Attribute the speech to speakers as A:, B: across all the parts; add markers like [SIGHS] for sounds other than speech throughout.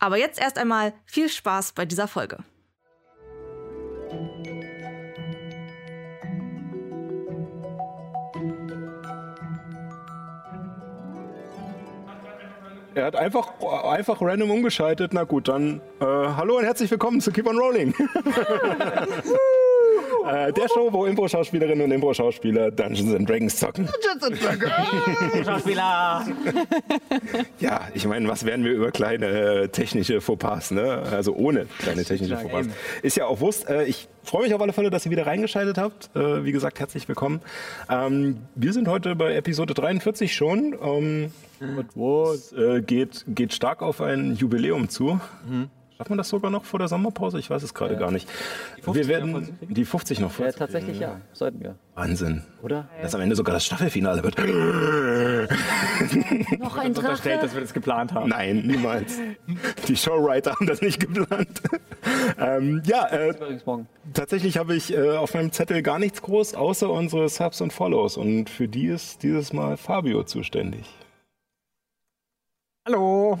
A: Aber jetzt erst einmal viel Spaß bei dieser Folge.
B: Er hat einfach, einfach random umgeschaltet. Na gut, dann äh, hallo und herzlich willkommen zu Keep on Rolling. [LAUGHS] [LAUGHS] äh, der Show, wo Impro-Schauspielerinnen und Impro-Schauspieler Dungeons and Dragons zocken.
C: Dungeons and Dragons!
D: Schauspieler! [LAUGHS]
B: ja, ich meine, was wären wir über kleine äh, technische Fauxpas, ne? Also ohne kleine technische Fauxpas. Ist ja auch Wurst. Äh, ich freue mich auf alle Fälle, dass ihr wieder reingeschaltet habt. Äh, wie gesagt, herzlich willkommen. Ähm, wir sind heute bei Episode 43 schon. Ähm, es, äh, geht, geht stark auf ein Jubiläum zu. Schafft man das sogar noch vor der Sommerpause? Ich weiß es gerade gar nicht. Wir werden die 50 noch voll.
D: Ja, tatsächlich ja. Sollten wir.
B: Wahnsinn.
D: Oder?
B: Dass am Ende sogar das Staffelfinale wird. [LAUGHS]
A: Noch ein
D: Unterstellt, dass wir das geplant haben.
B: Nein, niemals. [LAUGHS] Die Showwriter haben das nicht geplant. [LAUGHS] ähm, ja, äh, tatsächlich habe ich äh, auf meinem Zettel gar nichts groß, außer unsere Subs und Follows. Und für die ist dieses Mal Fabio zuständig.
E: Hallo!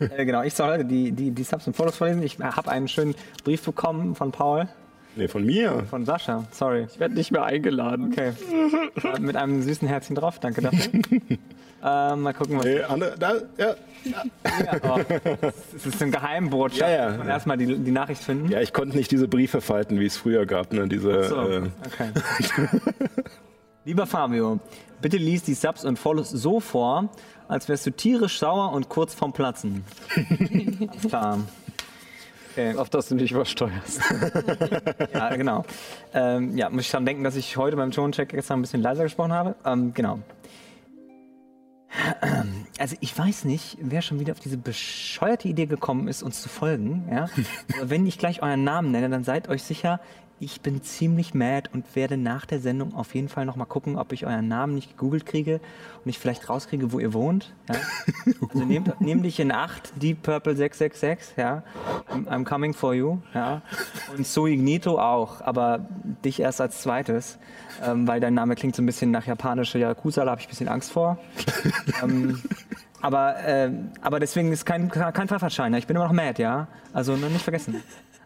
E: Ja. äh, genau, ich soll heute die, die, die Subs und Fotos vorlesen. Ich habe einen schönen Brief bekommen von Paul,
B: Nee, von mir.
E: von Sascha. Sorry.
D: Ich werde nicht mehr eingeladen.
E: Okay. äh, mit einem süßen Herzchen drauf. Danke dafür. [LAUGHS] äh, mal gucken, was.
B: Nee, Anne, da, ja.
E: Oh, es ist eine Geheimbotschaft.
B: Ja, ja.
E: Und erstmal die, die Nachricht finden.
B: ja, ich konnte nicht diese Briefe falten, wie es früher gab. Ne? Diese,
E: So,
B: äh,
E: okay. [LAUGHS] Lieber Fabio, bitte lies die Subs und Follows so vor, als wärst du tierisch sauer und kurz vorm Platzen. Alles klar. Okay. [LAUGHS]
D: Auf das du nicht übersteuerst. [LAUGHS]
E: Ja, genau. Ähm, ja, muss ich dran denken, dass ich heute beim Toncheck gestern ein bisschen leiser gesprochen habe. Ähm, genau. [CLEARS THROAT] Also ich weiß nicht, wer schon wieder auf diese bescheuerte Idee gekommen ist, uns zu folgen. Ja? [LAUGHS] Aber wenn ich gleich euren Namen nenne, dann seid euch sicher, ich bin ziemlich mad und werde nach der Sendung auf jeden Fall noch mal gucken, ob ich euren Namen nicht gegoogelt kriege und ich vielleicht rauskriege, wo ihr wohnt. Ja? [LAUGHS] Also nehmt, nehmt dich in Acht, Deep Purple 666, ja. I'm, coming for you, ja. Und So Ignito auch, aber dich erst als zweites, ähm, weil dein Name klingt so ein bisschen nach japanische Yakuza, da habe ich ein bisschen Angst vor. [LAUGHS] ähm, aber, ähm, aber deswegen ist kein, kein Freifahrtschein, ja. ich bin immer noch mad, ja. Also ne, nicht vergessen.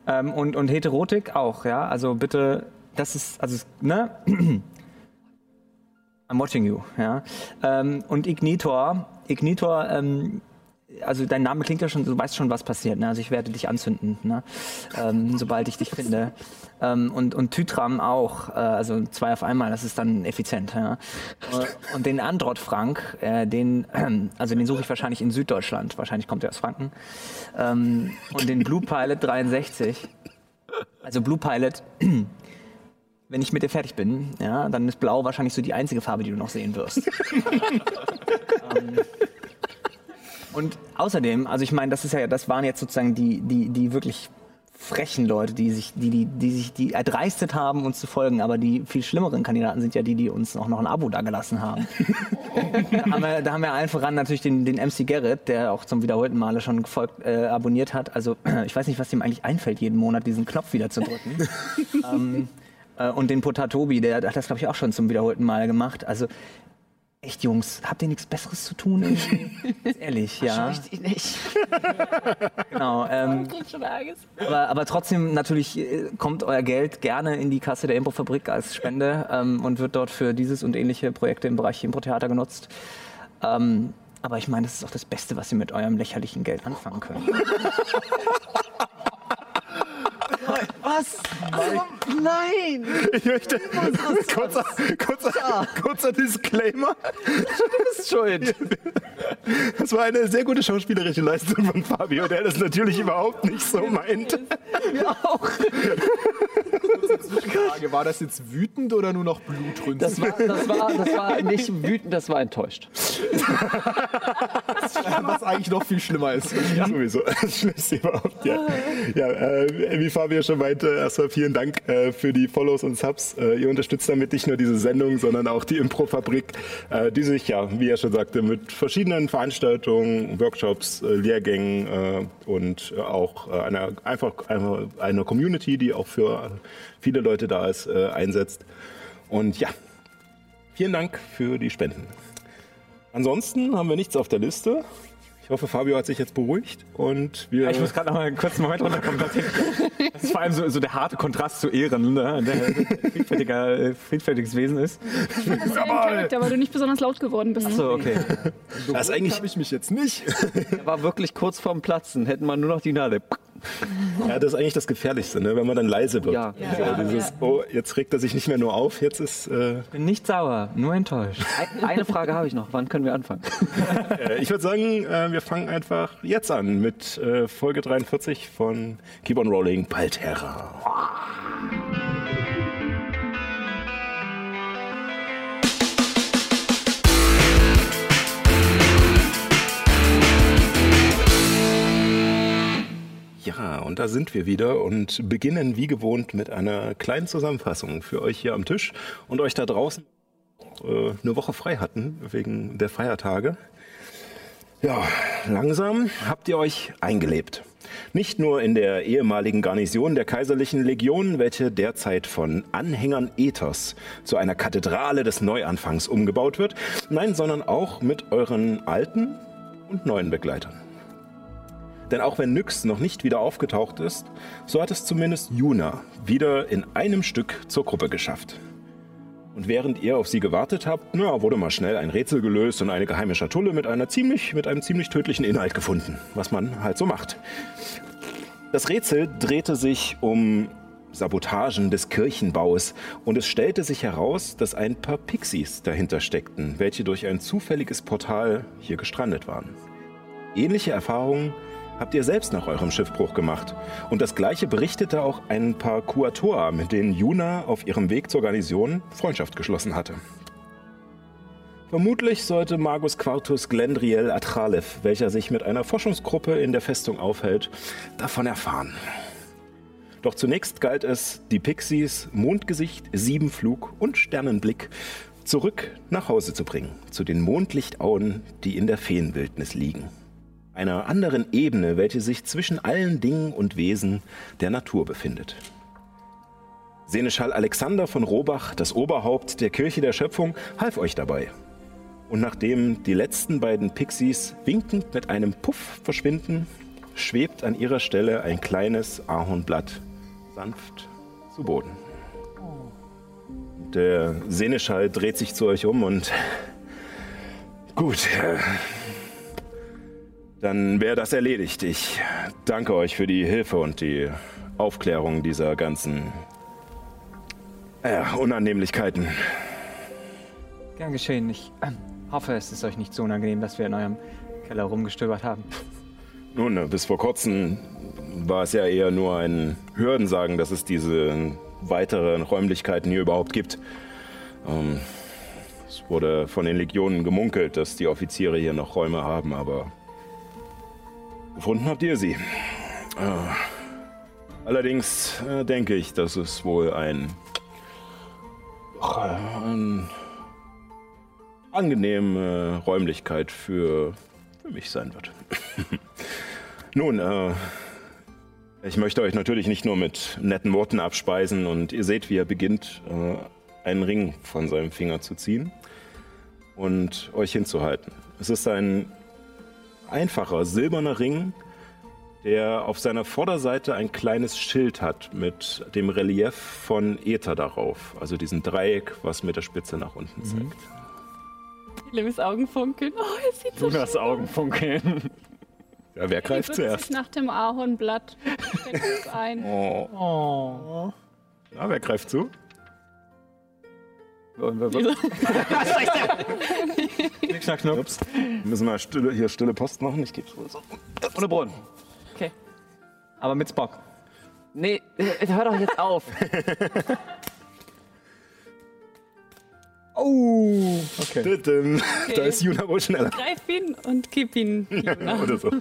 E: Ähm, und, und Heterotik auch, ja. Also bitte, das ist, also, ne? [CLEARS THROAT] I'm watching you, ja. Ähm, und Ignitor, Ignitor, ähm, also dein Name klingt ja schon, du weißt schon, was passiert, ne? Also ich werde dich anzünden, ne? Ähm, sobald ich dich finde. Ähm, und, und Tytram auch, äh, also zwei auf einmal, das ist dann effizient, ja. Und den Androt Frank, äh, den, [CLEARS THROAT] also den suche ich wahrscheinlich in Süddeutschland, wahrscheinlich kommt er aus Franken. Ähm, und den Blue Pilot 63, also Blue Pilot, [CLEARS THROAT] wenn ich mit dir fertig bin, ja, dann ist Blau wahrscheinlich so die einzige Farbe, die du noch sehen wirst. [LAUGHS] ähm, und außerdem, also ich meine, das ist ja, das waren jetzt sozusagen die, die, die wirklich frechen Leute, die sich, die, die, die sich, die erdreistet haben, uns zu folgen. Aber die viel schlimmeren Kandidaten sind ja die, die uns auch noch ein Abo dagelassen haben. [LAUGHS] da, haben wir, da haben wir allen voran natürlich den, den MC Garrett, der auch zum wiederholten Male schon gefolgt, äh, abonniert hat. Also [CLEARS THROAT] ich weiß nicht, was ihm eigentlich einfällt, jeden Monat diesen Knopf wieder zu drücken. [LAUGHS] ähm, äh, und den Potatobi, der hat das, glaube ich, auch schon zum wiederholten Mal gemacht. Also echt, Jungs, habt ihr nichts Besseres zu tun? irgendwie? Ehrlich, ja.
C: Ich nicht. [LAUGHS]
E: Genau. Ähm, aber, aber trotzdem natürlich äh, kommt euer Geld gerne in die Kasse der Improfabrik als Spende ähm, und wird dort für dieses und ähnliche Projekte im Bereich Impro-Theater genutzt. Ähm, aber ich meine, das ist auch das Beste, was ihr mit eurem lächerlichen Geld anfangen könnt. [LAUGHS]
C: Was? Also, nein!
B: Ich möchte [LAUGHS] kurzer, kurzer, kurzer Disclaimer.
D: Du bist schuld.
B: Das war eine sehr gute schauspielerische Leistung von Fabio, der das natürlich überhaupt nicht so meint.
C: Frage, war das jetzt wütend oder nur noch blutrünstig?
D: Das war, das, war, das war nicht wütend, das war enttäuscht.
C: was eigentlich noch viel schlimmer ist.
B: Ja. Sowieso. Das Schlimmste überhaupt, ja. ja äh, wie Fabio schon meinte, erstmal vielen Dank äh, für die Follows und Subs. Äh, ihr unterstützt damit nicht nur diese Sendung, sondern auch die Improfabrik, äh, die sich, ja, wie er schon sagte, mit verschiedenen Veranstaltungen, Workshops, Lehrgängen und auch einer, einfach eine, eine Community, die auch für viele Leute da ist, einsetzt. Und ja, vielen Dank für die Spenden. Ansonsten haben wir nichts auf der Liste. Ich hoffe, Fabio hat sich jetzt beruhigt und wir.
E: Ich muss gerade noch mal einen kurzen Moment runterkommen. Das ist vor allem so, so der harte Kontrast zu Ehren, ne? der friedfertiger, äh, friedfertiges Wesen ist.
F: Das ist ein Charakter, weil du nicht besonders laut geworden bist.
E: So, okay.
B: das eigentlich
C: habe ich mich jetzt nicht.
D: Er war wirklich kurz vorm Platzen. Hätten wir nur noch die Nadel. [LAUGHS]
B: Ja, das ist eigentlich das Gefährlichste, ne? wenn man dann leise wird.
D: Ja.
F: Ja.
B: So dieses, oh, jetzt regt er sich nicht mehr nur auf, jetzt ist. Äh,
E: Bin nicht sauer, nur enttäuscht.
D: Ein- Eine Frage habe ich noch. Wann können wir anfangen? [LAUGHS]
B: äh, ich würde sagen, äh, wir fangen einfach jetzt an mit äh, Folge 43 von Keep on Rolling Palterra. Ja, und da sind wir wieder und beginnen wie gewohnt mit einer kleinen Zusammenfassung für euch hier am Tisch und euch da draußen äh, eine Woche frei hatten wegen der Feiertage. Ja, langsam habt ihr euch eingelebt. Nicht nur in der ehemaligen Garnison der kaiserlichen Legion, welche derzeit von Anhängern Ethos zu einer Kathedrale des Neuanfangs umgebaut wird, nein, sondern auch mit euren alten und neuen Begleitern. Denn auch wenn Nyx noch nicht wieder aufgetaucht ist, so hat es zumindest Juna wieder in einem Stück zur Gruppe geschafft. Und während ihr auf sie gewartet habt, na, wurde mal schnell ein Rätsel gelöst und eine geheime Schatulle mit, einer ziemlich, mit einem ziemlich tödlichen Inhalt gefunden, was man halt so macht. Das Rätsel drehte sich um Sabotagen des Kirchenbaus und es stellte sich heraus, dass ein paar Pixies dahinter steckten, welche durch ein zufälliges Portal hier gestrandet waren. Ähnliche Erfahrungen habt ihr selbst nach eurem Schiffbruch gemacht. Und das gleiche berichtete auch ein paar Kuatoa, mit denen Juna auf ihrem Weg zur Garnison Freundschaft geschlossen hatte. Vermutlich sollte Magus Quartus Glendriel Atralev, welcher sich mit einer Forschungsgruppe in der Festung aufhält, davon erfahren. Doch zunächst galt es, die Pixies Mondgesicht, Siebenflug und Sternenblick zurück nach Hause zu bringen, zu den Mondlichtauen, die in der Feenwildnis liegen einer anderen Ebene, welche sich zwischen allen Dingen und Wesen der Natur befindet. Seneschall Alexander von Robach, das Oberhaupt der Kirche der Schöpfung, half euch dabei. Und nachdem die letzten beiden Pixies winkend mit einem Puff verschwinden, schwebt an ihrer Stelle ein kleines Ahornblatt sanft zu Boden. Der Seneschall dreht sich zu euch um und gut, äh, dann wäre das erledigt. Ich danke euch für die Hilfe und die Aufklärung dieser ganzen äh, Unannehmlichkeiten.
E: Gern geschehen. Ich ähm, hoffe, es ist euch nicht so unangenehm, dass wir in eurem Keller rumgestöbert haben.
B: Nun, äh, bis vor kurzem war es ja eher nur ein Hürdensagen, dass es diese weiteren Räumlichkeiten hier überhaupt gibt. Ähm, es wurde von den Legionen gemunkelt, dass die Offiziere hier noch Räume haben, aber gefunden habt ihr sie. Äh, allerdings äh, denke ich, dass es wohl ein, äh, ein angenehme Räumlichkeit für, für mich sein wird. [LAUGHS] Nun, äh, ich möchte euch natürlich nicht nur mit netten Worten abspeisen und ihr seht, wie er beginnt, äh, einen Ring von seinem Finger zu ziehen und euch hinzuhalten. Es ist ein einfacher silberner Ring, der auf seiner Vorderseite ein kleines Schild hat mit dem Relief von Äther darauf, also diesem Dreieck, was mit der Spitze nach unten zeigt.
F: Lims Augen funkeln. Oh, er sieht so
E: Jonas Augen funkeln. [LAUGHS]
B: Ja, wer greift
F: Wird
B: zuerst?
F: sich nach dem Ahornblatt es ein.
B: Oh. Na, wer greift zu?
E: Schnick, schnack, schnuck.
B: Ups. Müssen wir stille, hier stille Post machen? Ich gebe so.
D: Ohne Brunnen.
F: Okay.
E: Aber mit Spock.
D: Nee, äh, hör doch jetzt auf. [LAUGHS]
E: Oh, okay.
B: Tütüm. Da ist Juna wohl schneller.
F: Greif ihn und gib ihn. [LAUGHS] Juna.
B: Oder so. [LAUGHS]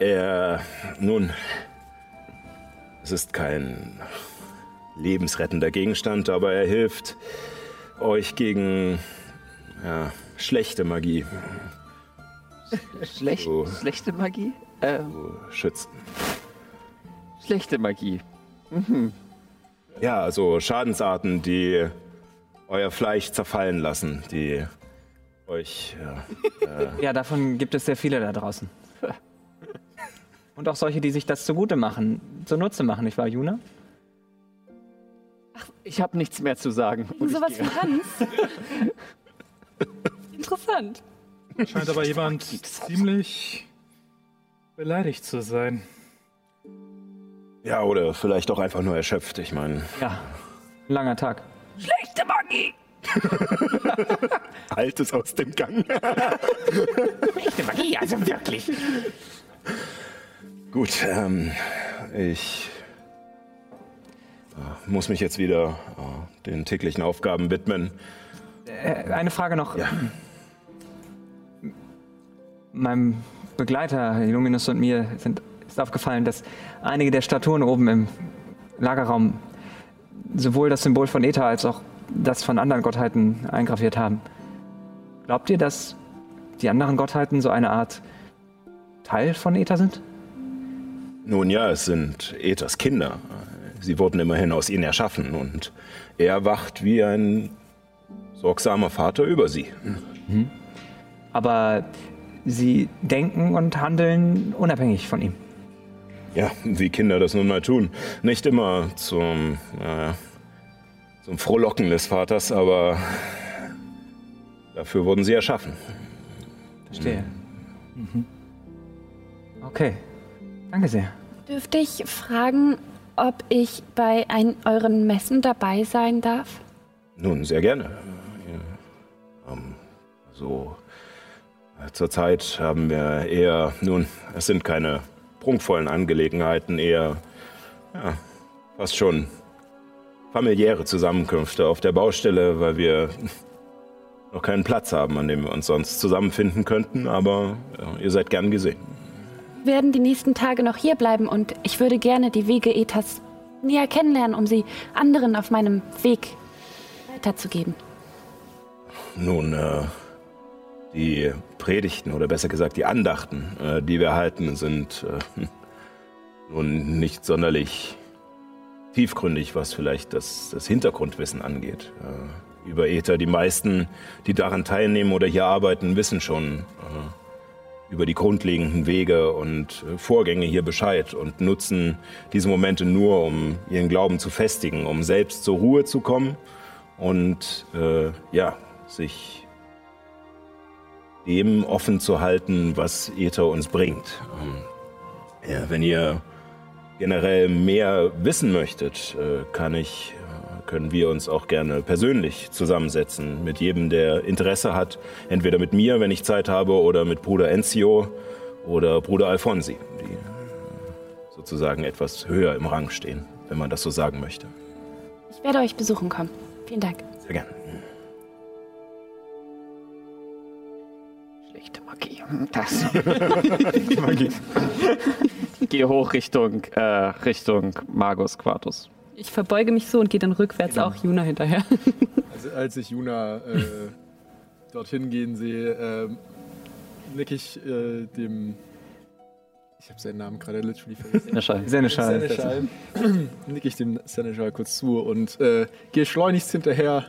B: Er, nun, es ist kein lebensrettender Gegenstand, aber er hilft euch gegen ja, schlechte Magie
D: Schlecht,
B: So.
D: Schlechte Magie? Äh,
B: zu schützen.
D: schlechte Magie.
B: Ja, also Schadensarten, die euer Fleisch zerfallen lassen, die euch ja, [LAUGHS]
E: Ja, davon gibt es sehr viele da draußen. Und auch solche, die sich das zugute machen, zunutze machen, nicht wahr, Juna?
D: Ich habe nichts mehr zu sagen. Und
F: Sowas wie Hans. [LAUGHS] Interessant.
G: Scheint aber jemand ziemlich beleidigt zu sein.
B: ja, oder vielleicht auch einfach nur erschöpft. Ich meine,
E: Ja, langer Tag. [LAUGHS]
B: altes aus dem Gang.
E: Magie, also wirklich. [LAUGHS]
B: Gut, ähm, ich äh, muss mich jetzt wieder äh, den täglichen Aufgaben widmen.
E: Äh, eine Frage noch.
B: Ja.
E: Meinem Begleiter, Illuminus und mir, sind, ist aufgefallen, dass einige der Statuen oben im Lagerraum sowohl das Symbol von Eta als auch das von anderen Gottheiten eingraviert haben. Glaubt ihr, dass die anderen Gottheiten so eine Art Teil von Eta sind?
B: Nun ja, es sind Ethers Kinder. Sie wurden immerhin aus ihnen erschaffen und er wacht wie ein sorgsamer Vater über sie.
E: Aber sie denken und handeln unabhängig von ihm.
B: Ja, wie Kinder das nun mal tun. Nicht immer zum, naja, zum Frohlocken des Vaters, aber dafür wurden sie erschaffen.
E: Verstehe. Okay. Danke sehr.
H: Dürfte ich fragen, ob ich bei ein, euren Messen dabei sein darf?
B: Nun, sehr gerne. Ja, ähm, so, äh, zurzeit haben wir eher, nun, es sind keine prunkvollen Angelegenheiten, eher, ja, fast schon familiäre Zusammenkünfte auf der Baustelle, weil wir noch keinen Platz haben, an dem wir uns sonst zusammenfinden könnten, aber ja, ihr seid gern gesehen.
H: Werden die nächsten Tage noch hier bleiben und ich würde gerne die Wege Ethas näher kennenlernen, um sie anderen auf meinem Weg weiterzugeben.
B: Nun, äh, die Predigten oder besser gesagt die Andachten, äh, die wir halten, sind äh, nun nicht sonderlich tiefgründig, was vielleicht das, das Hintergrundwissen angeht. Äh, über Ether, die meisten, die daran teilnehmen oder hier arbeiten, wissen schon äh, über die grundlegenden Wege und äh, Vorgänge hier Bescheid und nutzen diese Momente nur, um ihren Glauben zu festigen, um selbst zur Ruhe zu kommen und äh, ja, sich dem offen zu halten, was Ether uns bringt. Ähm, ja, wenn ihr generell mehr wissen möchtet, äh, kann ich, äh, können wir uns auch gerne persönlich zusammensetzen mit jedem, der Interesse hat, entweder mit mir, wenn ich Zeit habe, oder mit Bruder Enzio oder Bruder Alfonsi, die sozusagen etwas höher im Rang stehen, wenn man das so sagen möchte.
H: Ich werde euch besuchen kommen. Vielen Dank.
B: Sehr gerne.
D: Schlechte Magie. Das. [LAUGHS] Geh hoch Richtung, äh, Richtung Magus Quartus.
F: Ich verbeuge mich so und gehe dann rückwärts auch Juna hinterher.
C: Also, als ich Juna äh, [LAUGHS] dorthin gehen sehe, ähm, nicke ich äh, dem. Ich habe seinen Namen gerade literally vergessen.
D: Seneschal.
E: Seneschal.
C: Seneschal. [CLEARS THROAT] nicke ich dem Seneschal kurz zu und äh, gehe schleunigst hinterher,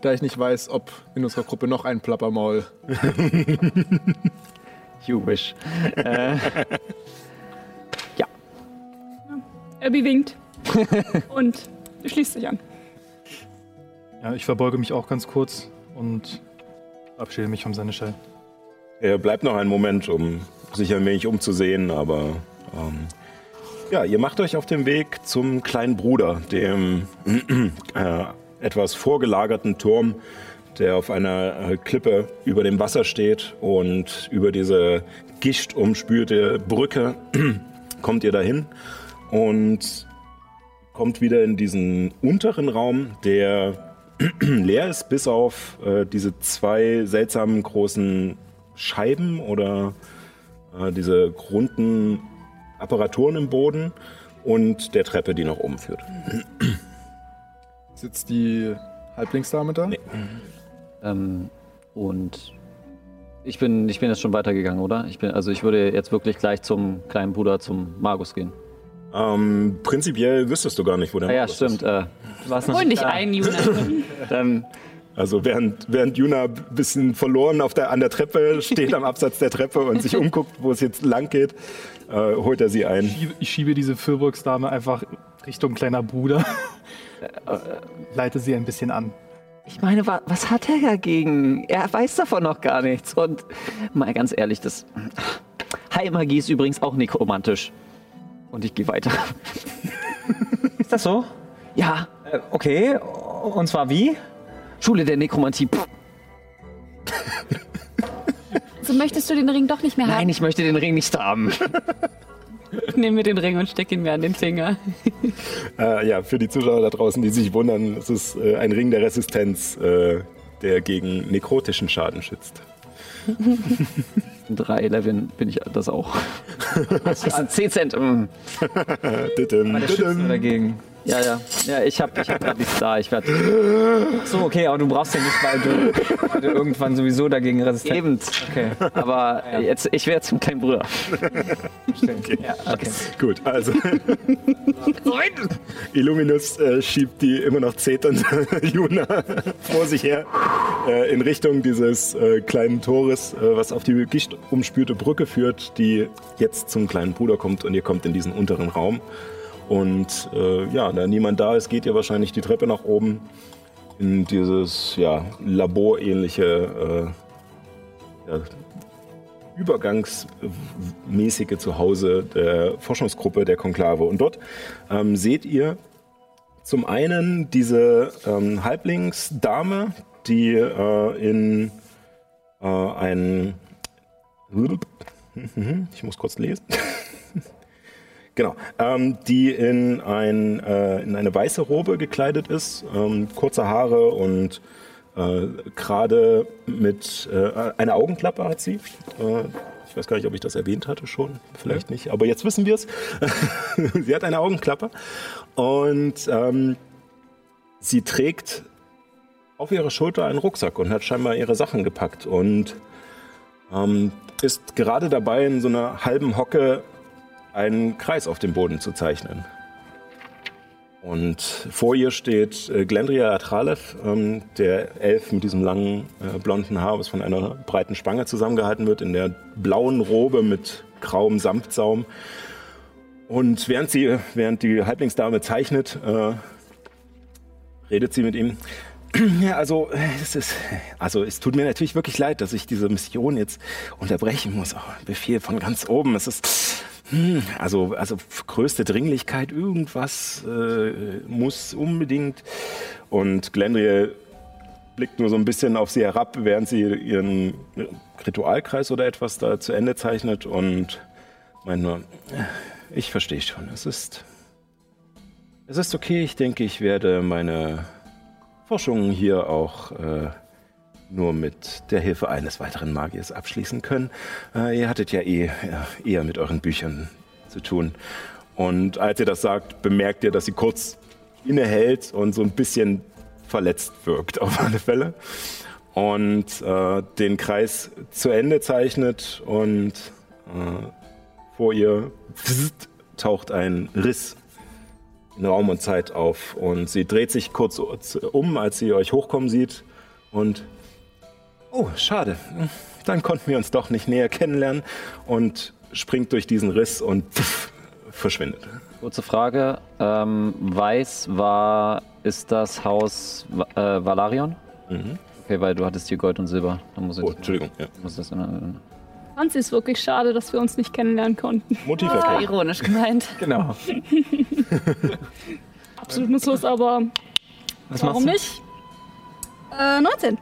C: da ich nicht weiß, ob in unserer Gruppe noch ein Plappermaul. [LAUGHS]
D: You wish. Äh, [LAUGHS]
F: Abby winkt [LAUGHS] und schließt sich an.
G: Ja, ich verbeuge mich auch ganz kurz und verabschiede mich vom Seneschall.
B: Er bleibt noch einen Moment, um sich ein wenig umzusehen, aber ähm, Ja, ihr macht euch auf den Weg zum kleinen Bruder, dem [CLEARS THROAT] äh, etwas vorgelagerten Turm, der auf einer äh, Klippe über dem Wasser steht und über diese gichtumspülte Brücke [CLEARS THROAT] kommt ihr dahin und kommt wieder in diesen unteren Raum, der [CLEARS THROAT] leer ist, bis auf äh, diese zwei seltsamen großen Scheiben oder äh, diese runden Apparaturen im Boden und der Treppe, die nach oben führt.
C: Sitzt die Halblingsdame da?
B: Nee.
D: Ähm, und ich bin, ich bin jetzt schon weitergegangen, oder? Ich bin, also ich würde jetzt wirklich gleich zum kleinen Bruder, zum Magus gehen.
B: Ähm, prinzipiell wüsstest du gar nicht, wo der
D: Ah, ja, stimmt.
B: ist.
D: Äh,
E: Du warst noch nicht
F: ein, Juna. [LAUGHS]
D: dann
B: Also während, während Juna ein bisschen verloren auf der, an der Treppe [LAUGHS] steht, am Absatz der Treppe und sich umguckt, wo es jetzt lang geht, äh, holt er sie ein.
G: Ich schiebe, ich schiebe diese Fürburgsdame einfach Richtung kleiner Bruder. Leite sie ein bisschen an.
D: Ich meine, wa was hat er dagegen? Er weiß davon noch gar nichts. Und mal ganz ehrlich, das. Heilmagie ist übrigens auch nekromantisch. Und ich gehe weiter. [LAUGHS]
E: Ist das so?
D: Ja,
E: Äh, okay. Und zwar wie?
D: Schule der Nekromantie. Pff, [LAUGHS]
H: So möchtest du den Ring doch nicht mehr haben?
D: nein, ich möchte den Ring nicht haben.
F: Ich nehme mir den Ring und stecke ihn mir an den Finger.
B: Äh, ja, für die Zuschauer da draußen, die sich wundern, es ist äh, ein Ring der Resistenz, äh, der gegen nekrotischen Schaden schützt. [LAUGHS]
D: Drei Leveln bin ich das auch. [LAUGHS] 10 Cent. mm.
B: Dittim,
E: Der Schütze
B: dittim.
E: dagegen.
D: Ja, ja. Ja, ich habe ich hab gerade nichts da. Ich werde
E: So, okay, aber du brauchst ja nicht, weil du, weil du irgendwann sowieso dagegen resistent
D: eben.
E: Okay,
D: Aber jetzt, ich werde zum kleinen Bruder.
E: stimmt. Ja, okay.
B: Gut, also. [LAUGHS] Illuminus äh, schiebt die immer noch zeternde Juna [LAUGHS] vor sich her äh, in Richtung dieses äh, kleinen Tores, äh, was auf die gichtumspürte Brücke führt, die jetzt zum kleinen Bruder kommt und ihr kommt in diesen unteren Raum. Und äh, ja, da niemand da ist, geht ihr wahrscheinlich die Treppe nach oben in dieses ja, laborähnliche äh, ja, übergangsmäßige Zuhause der Forschungsgruppe der Konklave. Und dort ähm, seht ihr zum einen diese ähm, Halblingsdame, die äh, in äh, ein... [LAUGHS] Ich muss kurz lesen. Genau, ähm, die in, ein, äh, in eine weiße Robe gekleidet ist, ähm, kurze Haare und äh, gerade mit äh, einer Augenklappe hat sie. Äh, ich weiß gar nicht, ob ich das erwähnt hatte schon, vielleicht nicht, aber jetzt wissen wir es. [LAUGHS] sie hat eine Augenklappe und ähm, sie trägt auf ihrer Schulter einen Rucksack und hat scheinbar ihre Sachen gepackt und ähm, ist gerade dabei, in so einer halben Hocke einen Kreis auf dem Boden zu zeichnen. Und vor ihr steht äh, Glendria Atralev, ähm, der Elf mit diesem langen äh, blonden Haar, was von einer breiten Spange zusammengehalten wird, in der blauen Robe mit grauem Samtsaum. Und während, sie, während die Halblingsdame zeichnet, äh, redet sie mit ihm. [CLEARS THROAT] Ja, also es ist, also es tut mir natürlich wirklich leid, dass ich diese Mission jetzt unterbrechen muss. Oh, Befehl von ganz oben. Es ist hm, also also größte Dringlichkeit. Irgendwas äh, muss unbedingt. Und Glendriel blickt nur so ein bisschen auf sie herab, während sie ihren Ritualkreis oder etwas da zu Ende zeichnet und meint nur, ich verstehe schon. Es ist es ist okay. Ich denke, ich werde meine Forschungen hier auch äh, nur mit der Hilfe eines weiteren Magiers abschließen können. Äh, ihr hattet ja eh ja, eher mit euren Büchern zu tun. Und als ihr das sagt, bemerkt ihr, dass sie kurz innehält und so ein bisschen verletzt wirkt, [LAUGHS] auf alle Fälle. Und äh, den Kreis zu Ende zeichnet und äh, vor ihr taucht ein Riss in Raum und Zeit auf. Und sie dreht sich kurz um, als sie euch hochkommen sieht. Und, oh, schade. Dann konnten wir uns doch nicht näher kennenlernen. Und springt durch diesen Riss und pff, verschwindet.
D: Kurze Frage. Ähm, Weiß war, ist das Haus äh, Valarion?
B: Mhm.
D: Okay, weil du hattest hier Gold und Silber. Dann muss ich
B: Oh,
D: das,
B: Entschuldigung. Ja.
D: muss das in,
F: fand es wirklich schade, dass wir uns nicht kennenlernen konnten.
B: Motivverkehr.
H: Ironisch gemeint. [LAUGHS]
E: Genau.
F: Absolut nutzlos, aber
E: Was
F: warum
E: machst
F: nicht? Äh, 19.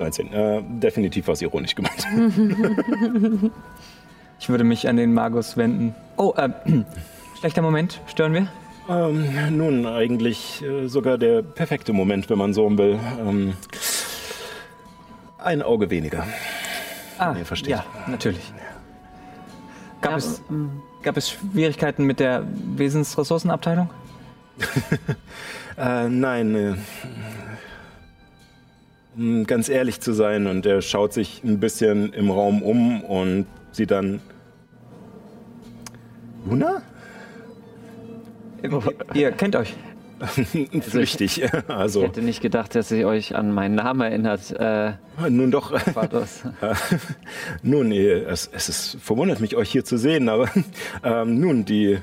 B: 19. Äh, definitiv was ironisch gemeint. [LAUGHS]
E: Ich würde mich an den Magus wenden. Oh, äh, [CLEARS THROAT] schlechter Moment. Stören wir?
B: Ähm, nun, eigentlich äh, sogar der perfekte Moment, wenn man so will. Ähm, ein Auge weniger.
E: Ah,
B: ihr versteht.
E: ja, natürlich. Gab, es, gab es Schwierigkeiten mit der Wesensressourcenabteilung? [LAUGHS]
B: Äh, nein, äh, ganz ehrlich zu sein, und er schaut sich ein bisschen im Raum um und sieht dann. Luna?
E: Ihr kennt euch.
B: Flüchtig. [LAUGHS]
D: Ich [LAUGHS]
B: Also,
D: hätte nicht gedacht, dass ihr euch an meinen Namen erinnert. Äh,
B: nun doch.
D: Vatos. [LAUGHS]
B: Nun, es, es ist, verwundert mich, euch hier zu sehen, aber ähm, nun, die,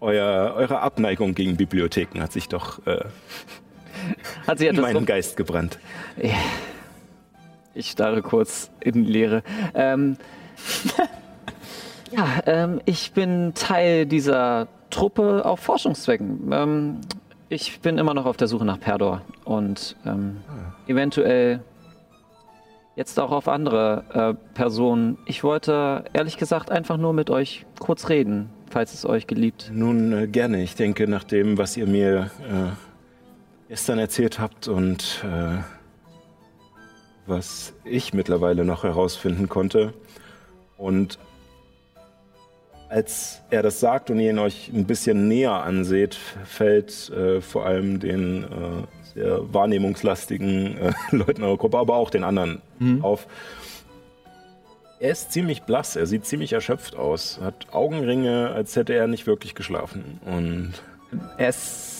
B: euer, eure Abneigung gegen Bibliotheken hat sich doch äh, [LAUGHS]
D: Hat
B: in
D: etwas
B: meinen
D: rum-
B: Geist gebrannt.
D: Ich starre kurz in Leere. Ähm, [LAUGHS] ja, ähm, ich bin Teil dieser Truppe auf Forschungszwecken. Ähm, ich bin immer noch auf der Suche nach Perdor und ähm, eventuell jetzt auch auf andere äh, Personen. Ich wollte ehrlich gesagt einfach nur mit euch kurz reden, falls es euch geliebt.
B: Nun, äh, gerne. Ich denke, nach dem, was ihr mir äh, gestern erzählt habt und äh, was ich mittlerweile noch herausfinden konnte. Und als er das sagt und ihr ihn euch ein bisschen näher anseht, fällt äh, vor allem den äh, sehr wahrnehmungslastigen äh, [LAUGHS] Leuten eurer Gruppe, aber auch den anderen auf. Er ist ziemlich blass, er sieht ziemlich erschöpft aus, hat Augenringe, als hätte er nicht wirklich geschlafen. Und
E: Er ist.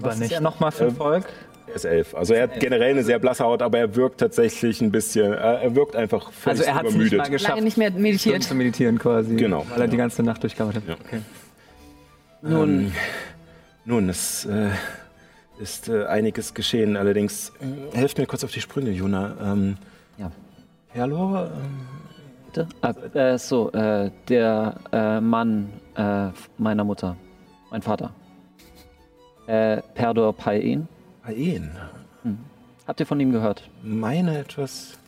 E: Was ist
G: Übernächtig.
E: er nochmal für
B: Ähm,
E: Volk?
B: er ist elf. Also er hat generell eine sehr blasse Haut, aber er wirkt tatsächlich ein bisschen, äh, er wirkt einfach völlig
E: Also er hat es nicht mal geschafft,
H: Lange nicht mehr meditiert.
E: zu meditieren quasi.
B: Genau.
E: Weil er die ganze Nacht durchgearbeitet
B: Ja.
E: hat. Okay.
D: Nun,
B: Ähm, nun, es äh, ist äh, einiges geschehen. Allerdings, äh, helft mir kurz auf die Sprünge, Juna. Ähm,
D: Ja.
B: Herlor? Ähm,
D: bitte? Ah, äh, so, äh, der äh, Mann äh, meiner Mutter, mein Vater. Äh, Perdor Paien.
B: Aen.
D: Habt ihr von ihm gehört?
B: Meine etwas.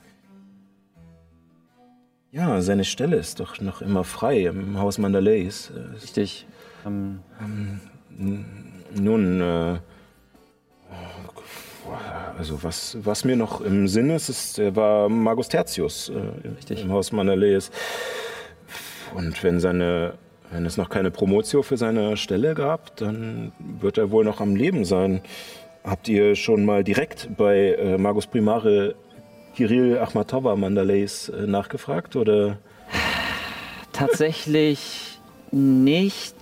B: Ja, seine Stelle ist doch noch immer frei im Haus Mandalays.
D: Richtig. Ähm,
B: Nun, äh, also was, was mir noch im Sinn ist, ist, er war Magus Tertius äh, im Haus Manalees. Und wenn seine, wenn es noch keine Promotio für seine Stelle gab, dann wird er wohl noch am Leben sein. Habt ihr schon mal direkt bei äh, Magus Primare Kirill Achmatova Mandalays äh, nachgefragt oder? [SIGHS]
D: tatsächlich nicht.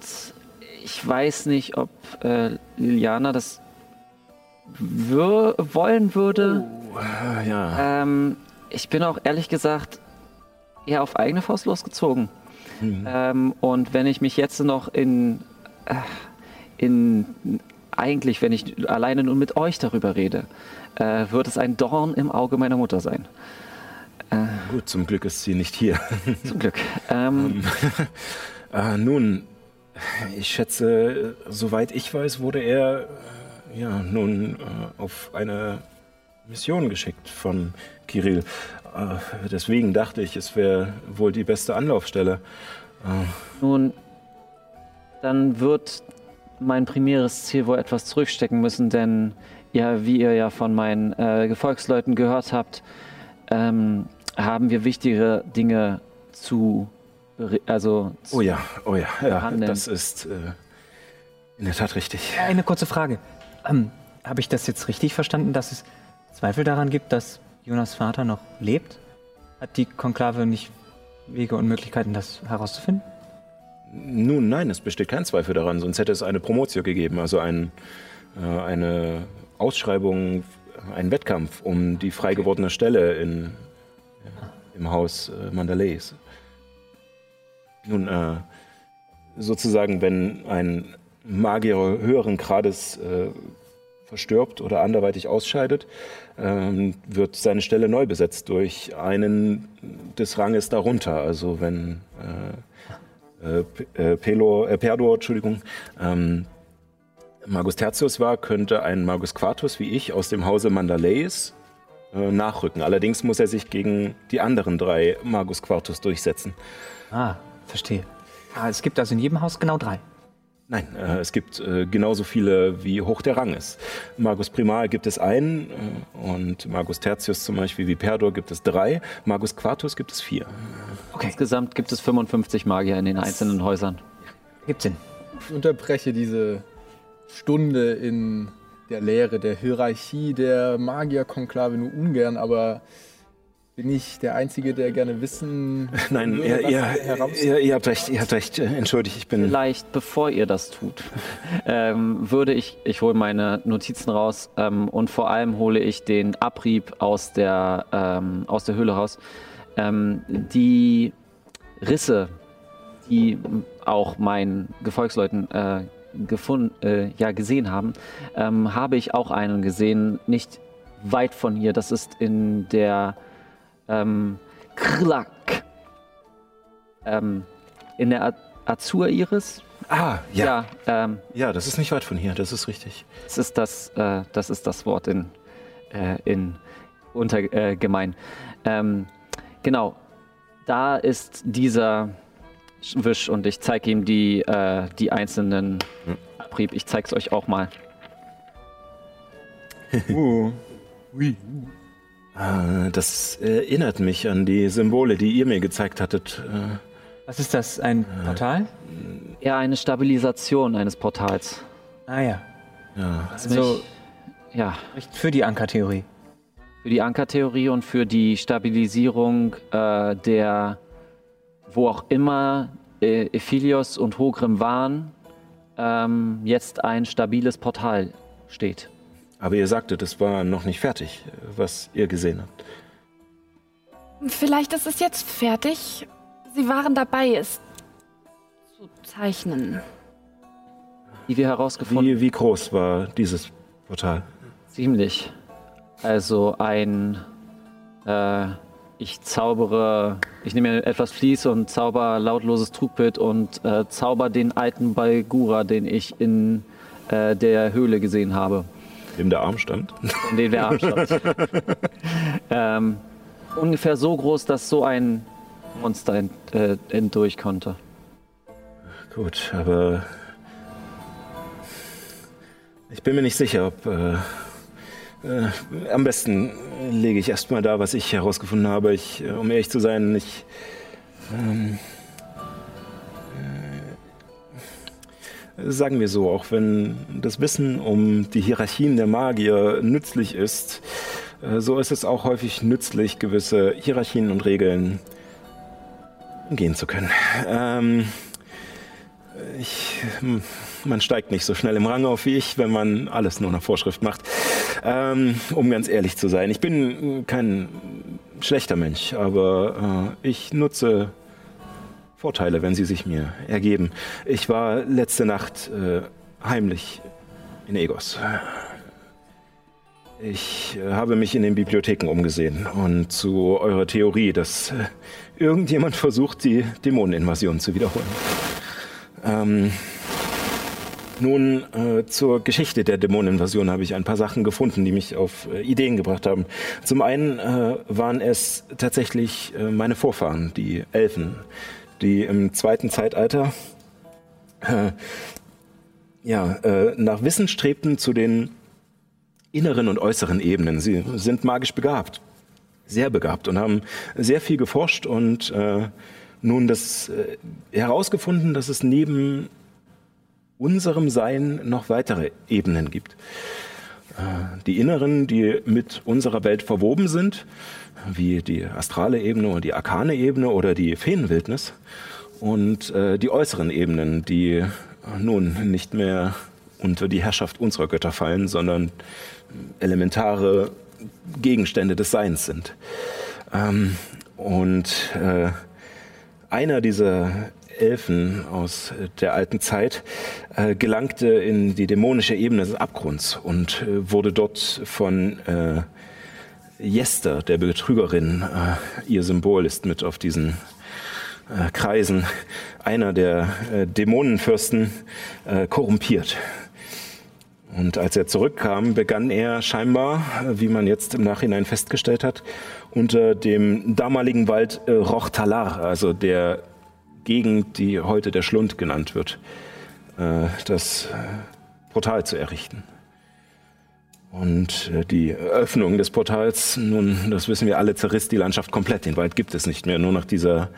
D: Ich weiß nicht, ob äh, Liliana das wür wollen würde.
B: Ah, ja.
D: Ähm, ich bin auch ehrlich gesagt eher auf eigene Faust losgezogen. Ähm, und wenn ich mich jetzt noch in, äh, in eigentlich, wenn ich alleine nur mit euch darüber rede, äh, wird es ein Dorn im Auge meiner Mutter sein.
B: Gut, zum Glück ist sie nicht hier. [LAUGHS]
D: Zum Glück. Ähm,
B: Ah, [LAUGHS] nun, ich schätze, äh, soweit ich weiß, wurde er äh, ja nun äh, auf eine Mission geschickt von Kirill. Äh, deswegen dachte ich, es wäre wohl die beste Anlaufstelle.
D: Nun, dann wird mein primäres Ziel wohl etwas zurückstecken müssen, denn ja, wie ihr ja von meinen äh, Gefolgsleuten gehört habt, ähm, haben wir wichtigere Dinge zu, also zu
B: Oh ja, oh ja, ja das ist äh, in der Tat richtig.
E: Eine kurze Frage. Ähm, Habe ich das jetzt richtig verstanden, dass es Zweifel daran gibt, dass Jonas Vater noch lebt? Hat die Konklave nicht Wege und Möglichkeiten, das herauszufinden?
B: Nun, nein, es besteht kein Zweifel daran, sonst hätte es eine Promotio gegeben, also ein, äh, eine Ausschreibung, einen Wettkampf um die frei gewordene Stelle in, im Haus äh, Mandalays. Nun, äh, sozusagen, wenn ein Magier höheren Grades äh, verstirbt oder anderweitig ausscheidet, ähm, wird seine Stelle neu besetzt durch einen des Ranges darunter. Also wenn äh, äh, äh, Pelor, äh, Perdor, Entschuldigung, ähm, Magus Tertius war, könnte ein Magus Quartus wie ich aus dem Hause Mandaleis äh, nachrücken. Allerdings muss er sich gegen die anderen drei Magus Quartus durchsetzen.
E: Ah, verstehe. Ah, es gibt also in jedem Haus genau drei.
B: Nein, äh, es gibt äh, genauso viele, wie hoch der Rang ist. Magus Primal gibt es einen äh, und Magus Tertius zum Beispiel wie Perdor gibt es drei. Magus Quartus gibt es vier.
E: Okay,
D: Insgesamt gibt es 55 Magier in den einzelnen Häusern.
E: gibt Sinn.
C: Ich unterbreche diese Stunde in der Lehre der Hierarchie der Magierkonklave nur ungern, aber bin ich der Einzige, der gerne wissen [LAUGHS]
B: Nein,
C: würde,
B: ihr,
C: was
B: ihr, ihr, ihr habt recht, ihr habt recht. Äh, Entschuldigt, ich bin.
D: Vielleicht, bevor ihr das tut, [LAUGHS] ähm, würde ich, ich hole meine Notizen raus ähm, und vor allem hole ich den Abrieb aus der, ähm, aus der Höhle raus. Ähm, die Risse, die auch meinen Gefolgsleuten äh, gefunden, äh, ja, gesehen haben, ähm, habe ich auch einen gesehen, nicht weit von hier. Das ist in der ähm, Krlak. Ähm, in der Azur-Iris.
B: Ah, ja. ja.
D: Ja, ähm,
B: das ist nicht weit von hier, das ist richtig.
D: das ist das, äh, das ist das Wort in, äh, in untergemein. Äh, gemein. ähm, genau, da ist dieser Wisch und ich zeige ihm die, äh, die einzelnen Abrieb. Ich zeige es euch auch mal. [LAUGHS]
E: Uh,
B: Äh, das erinnert mich an die Symbole, die ihr mir gezeigt hattet. Äh,
E: was ist das? Ein Portal?
D: Ja, eine Stabilisation eines Portals.
E: Ah ja.
B: ja.
D: Das
E: Also
D: mich, ja,
E: spricht für die Ankertheorie.
D: für die Ankertheorie und für die Stabilisierung äh, der, wo auch immer äh, Ephilios und Hogrim waren, ähm, jetzt ein stabiles Portal steht.
B: Aber ihr sagtet, es war noch nicht fertig, äh, was ihr gesehen habt.
H: Vielleicht ist es jetzt fertig. Sie waren dabei, es zu zeichnen.
D: Wie wir herausgefunden
B: Wie, wie groß war dieses Portal?
D: Ziemlich. Also ein, äh, ich zaubere, ich nehme mir etwas Vlies und zauber lautloses Trugbild und äh, zauber den alten Balgura, den ich in äh, der Höhle gesehen habe,
B: Dem der Arm stand?
D: in den wir abstand. [LAUGHS] ähm, ungefähr so groß, dass so ein Monster ent, äh, entdurch konnte.
B: Gut, aber ich bin mir nicht sicher, ob. Äh, äh, am besten lege ich erstmal da, was ich herausgefunden habe. Ich, äh, um ehrlich zu sein, ich. Ähm, sagen wir so, auch wenn das Wissen um die Hierarchien der Magier nützlich ist, äh, so ist es auch häufig nützlich, gewisse Hierarchien und Regeln umgehen zu können. Ähm, ich, hm, man steigt nicht so schnell im Rang auf wie ich, wenn man alles nur nach Vorschrift macht. Ähm, um ganz ehrlich zu sein, ich bin kein schlechter Mensch, aber äh, ich nutze Vorteile, wenn sie sich mir ergeben. Ich war letzte Nacht äh, heimlich in Egos. Ich äh, habe mich in den Bibliotheken umgesehen und zu eurer Theorie, dass äh, irgendjemand versucht, die Dämoneninvasion zu wiederholen. Ähm, nun, äh, zur Geschichte der Dämoneninvasion habe ich ein paar Sachen gefunden, die mich auf äh, Ideen gebracht haben. Zum einen äh, waren es tatsächlich äh, meine Vorfahren, die Elfen, die im zweiten Zeitalter äh, ja, äh, nach Wissen strebten zu den inneren und äußeren Ebenen. Sie sind magisch begabt, sehr begabt und haben sehr viel geforscht und äh, nun das äh, herausgefunden, dass es neben unserem Sein noch weitere Ebenen gibt. Äh, die inneren, die mit unserer Welt verwoben sind, wie die astrale Ebene oder die arkane Ebene oder die Feenwildnis. Und äh, die äußeren Ebenen, die nun nicht mehr unter die Herrschaft unserer Götter fallen, sondern elementare Gegenstände des Seins sind. Ähm, und äh, einer dieser Elfen aus der alten Zeit, äh, gelangte in die dämonische Ebene des Abgrunds und äh, wurde dort von äh, Jester, der Betrügerin, äh, ihr Symbol ist mit auf diesen äh, Kreisen, einer der äh, Dämonenfürsten, äh, korrumpiert. Und als er zurückkam, begann er scheinbar, äh, wie man jetzt im Nachhinein festgestellt hat, unter dem damaligen Wald äh, Rochtalar, also der Gegend, die heute der Schlund genannt wird, äh, das Portal zu errichten. Und äh, die Öffnung des Portals, nun, das wissen wir alle, zerriss die Landschaft komplett. Den Wald gibt es nicht mehr. Nur noch dieser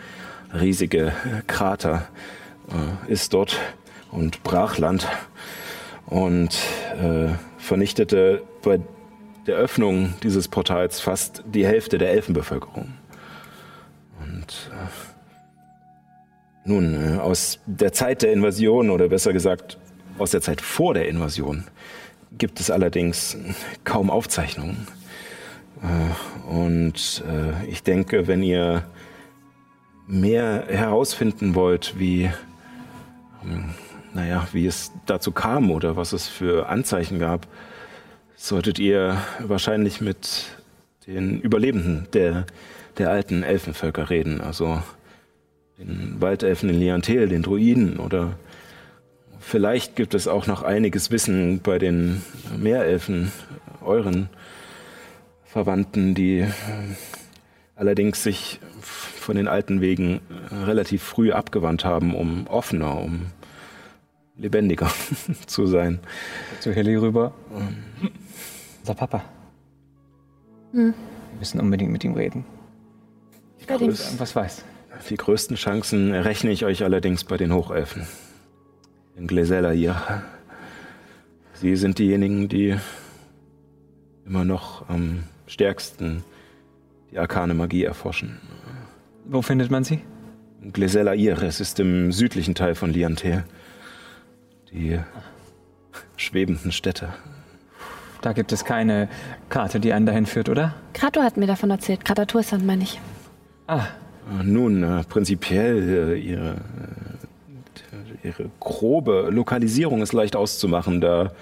B: riesige äh, Krater äh, ist dort und Brachland und äh, vernichtete bei der Öffnung dieses Portals fast die Hälfte der Elfenbevölkerung. Und äh, nun, aus der Zeit der Invasion oder besser gesagt aus der Zeit vor der Invasion gibt es allerdings kaum Aufzeichnungen. Äh, und äh, ich denke, wenn ihr mehr herausfinden wollt, wie, ähm, naja, wie es dazu kam oder was es für Anzeichen gab, solltet ihr wahrscheinlich mit den Überlebenden der, der alten Elfenvölker reden. Also den Waldelfen in Liantel, den Druiden oder vielleicht gibt es auch noch einiges Wissen bei den Meerelfen, euren Verwandten, die äh, allerdings sich von den alten Wegen relativ früh abgewandt haben, um offener, um lebendiger [LAUGHS] zu sein.
E: Zu Hilly rüber. Unser Papa.
H: Hm.
E: Wir müssen unbedingt mit ihm reden.
H: Ich ihm
E: Was weiß.
B: Die größten Chancen errechne ich euch allerdings bei den Hochelfen. Den Glesella hier. Sie sind diejenigen, die immer noch am stärksten die arkane Magie erforschen.
E: Wo findet man sie?
B: Glesella Ir, es ist im südlichen Teil von Liantel. Die schwebenden Städte.
E: Da gibt es keine Karte, die einen dahin führt, oder?
H: Krato hat mir davon erzählt. Kratatursan meine ich.
E: Ah,
B: Nun, äh, prinzipiell äh, ihre, äh, ihre grobe Lokalisierung ist leicht auszumachen, da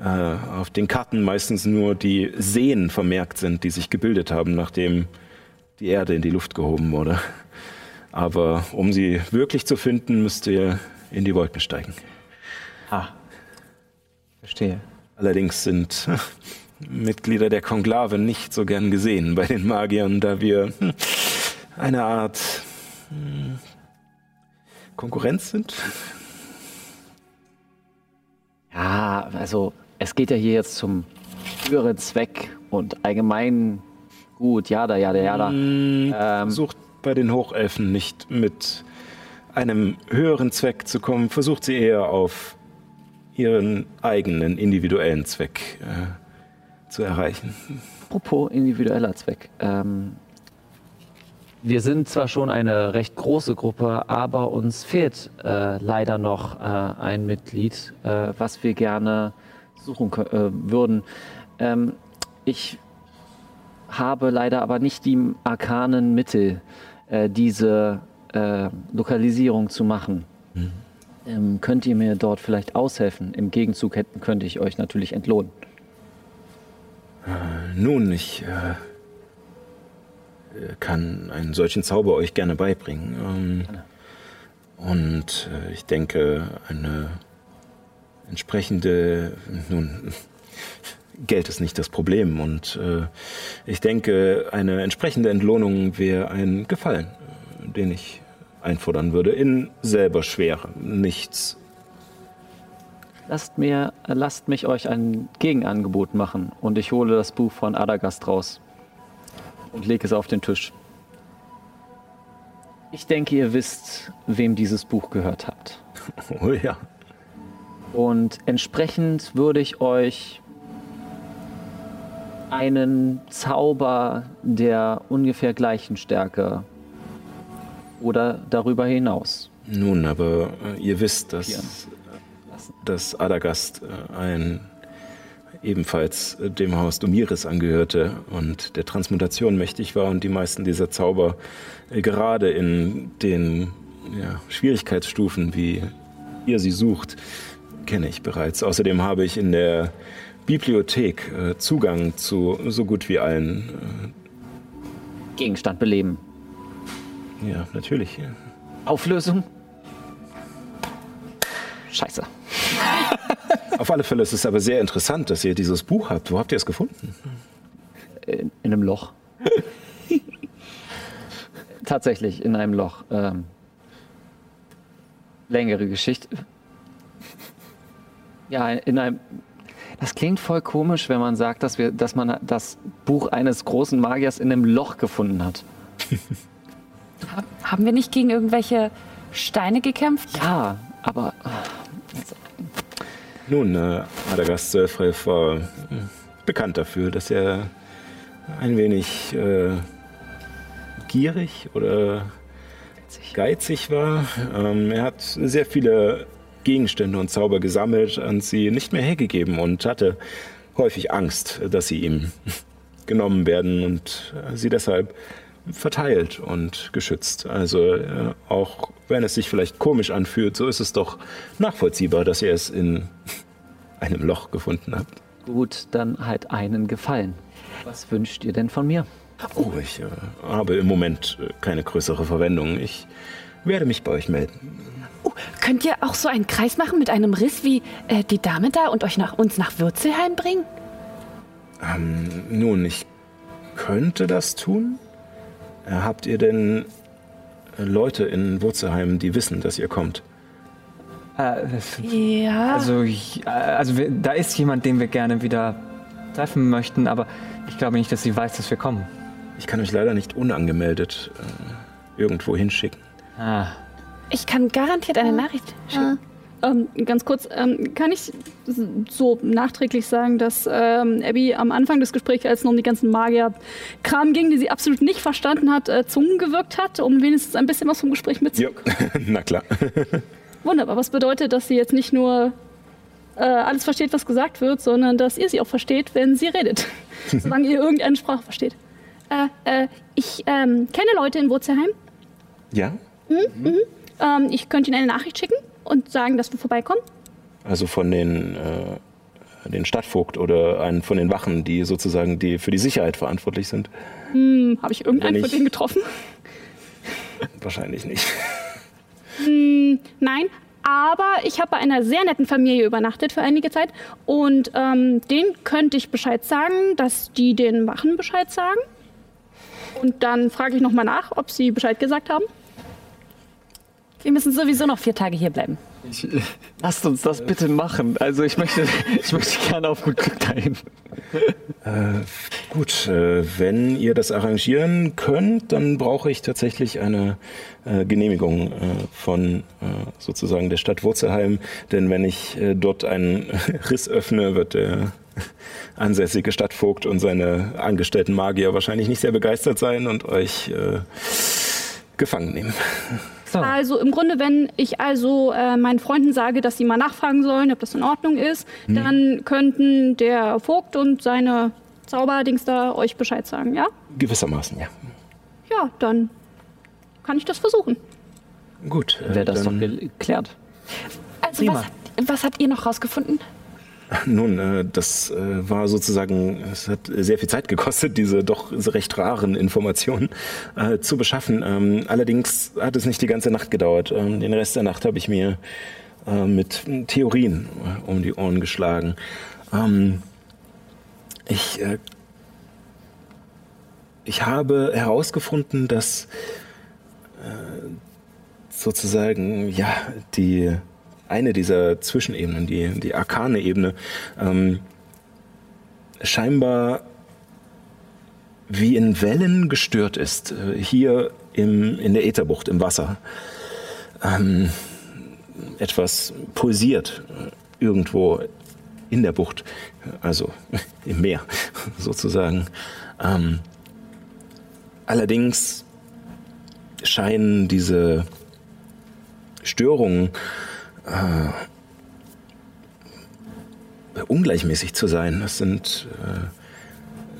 B: äh, auf den Karten meistens nur die Seen vermerkt sind, die sich gebildet haben, nachdem die Erde in die Luft gehoben wurde. Aber um sie wirklich zu finden, müsst ihr in die Wolken steigen.
E: ah. Verstehe.
B: Allerdings sind [LAUGHS] Mitglieder der Konklave nicht so gern gesehen bei den Magiern, da wir hm, eine Art hm, Konkurrenz sind.
D: Ja, also es geht ja hier jetzt zum höheren Zweck und allgemein gut, jada, jada, jada.
B: Hm,
D: Ähm,
B: Versucht bei den Hochelfen nicht mit einem höheren Zweck zu kommen, versucht sie eher auf ihren eigenen individuellen Zweck äh, zu erreichen.
D: Apropos individueller Zweck. Ähm, wir sind zwar schon eine recht große Gruppe, aber uns fehlt äh, leider noch äh, ein Mitglied, äh, was wir gerne suchen äh, würden. Ähm, ich habe leider aber nicht die arkanen Mittel, äh, diese äh, Lokalisierung zu machen. Ähm, könnt ihr mir dort vielleicht aushelfen? Im Gegenzug hätten, könnte ich euch natürlich entlohnen.
B: Nun, ich äh, äh, kann einen solchen Zauber euch gerne beibringen. Ähm, und äh, ich denke, eine entsprechende, nun, [LAUGHS] Geld ist nicht das Problem. Und äh, ich denke, eine entsprechende Entlohnung wäre ein Gefallen, äh, den ich einfordern würde. In selber Schwere. Nichts.
D: Lasst, mir, lasst mich euch ein Gegenangebot machen und ich hole das Buch von Adagast raus und lege es auf den Tisch. Ich denke, ihr wisst, wem dieses Buch gehört habt. [LAUGHS]
B: Oh ja.
D: Und entsprechend würde ich euch einen Zauber der ungefähr gleichen Stärke oder darüber hinaus.
B: Nun, aber äh, ihr wisst, dass, dass Adagast äh, ein ebenfalls äh, dem Haus Domiris angehörte und der Transmutation mächtig war und die meisten dieser Zauber äh, gerade in den ja, Schwierigkeitsstufen, wie ihr sie sucht, kenne ich bereits. Außerdem habe ich in der Bibliothek äh, Zugang zu so gut wie allen.
D: Gegenstand beleben.
B: Äh, ja, natürlich. Ja.
D: Auflösung? Scheiße.
B: Auf alle Fälle ist es aber sehr interessant, dass ihr dieses Buch habt. Wo habt ihr es gefunden?
D: In, in einem Loch. [LAUGHS] Tatsächlich in einem Loch. Ähm, längere Geschichte. Ja, in einem. Das klingt voll komisch, wenn man sagt, dass, wir, dass man das Buch eines großen Magiers in einem Loch gefunden hat.
H: Haben wir nicht gegen irgendwelche Steine gekämpft?
D: Ja, aber.
B: Nun, äh, Adagast Sölfreif war äh, bekannt dafür, dass er ein wenig äh, gierig oder geizig war. Ähm, er hat sehr viele Gegenstände und Zauber gesammelt und sie nicht mehr hergegeben und hatte häufig Angst, dass sie ihm [LAUGHS] genommen werden und sie deshalb verteilt und geschützt. Also äh, auch wenn es sich vielleicht komisch anfühlt, so ist es doch nachvollziehbar, dass ihr es in [LAUGHS] einem Loch gefunden habt.
D: Gut, dann halt einen Gefallen. Was wünscht ihr denn von mir?
B: Oh, ich äh, habe im Moment äh, keine größere Verwendung. Ich werde mich bei euch melden.
H: Oh, könnt ihr auch so einen Kreis machen mit einem Riss wie äh, die Dame da und euch nach uns nach Würzelheim bringen?
B: Ähm, nun, ich könnte das tun. Äh, habt ihr denn äh, Leute in Wurzelheim, die wissen, dass ihr kommt?
E: Äh,
H: Ja.
E: also, also wir, da ist jemand, den wir gerne wieder treffen möchten, aber ich glaube nicht, dass sie weiß, dass wir kommen.
B: Ich kann euch leider nicht unangemeldet äh, irgendwo hinschicken.
E: Ah,
H: ich kann garantiert eine Nachricht schicken.
F: Ähm, ganz kurz, ähm, kann ich so nachträglich sagen, dass ähm, Abby am Anfang des Gesprächs, als es noch um die ganzen Magier-Kram ging, die sie absolut nicht verstanden hat, äh, Zungen gewirkt hat, um wenigstens ein bisschen was vom Gespräch mitzunehmen? [LAUGHS]
B: Na klar. [LAUGHS]
F: Wunderbar. Was bedeutet, dass sie jetzt nicht nur äh, alles versteht, was gesagt wird, sondern dass ihr sie auch versteht, wenn sie redet. [LAUGHS] Solange ihr irgendeine Sprache versteht. Äh, äh, ich ähm, kenne Leute in Wurzelheim.
B: Ja?
F: Ähm, ich könnte ihnen eine Nachricht schicken und sagen, dass wir vorbeikommen.
B: Also von den, äh, den Stadtvogt oder einen von den Wachen, die sozusagen die für die Sicherheit verantwortlich sind?
F: Hm, Habe ich irgendeinen
B: Wenn
F: von
B: ich-
F: denen getroffen? [LAUGHS]
B: Wahrscheinlich nicht.
F: Nein, aber ich habe bei einer sehr netten Familie übernachtet für einige Zeit und ähm, denen könnte ich Bescheid sagen, dass die den Wachen Bescheid sagen. Und dann frage ich nochmal nach, ob sie Bescheid gesagt haben.
H: Wir müssen sowieso noch vier Tage hier bleiben. [LAUGHS]
D: Lasst uns das bitte machen. Also ich möchte, [LAUGHS] ich möchte gerne auf gut Glück dahin.
B: Gut, äh, wenn ihr das arrangieren könnt, dann brauche ich tatsächlich eine äh, Genehmigung äh, von äh, sozusagen der Stadt Wurzelheim. Denn wenn ich äh, dort einen [LAUGHS] Riss öffne, wird der ansässige Stadtvogt und seine angestellten Magier wahrscheinlich nicht sehr begeistert sein und euch äh, gefangen nehmen.
E: So.
F: Also im Grunde, wenn ich also äh, meinen Freunden sage, dass sie mal nachfragen sollen, ob das in Ordnung ist, dann könnten der Vogt und seine Zauberdings da euch Bescheid sagen, ja?
B: Gewissermaßen, ja.
F: Ja, dann kann ich das versuchen.
B: Gut. äh,
D: Wäre das doch geklärt.
H: Also was habt, was habt ihr noch rausgefunden? [LAUGHS]
B: Nun, äh, das äh, war sozusagen, es hat sehr viel Zeit gekostet, diese doch recht raren Informationen äh, zu beschaffen. Ähm, allerdings hat es nicht die ganze Nacht gedauert. Ähm, den Rest der Nacht habe ich mir mit Theorien um die Ohren geschlagen. Ähm, ich, ich habe herausgefunden, dass sozusagen, ja, die eine dieser Zwischenebenen, die, die arkane Ebene, ähm, scheinbar wie in Wellen gestört ist, äh, hier im, in der Ätherbucht im Wasser. Ähm, etwas pulsiert irgendwo in der Bucht, also [LAUGHS] im Meer [LAUGHS] sozusagen. Ähm, allerdings scheinen diese Störungen äh, ungleichmäßig zu sein. Das sind äh,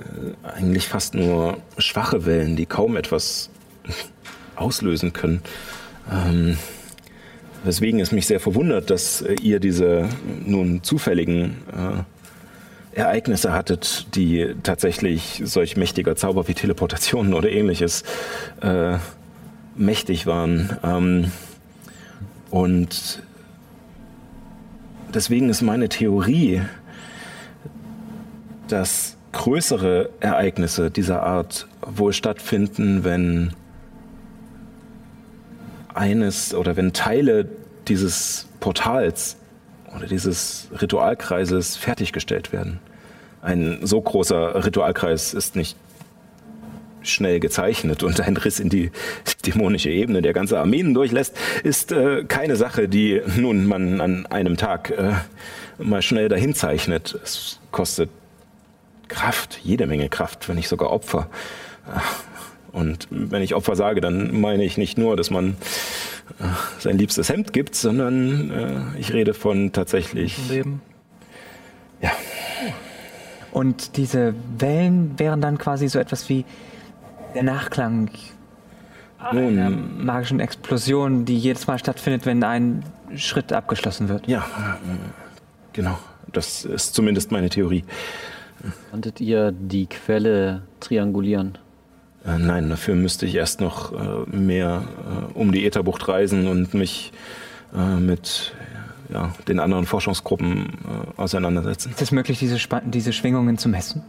B: äh, eigentlich fast nur schwache Wellen, die kaum etwas [LAUGHS] auslösen können. Ähm, weswegen es mich sehr verwundert, dass äh, ihr diese nun zufälligen äh, Ereignisse hattet, die tatsächlich solch mächtiger Zauber wie Teleportation oder ähnliches äh, mächtig waren. Ähm, und deswegen ist meine Theorie, dass größere Ereignisse dieser Art wohl stattfinden, wenn eines oder wenn Teile dieses Portals oder dieses Ritualkreises fertiggestellt werden. Ein so großer Ritualkreis ist nicht schnell gezeichnet und ein Riss in die dämonische Ebene der ganze Armeen durchlässt, ist äh, keine Sache, die nun man an einem Tag äh, mal schnell dahin zeichnet. Es kostet Kraft, jede Menge Kraft, wenn nicht sogar Opfer. Und wenn ich Opfer sage, dann meine ich nicht nur, dass man äh, sein liebstes Hemd gibt, sondern äh, ich rede von tatsächlich
G: Leben.
B: Ja.
E: Und diese Wellen wären dann quasi so etwas wie der Nachklang einer
B: Nun,
E: magischen Explosion, die jedes Mal stattfindet, wenn ein Schritt abgeschlossen wird.
B: ja, genau. Das ist zumindest meine Theorie.
D: Konntet ihr die Quelle triangulieren?
B: Äh, nein, dafür müsste ich erst noch äh, mehr äh, um die Ätherbucht reisen und mich mit ja, den anderen Forschungsgruppen auseinandersetzen.
E: Ist es möglich, diese, Spa diese Schwingungen zu messen?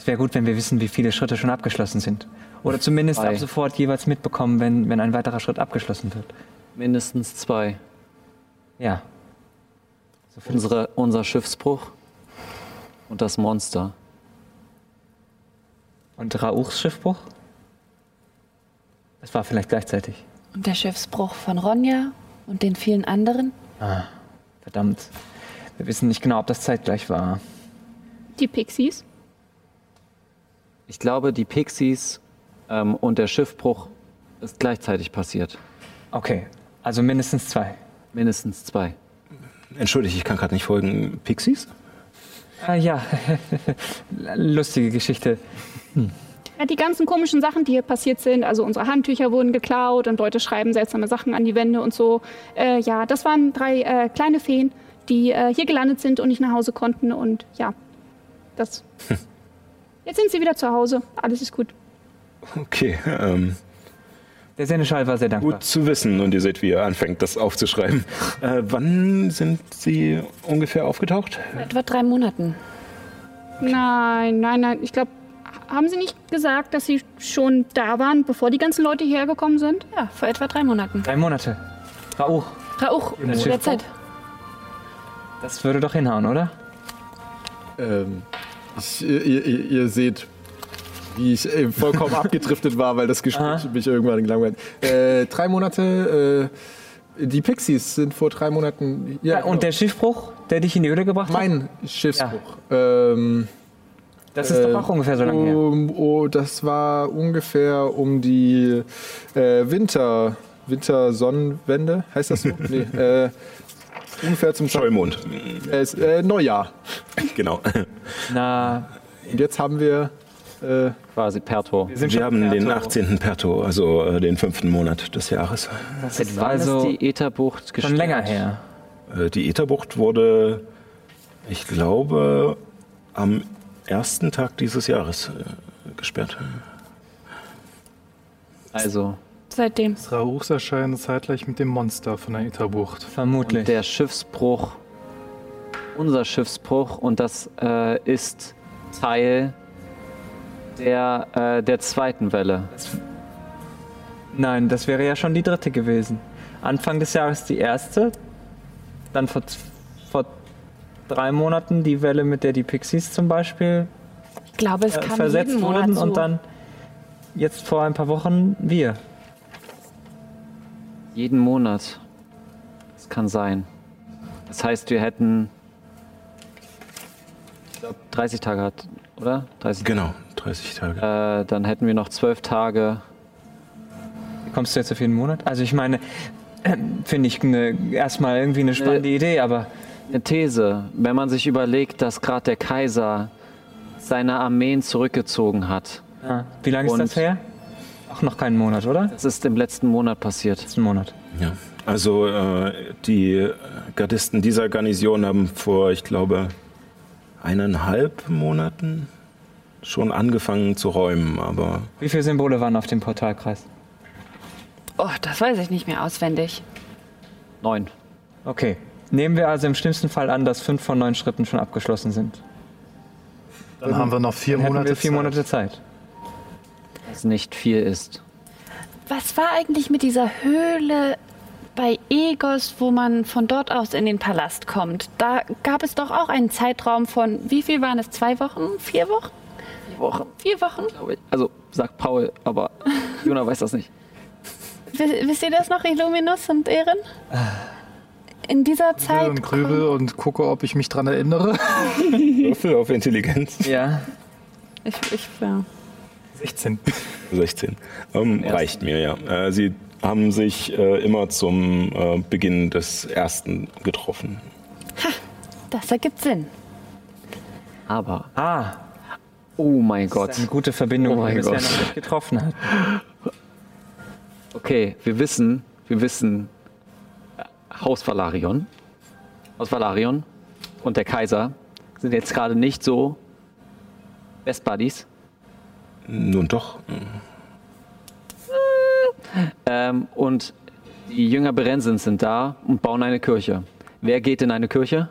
E: Es wäre gut, wenn wir wissen, wie viele Schritte schon abgeschlossen sind. Oder zumindest
D: Zwei.
E: ab sofort jeweils mitbekommen, wenn, wenn ein weiterer Schritt abgeschlossen wird.
D: Mindestens zwei.
E: Ja. So viel
D: Unsere, unser Schiffsbruch und das Monster.
E: Und Rauchs Schiffbruch? Das war vielleicht gleichzeitig.
H: Und der Schiffsbruch von Ronja und den vielen anderen?
E: Ah, verdammt. Wir wissen nicht genau, ob das zeitgleich war.
F: Die Pixies.
D: Ich glaube, die Pixies ähm, und der Schiffbruch ist gleichzeitig passiert.
E: Okay, also mindestens zwei.
D: Mindestens zwei.
B: Entschuldigt, ich kann gerade nicht folgen. Pixies?
E: Ah, ja, [LAUGHS] lustige Geschichte.
F: Ja, die ganzen komischen Sachen, die hier passiert sind, also unsere Handtücher wurden geklaut und Leute schreiben seltsame Sachen an die Wände und so. Äh, ja, das waren drei äh, kleine Feen, die äh, hier gelandet sind und nicht nach Hause konnten und ja, das. Jetzt sind sie wieder zu Hause. Alles ist gut.
B: Okay, ähm,
E: Der Seneschall war sehr dankbar.
B: gut zu wissen. Und ihr seht, wie er anfängt, das aufzuschreiben. [LAUGHS] Äh, wann sind Sie ungefähr aufgetaucht?
H: Vor etwa drei Monaten.
F: Nein, nein, nein. Ich glaube, haben Sie nicht gesagt, dass Sie schon da waren, bevor die ganzen Leute hierher gekommen sind?
H: Ja, vor etwa drei Monaten.
E: Drei Monate. Rauch,
H: Rauch, zu der? Zeit.
E: das würde doch hinhauen, oder?
C: Ähm, ich, ihr, ihr, ihr seht, wie ich äh, vollkommen [LAUGHS] abgedriftet war, weil das Gespräch mich irgendwann gelangweilt. Äh, drei Monate, äh, die Pixies sind vor drei Monaten. Ja,
E: Ja, und der Schiffbruch, der dich in die Höhle gebracht hat?
C: mein Schiffsbruch. Ähm,
E: Das ist
C: äh,
E: doch auch ungefähr so lange her.
C: um, oh, das war ungefähr um die äh, Winter, Wintersonnenwende, heißt das so? [LAUGHS] nee, äh, ungefähr zum
B: Vollmond.
C: äh, Neujahr.
B: Genau.
E: Na,
C: Und jetzt haben wir äh,
D: Quasi Pertor.
E: wir sind
B: Wir
E: schon
B: haben den
E: Perto.
B: 18. Perto, also äh, den fünften Monat des Jahres.
E: Das ist
D: Wann
E: also
D: ist die Ätherbucht
E: schon
D: gesperrt?
E: länger her.
B: Äh, die Ätherbucht wurde, ich glaube, am ersten Tag dieses Jahres äh, gesperrt.
D: Also,
H: Seitdem.
G: Das Rauchs erscheinen zeitgleich mit dem Monster von der Etherbucht.
E: Vermutlich.
D: und der Schiffsbruch, unser Schiffsbruch, und das äh, ist Teil der, äh, der zweiten Welle.
E: Nein, das wäre ja schon die dritte gewesen. Anfang des Jahres die erste, dann vor, vor drei Monaten die Welle, mit der die Pixies zum Beispiel
H: Ich glaube, es
E: äh,
H: kam
E: versetzt
H: jeden Monat
E: wurden
H: so.
E: und dann jetzt vor ein paar Wochen wir.
D: Jeden Monat. Das kann sein. Das heißt, wir hätten 30 Tage hat, oder? 30
B: Genau, 30 Tage.
D: Äh, dann hätten wir noch zwölf Tage.
E: Wie kommst du jetzt auf jeden Monat? Also ich meine, äh, finde ich eine, erstmal irgendwie eine spannende Idee, aber
D: Eine These, wenn man sich überlegt, dass gerade der Kaiser seine Armeen zurückgezogen hat.
E: ja, wie lange ist das her? Ach, noch keinen Monat, oder?
D: Das ist im letzten Monat passiert.
E: Letzten Monat.
B: Ja. Also äh, die Gardisten dieser Garnison haben vor, ich glaube, eineinhalb Monaten schon angefangen zu räumen, aber
E: Wie viele Symbole waren auf dem Portalkreis?
H: Oh, das weiß ich nicht mehr auswendig.
D: Neun.
E: Okay. Nehmen wir also im schlimmsten Fall an, dass fünf von neun Schritten schon abgeschlossen sind.
G: Dann haben wir noch vier
E: Dann
G: Monate
E: wir vier
G: Zeit.
E: Monate Zeit.
D: Was nicht viel ist.
H: Was war eigentlich mit dieser Höhle bei Egos, wo man von dort aus in den Palast kommt? Da gab es doch auch einen Zeitraum von, wie viel waren es? Zwei Wochen? Vier Wochen?
D: Vier Wochen,
H: Vier Wochen?
D: Also, sagt Paul, aber [LAUGHS] Jona weiß das nicht.
H: Wi- Wisst ihr das noch, Illuminus und Ehren? In dieser Zeit.
G: und grübel und gucke, ob ich mich dran erinnere. [LAUGHS] [LAUGHS]
B: Würfel auf Intelligenz
E: Ja.
H: Ich, ich, ja.
G: 16.
B: 16. Ähm, reicht mir, ja. Äh, sie haben sich äh, immer zum äh, Beginn des ersten getroffen.
H: Das ergibt Sinn.
D: Aber,
E: Ah,
D: oh mein
E: das
D: Gott.
E: ist eine gute Verbindung,
D: Oh
E: die
D: mein
E: wir bisher
D: Gott.
E: noch nicht getroffen hat.
D: Okay, wir wissen, wir wissen, äh, Haus Valarion, Haus Valarion und der Kaiser sind jetzt gerade nicht so Best Buddies.
B: Nun doch.
D: Ähm, und die Jünger Berensens sind da und bauen eine Kirche. Wer geht in eine Kirche?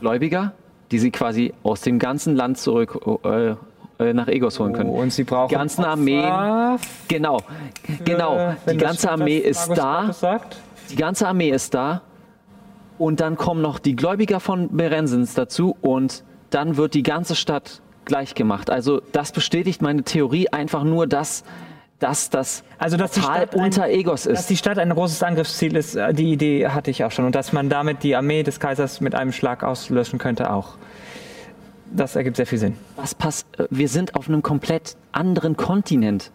D: Gläubiger, die sie quasi aus dem ganzen Land zurück äh, äh, nach Egos holen können.
E: Oh, und sie brauchen
D: Die ganzen
E: Opfer
D: Armeen. Genau, genau.
E: für-
D: Die
E: wenn das
D: ganze Armee ist da. Die ganze Armee ist da. Und dann kommen noch die Gläubiger von Berensens dazu und dann wird die ganze Stadt gleich gemacht. Also das bestätigt meine Theorie einfach nur, dass, dass das
E: Also, dass die
D: Tal
E: Stadt ein-
D: unter Egos
E: Dass
D: ist.
E: die Stadt ein großes Angriffsziel ist, äh, die Idee hatte ich auch schon. Und dass man damit die Armee des Kaisers mit einem Schlag auslöschen könnte, auch. Das ergibt sehr viel Sinn.
D: Was pass äh, wir sind auf einem komplett anderen Kontinent.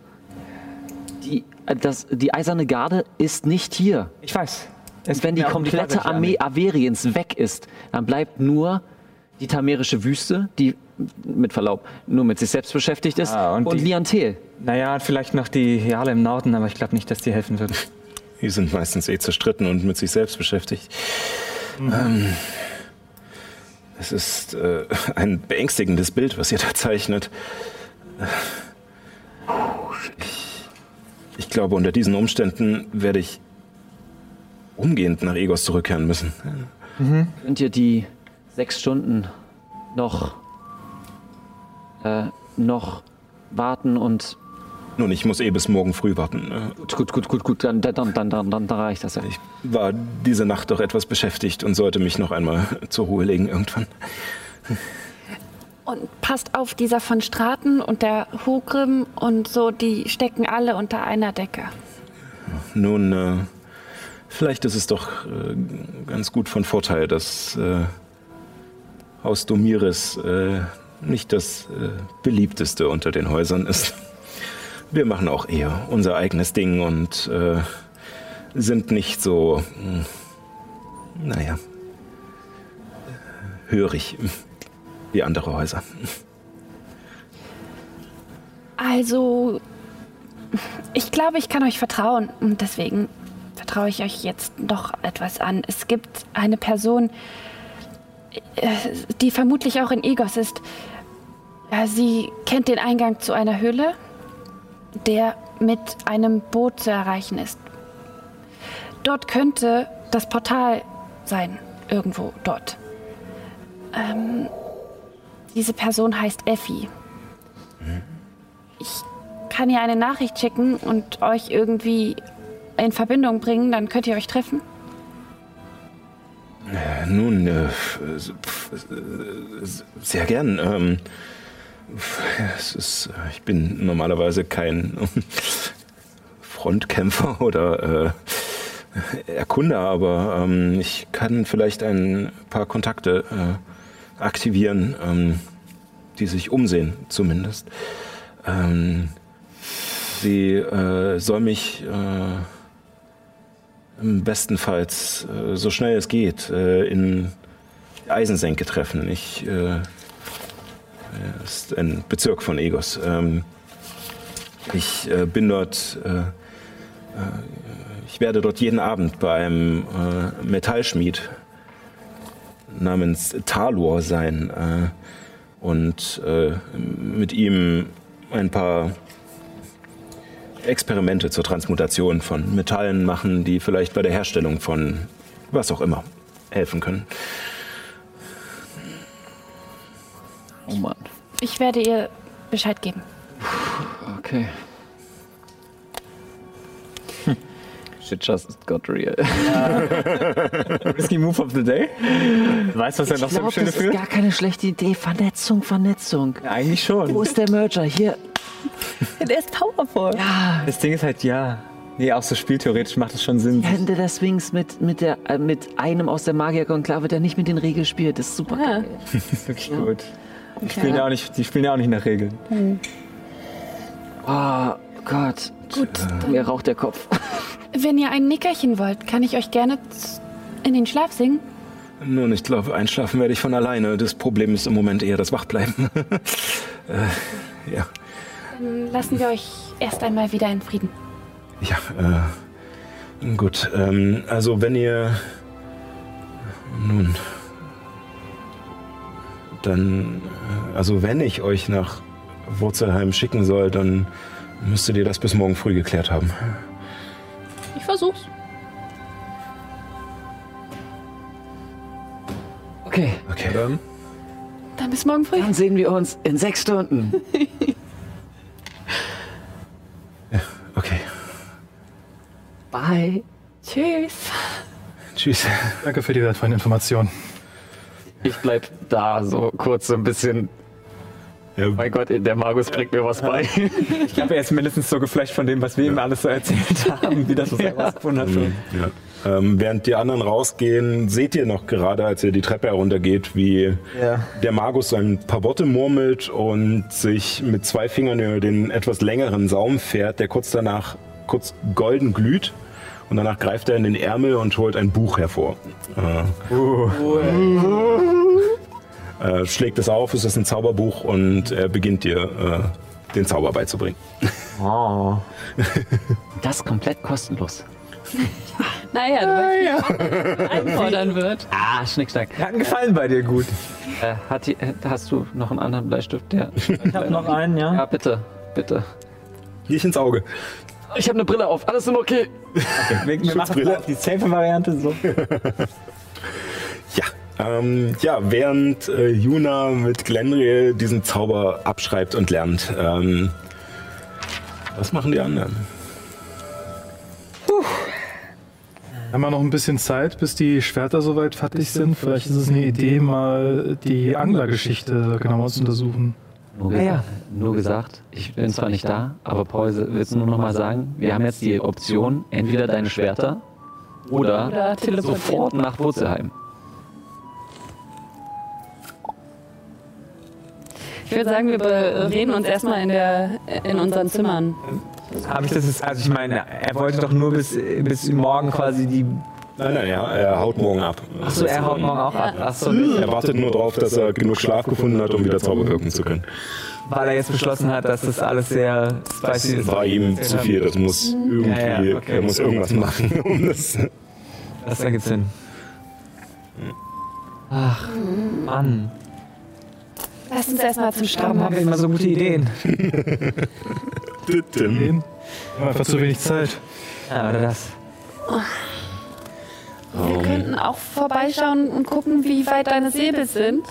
D: Die, äh, das, die Eiserne Garde ist nicht hier.
E: Ich weiß. Es
D: Wenn die komplette
E: kaiserliche
D: Armee Averiens weg ist, dann bleibt nur die tamerische Wüste, die mit Verlaub nur mit sich selbst beschäftigt ist,
E: Ah, und
D: und,
E: die-
D: Liantel.
E: Naja, vielleicht noch die Jale im Norden, aber ich glaube nicht, dass die helfen wird. [LAUGHS]
B: Die sind meistens eh zerstritten und mit sich selbst beschäftigt. Ähm, es ist äh, ein beängstigendes Bild, was ihr da zeichnet. Ich, ich glaube, unter diesen Umständen werde ich umgehend nach Egos zurückkehren müssen.
D: Könnt ihr die sechs Stunden noch, äh, noch warten und
B: Nun, ich muss eh bis morgen früh warten. Äh,
D: gut, gut, gut, gut, gut, dann, dann, dann, dann, dann, dann reicht das ja.
B: Ich war diese Nacht doch etwas beschäftigt und sollte mich noch einmal [LAUGHS] zur Ruhe legen irgendwann.
H: Und passt auf, dieser von Straten und der Hogrim und so, die stecken alle unter einer Decke.
B: Nun, äh, vielleicht ist es doch äh, ganz gut von Vorteil, dass äh, Haus Domiris äh, nicht das äh, beliebteste unter den Häusern ist. Wir machen auch eher unser eigenes Ding und äh, sind nicht so, mh, naja, hörig wie andere Häuser.
H: Also, ich glaube, ich kann euch vertrauen und deswegen vertraue ich euch jetzt noch etwas an. Es gibt eine Person, äh, die vermutlich auch in Egos ist. Sie kennt den Eingang zu einer Höhle, der mit einem Boot zu erreichen ist. Dort könnte das Portal sein, irgendwo dort. Ähm, diese Person heißt Effi. Ich kann ihr eine Nachricht schicken und euch irgendwie in Verbindung bringen, dann könnt ihr euch treffen.
B: Äh, Nun, äh, sehr gern. Ähm, es ist, äh, ich bin normalerweise kein [LAUGHS] Frontkämpfer oder Erkunder, aber ähm, ich kann vielleicht ein paar Kontakte aktivieren, ähm, die sich umsehen zumindest. Sie soll mich bestenfalls äh, so schnell es geht äh, in Eisensenke treffen. Ich äh, ist ein Bezirk von Egos. Ähm, Ich bin dort, ich werde dort jeden Abend bei einem Metallschmied namens Talor sein und mit ihm ein paar Experimente zur Transmutation von Metallen machen, die vielleicht bei der Herstellung von was auch immer helfen können.
D: Oh Mann.
H: Ich werde ihr Bescheid geben.
D: Okay. Shit just got real.
E: Risky Move of the Day. Weißt du, was er noch so
D: glaub,
E: schön
D: das
E: dafür?
D: ist gar keine schlechte Idee. Vernetzung, Vernetzung.
E: Ja, eigentlich schon.
D: Wo ist der Merger? Hier.
F: Der ist powerful.
E: Das Ding ist halt, ja. Nee, auch so spieltheoretisch macht es schon Sinn.
D: Hände der Sphinx mit, mit, der, äh, mit einem aus der Magierkonklave, der nicht mit den Regeln spielt. Das ist super
F: Ja.
D: geil. [LAUGHS]
E: Das ist wirklich gut. Die spielen, ja auch nicht, die spielen ja auch nicht nach Regeln.
D: Oh Gott.
H: Gut,
D: Mir raucht der Kopf.
H: Wenn ihr ein Nickerchen wollt, kann ich euch gerne in den Schlaf singen.
B: Nun, ich glaube, einschlafen werde ich von alleine. Das Problem ist im Moment eher das Wachbleiben. [LAUGHS] äh, ja,
H: Dann lassen wir euch erst einmal wieder in Frieden.
B: ja, äh, gut. Ähm, also wenn ihr nun, dann, äh, also wenn ich euch nach Wurzelheim schicken soll, dann müsstet ihr das bis morgen früh geklärt haben.
F: Ich versuch's.
D: Okay,
B: Okay.
C: Dann
H: Dann bis morgen früh.
D: dann sehen wir uns in sechs Stunden. [LAUGHS]
B: Okay.
D: Bye.
H: Tschüss.
B: Tschüss.
G: Danke für die wertvollen Informationen.
D: Ich bleib da so kurz so ein bisschen.
B: Ja,
D: Mein Gott, der Magus bringt mir was bei.
E: Ich glaube, er ist mindestens so geflasht von dem, was wir ihm alles so erzählt haben, wie das was er herausgefunden hat. Schon.
B: Ja. Ähm, während die anderen rausgehen, seht ihr noch gerade, als ihr die Treppe heruntergeht, wie
E: Ja.
B: der Magus so ein paar Worte murmelt und sich mit zwei Fingern über den etwas längeren Saum fährt, der kurz danach kurz golden glüht. Und danach greift er in den Ärmel und holt ein Buch hervor. Äh, [LAUGHS] äh, schlägt es auf, es ist ein Zauberbuch und er beginnt dir äh, den Zauber beizubringen.
E: Oh. [LAUGHS]
D: Das ist komplett kostenlos.
F: Naja, du weißt, wie man einfordern wird.
D: Ah, Schnickschnack.
E: Hat einen Gefallen bei dir, gut.
D: Äh, hat die, äh, hast du noch einen anderen Bleistift? Der,
E: Ich habe noch einen, ja.
D: ja, bitte. Bitte.
B: Nicht ins Auge.
D: Ich habe eine Brille auf. Alles in okay.
E: Wir, wir machen die safe Variante so. [LAUGHS]
B: Ja, ähm, ja während äh, Juna mit Glendriel diesen Zauber abschreibt und lernt, ähm, was machen die anderen?
G: Haben wir noch ein bisschen Zeit, bis die Schwerter soweit fertig sind? Vielleicht ist es eine Idee, mal die Anglergeschichte genauer zu untersuchen.
D: Nur,
E: Ja,
D: gesagt,
E: ja.
D: nur gesagt, ich bin zwar nicht da, aber Paul, willst du nur noch mal sagen, wir haben jetzt die Option, entweder deine Schwerter oder,
F: Oder
D: sofort nach Wurzelheim.
F: Würde sagen, wir reden uns erstmal in, der, in unseren Zimmern.
E: Habe ich das ist, also ich meine, er wollte doch nur bis, bis morgen quasi die.
B: Nein, nein, ja, er haut morgen ab.
E: Achso, er haut morgen auch ab. Achso,
B: Er wartet nur darauf, dass er genug Schlaf gefunden hat, um wieder Zauber wirken zu können.
E: weil er jetzt beschlossen hat, dass das alles sehr spicy ist.
B: War ihm zu viel, das muss irgendwie,
E: Ja, ja, okay.
B: er muss irgendwas machen, [LAUGHS] um das.
E: Das ergibt Sinn. Ach, Mann.
H: Lass uns erstmal zum Stamm
E: Warum haben wir immer so gute Ideen?
B: Tim.
G: Wir haben einfach zu wenig Zeit.
E: Ja, oder das.
H: Wir könnten auch vorbeischauen und gucken, wie weit deine Säbel sind.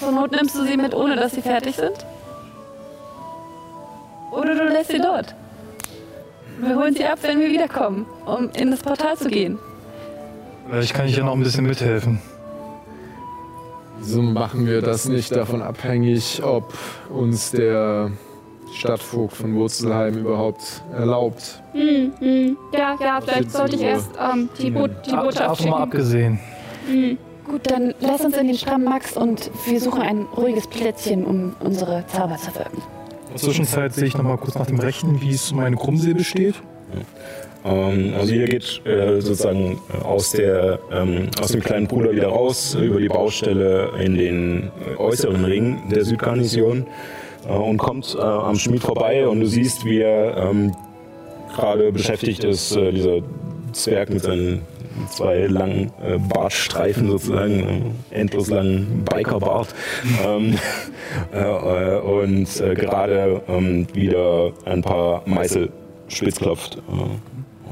H: Zur Not nimmst du sie mit, ohne dass sie fertig sind. Oder du lässt sie dort. Wir holen sie ab, wenn wir wiederkommen, um in das Portal zu gehen.
G: Vielleicht kann ich ja noch ein bisschen mithelfen.
C: Wieso machen wir das nicht davon abhängig, ob uns der Stadtvogt von Wurzelheim überhaupt erlaubt?
F: Hm, hm. Ja, ja, vielleicht sollte ich
C: 14 Uhr.
F: erst ähm, die, Bo die Botschaft
G: Davon mal
F: schicken.
G: abgesehen.
H: Gut, dann lass uns in den Stamm, Max, und wir suchen ein ruhiges Plätzchen, um unsere Zauber zu wirken.
G: In der Zwischenzeit sehe ich noch mal kurz nach dem Rechten, wie es um meine Krummsäbel steht.
B: Ähm, also ihr geht äh, sozusagen äh, aus, der, ähm, aus dem kleinen Bruder wieder raus, äh, über die Baustelle in den äußeren Ring der Südgarnison. und kommt am Schmied vorbei und du siehst, wie er ähm, gerade beschäftigt ist, dieser Zwerg mit seinen zwei langen Bartstreifen sozusagen, endlos langen Bikerbart [LAUGHS] und gerade wieder ein paar Meißel spitz.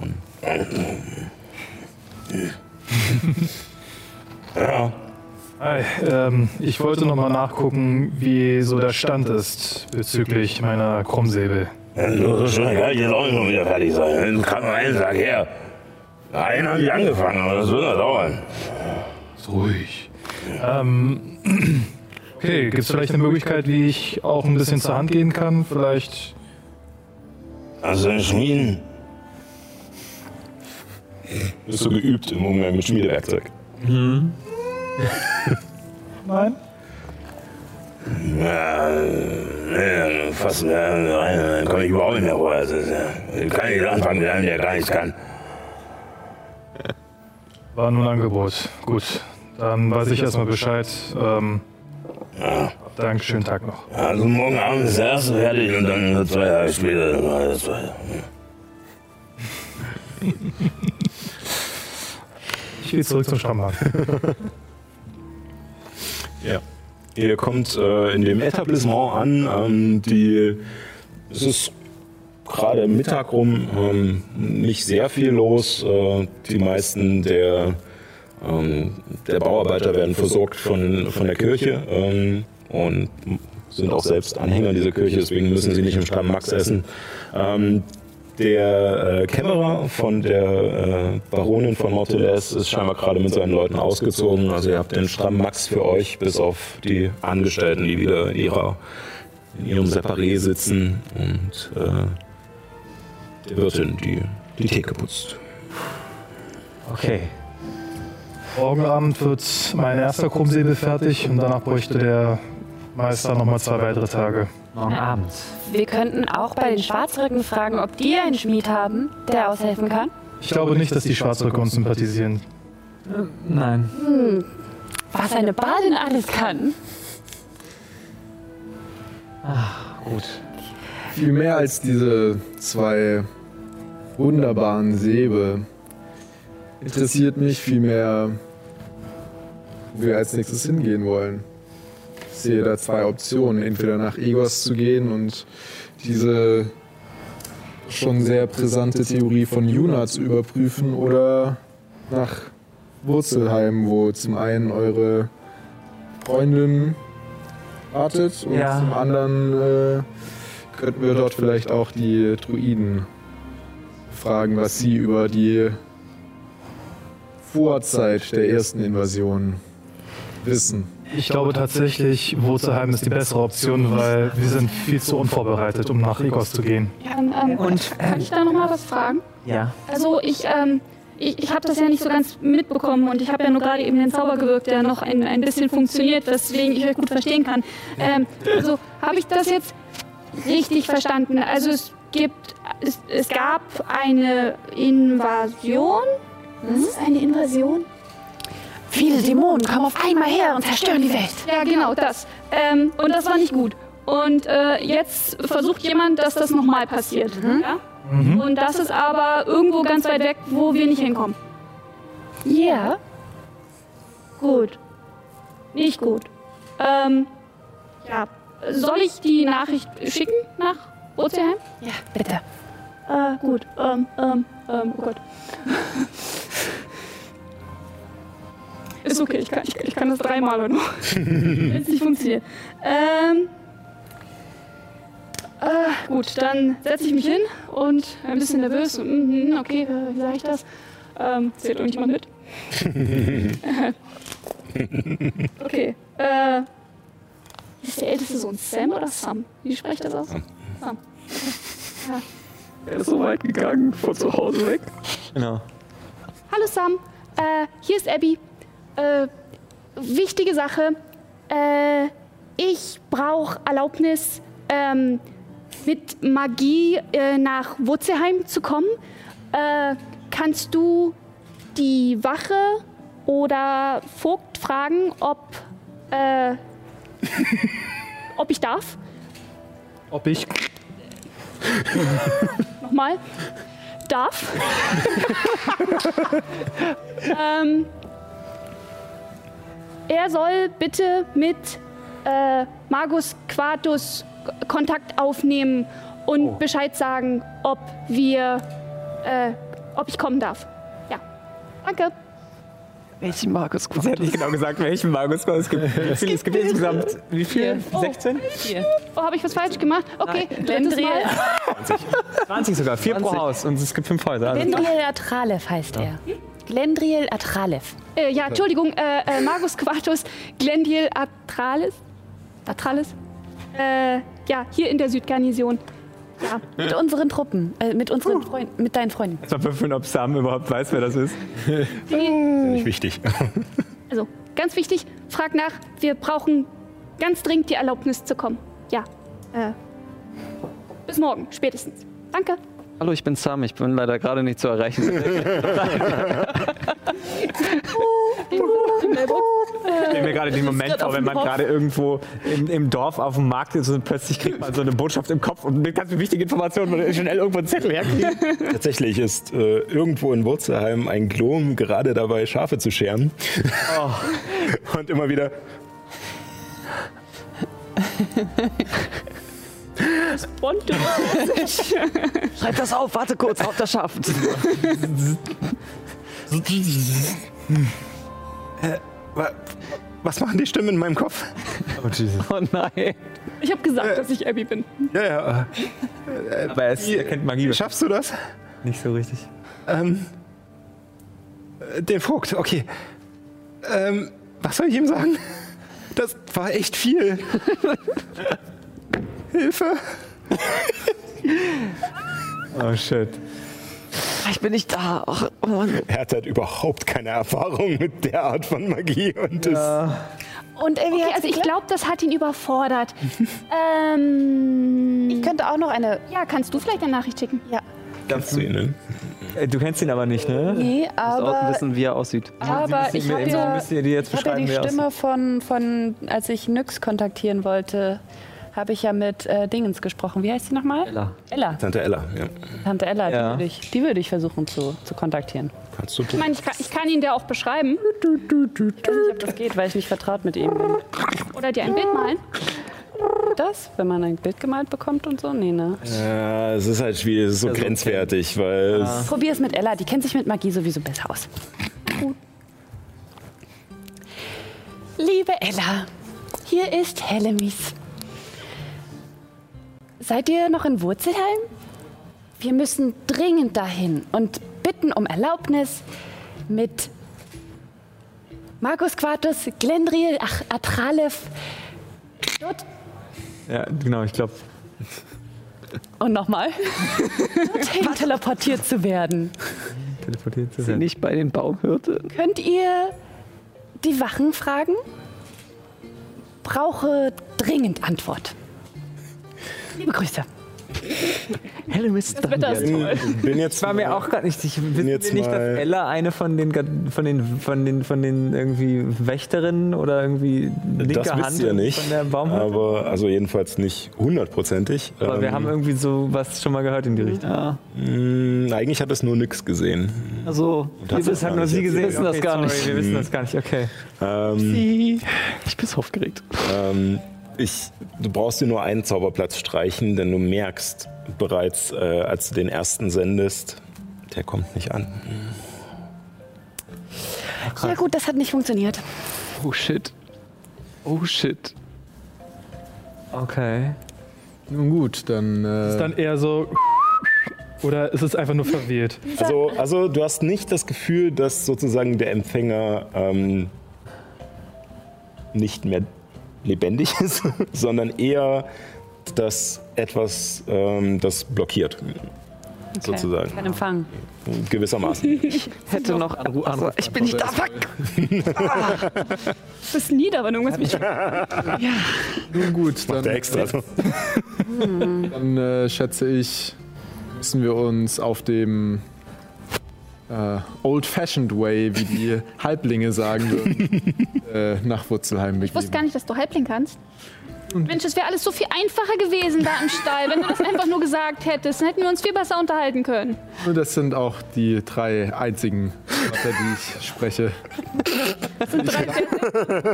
B: Und, ja,
G: Hi, ähm, ich wollte noch mal nachgucken, wie so der Stand ist bezüglich meiner Krummsäbel.
B: so schnell kann ich jetzt auch nicht schon wieder fertig sein. Das kann nur einen Tag her. Einen habe ich angefangen, aber das wird noch dauern.
G: Ist ruhig. Ähm, okay, gibt es vielleicht eine Möglichkeit, wie ich auch ein bisschen zur Hand gehen kann? Vielleicht.
B: Also Schmieden. Bist du geübt im Umgang mit Schmiedewerkzeug? [LAUGHS]
G: Nein?
B: Ja, nee, fast ja, nein, dann komme ich überhaupt nicht mehr vor. Das ist, ja, kann ich nicht anfangen mit einem, der gar nichts kann.
G: War nur ein Angebot. Gut, dann weiß ich erstmal Bescheid. Ähm, Danke, schönen Tag noch.
B: Also morgen Abend ist der erste fertig und dann zwei Jahre später dann war das zweite.
G: Ich gehe zurück zum Stammmarkt. [LAUGHS]
B: Ja. Ihr kommt äh, in dem Etablissement an. Ähm, die, es ist gerade Mittag rum, ähm, nicht sehr viel los. Äh, die meisten der, ähm, der Bauarbeiter werden versorgt von, von der Kirche ähm, und sind auch selbst Anhänger dieser Kirche, deswegen müssen sie nicht im Stamm Max essen. Der äh, Kämmerer von der äh, Baronin von Morteles ist scheinbar gerade mit seinen Leuten ausgezogen. Also ihr habt den Stamm Max für euch, bis auf die Angestellten, die wieder in, ihrer, in ihrem Separé sitzen und äh, der Wirtin, die die Theke putzt.
E: Okay.
G: Morgen Abend wird mein erster Krummsäbel fertig und danach bräuchte der Meister nochmal zwei weitere Tage.
E: Morgen Abend.
H: Wir könnten auch bei den Schwarzrücken fragen, ob die einen Schmied haben, der aushelfen kann.
G: Ich glaube nicht, dass die Schwarzröcke uns sympathisieren.
E: Nein.
H: Was eine Badin alles kann.
E: Gut.
C: Viel mehr als diese zwei wunderbaren Säbe interessiert mich vielmehr, wo wir als nächstes hingehen wollen. Sehe da zwei Optionen. Entweder nach Egos zu gehen und diese schon sehr brisante Theorie von Juna zu überprüfen oder nach Wurzelheim, wo zum einen eure Freundin wartet und
E: Ja.
C: zum anderen äh, könnten wir dort vielleicht auch die Druiden fragen, was sie über die Vorzeit der ersten Invasion wissen.
G: Ich glaube tatsächlich, Wurzelheim ist die bessere Option, weil wir sind viel zu unvorbereitet, um nach Egos zu gehen.
F: Kann, ähm,
E: Und
F: kann ich da noch mal was fragen?
E: ja.
F: Also ich, ähm, ich, ich habe das ja nicht so ganz mitbekommen und ich habe ja nur gerade eben den Zauber gewirkt, der noch ein, ein bisschen funktioniert, weswegen ich euch gut verstehen kann. Ähm, also habe ich das jetzt richtig verstanden? Also es gibt, es, es gab eine Invasion. Was ist eine Invasion?
H: Viele Dämonen kommen auf einmal her und zerstören die Welt.
F: Ja, genau, das. Ähm, und das war nicht gut. Und äh, jetzt versucht jemand, dass das nochmal passiert. Ja? Und das ist aber irgendwo ganz weit weg, wo wir nicht hinkommen.
H: Ja.
F: Gut. Nicht gut. Ähm, ja. Soll ich die Nachricht schicken nach Ozean?
H: Ja, bitte.
F: Äh, gut. Ähm, ähm, ähm, oh Gott. [LAUGHS] Ist okay, ich kann, ich, ich kann das dreimal oder noch. [LAUGHS] Wenn es nicht funktioniert. Ähm. Äh, gut, dann setze ich mich hin und ein bisschen nervös. Mhm, okay, äh, wie sage ich das? Ähm, zählt irgendjemand mit? [LAUGHS] okay. Äh, ist der älteste Sohn Sam oder Sam? Wie spreche ich das aus? Sam.
C: Er ist so weit gegangen, von zu Hause weg.
E: Genau.
F: Hallo Sam, äh, hier ist Abby. Äh, wichtige Sache. Äh, ich brauche Erlaubnis, ähm, mit Magie äh, nach Wurzelheim zu kommen. Äh, kannst du die Wache oder Vogt fragen, ob, äh, ob ich darf?
G: Ob ich.
F: Nochmal. Darf. [LAUGHS] ähm, er soll bitte mit äh, Magus Quartus Kontakt aufnehmen und Bescheid sagen, ob wir, äh, ob ich kommen darf. Ja. Danke.
D: Welchen Markus
E: Sie hat nicht genau gesagt, welchen Magus es gibt. [LAUGHS] Wie viel? Es gibt insgesamt, wie viel? 16?
F: Oh, habe ich was falsch gemacht? Okay, drittes
H: Lendriel,
F: Mal.
E: 20 sogar, vier pro
D: 20.
E: Haus und es gibt fünf Häuser. Also
H: Glendriel Atralev heißt er. Glendriel Atralev.
F: Äh, ja, Entschuldigung, äh, äh, Magus Quartus Glendil Atralis. Atralis? Äh, ja, hier in der Südgarnison. Ja,
H: Mit unseren Truppen, äh, mit unseren Freunden, mit deinen Freunden.
E: Erstmal prüfen, ob Sam überhaupt weiß, wer das ist.
B: Nicht wichtig. [LAUGHS]
F: also ganz wichtig, frag nach, wir brauchen ganz dringend die Erlaubnis zu kommen. Ja, äh, bis morgen, spätestens. Danke.
D: Hallo, ich bin Sam. Ich bin leider gerade nicht zu erreichen.
E: Ich stelle mir gerade den Moment vor, wenn man gerade irgendwo im, im Dorf auf dem Markt ist und plötzlich kriegt man so eine Botschaft im Kopf und eine ganz wichtige Information, man schnell irgendwo einen Zettel herkriegt.
B: Tatsächlich ist äh, irgendwo in Wurzelheim ein Glom gerade dabei, Schafe zu scheren. Und immer wieder.
F: Bonte.
D: Schreib das auf, warte kurz, auf das Schaf.
B: Wa- Was machen die Stimmen in meinem Kopf?
D: Oh nein.
F: Ich habe gesagt, dass ich Abby bin.
B: Ja, ja.
E: Aber er, ist, er kennt Magie
B: Wie schaffst du das?
E: nicht so richtig.
B: Ähm, äh, den Vogt, okay. Ähm, was soll ich ihm sagen? Das war echt viel. [LAUGHS] Hilfe. [LAUGHS]
E: Oh shit.
D: Ich bin nicht da. Ach, oh Mann.
B: Er hat halt überhaupt keine Erfahrung mit der Art von Magie und ist
H: Und Abby
F: Okay, also ich glaube, das hat ihn überfordert. [LAUGHS] ähm,
H: ich könnte auch noch eine.
F: ja, kannst du vielleicht eine Nachricht schicken?
H: Ja.
B: ganz zu ihnen.
E: Äh, Du kennst ihn aber nicht, ne?
H: Nee,
D: Auch
H: aber,
D: wissen, wie er aussieht.
H: aber ich habe
E: mir-
H: ja,
E: müsst ihr jetzt
H: ich hab ja die Stimme von, von, als ich Nyx kontaktieren wollte, habe ich ja mit äh, Dingens gesprochen. Wie heißt sie nochmal?
D: Ella.
H: Ella.
B: Tante Ella, ja.
H: Tante Ella,
E: Ja.
H: die würde ich, die würde ich versuchen zu, zu kontaktieren.
B: Kannst du
F: Ich meine, ich kann, ich kann ihn dir auch beschreiben
H: Ich weiß nicht, ob das geht, weil ich nicht vertraut mit ihm bin.
F: oder dir ein Bild malen.
H: Das, wenn man ein Bild gemalt bekommt und so? Nee, ne?
B: Ja, es ist halt schwierig, es ist so
D: Ja, so
B: grenzwertig, weil es
H: Probier es mit Ella, die kennt sich mit Magie sowieso besser aus. Liebe Ella, hier ist Hellemis. Seid ihr noch in Wurzelheim? Wir müssen dringend dahin und bitten um Erlaubnis mit Markus Quartus, Glendriel, ach, Atralev dort
E: Ja, genau, ich glaube.
H: und nochmal dorthin teleportiert zu werden.
E: Teleportiert zu
D: Sie
E: werden.
D: nicht bei den Baumhirten?
H: Könnt ihr die Wachen fragen? Brauche dringend Antwort. Liebe Grüße.
D: Helle Mist.
F: Wetter ist toll.
B: bin jetzt
E: Ich war mir auch gerade nicht sicher. Wissen wir
B: jetzt
E: nicht, dass
B: mal-
E: Ella eine von den, von den, von den, von den irgendwie Wächterinnen oder irgendwie linke
B: das
E: Hand
B: wisst ihr nicht,
E: von der Baumhütte?
B: aber also jedenfalls nicht hundertprozentig.
E: Aber wir
B: Ähm,
E: haben irgendwie so was schon mal gehört in die Richtung.
D: Ja,
B: mh, eigentlich hat es nur nix gesehen.
D: also,
B: das
E: Das
B: ist
E: hat
B: gar
E: nur sie gesehen.
D: wissen das gar
E: sorry,
D: nicht.
E: Wir wissen das gar nicht, okay.
B: Ähm,
D: ich bin so aufgeregt.
B: ähm, ich, du brauchst dir nur einen Zauberplatz streichen, denn du merkst bereits, äh, als du den ersten sendest, der kommt nicht an.
H: Ja gut, das hat nicht funktioniert.
D: Oh shit. Oh shit.
E: Okay.
C: Nun gut, dann. Äh,
G: Ist dann eher so. Oder ist es einfach nur verwählt?
B: Also, also du hast nicht das Gefühl, dass sozusagen der Empfänger ähm, nicht mehr lebendig [LAUGHS] ist, sondern eher, dass etwas ähm, das blockiert, sozusagen,
H: Kein Empfang.
B: gewissermaßen. [LAUGHS]
D: Hätte noch Anruf. Also, ich bin nicht da. Fuck.
F: Du bist nieder, wenn irgendwas mich.
C: nun gut, dann,
B: Der extra. so.
C: dann äh, schätze ich, müssen wir uns auf dem äh, Old-Fashioned Way, wie die [LAUGHS] Halblinge sagen würden, [LAUGHS] äh, nach Wurzelheim
F: Ich wusste
C: begeben.
F: gar nicht, dass du Halbling kannst. Mensch, es wäre alles so viel einfacher gewesen da im Stall, wenn du das einfach nur gesagt hättest. Dann hätten wir uns viel besser unterhalten können.
C: Und das sind auch die drei einzigen Wörter, die ich spreche.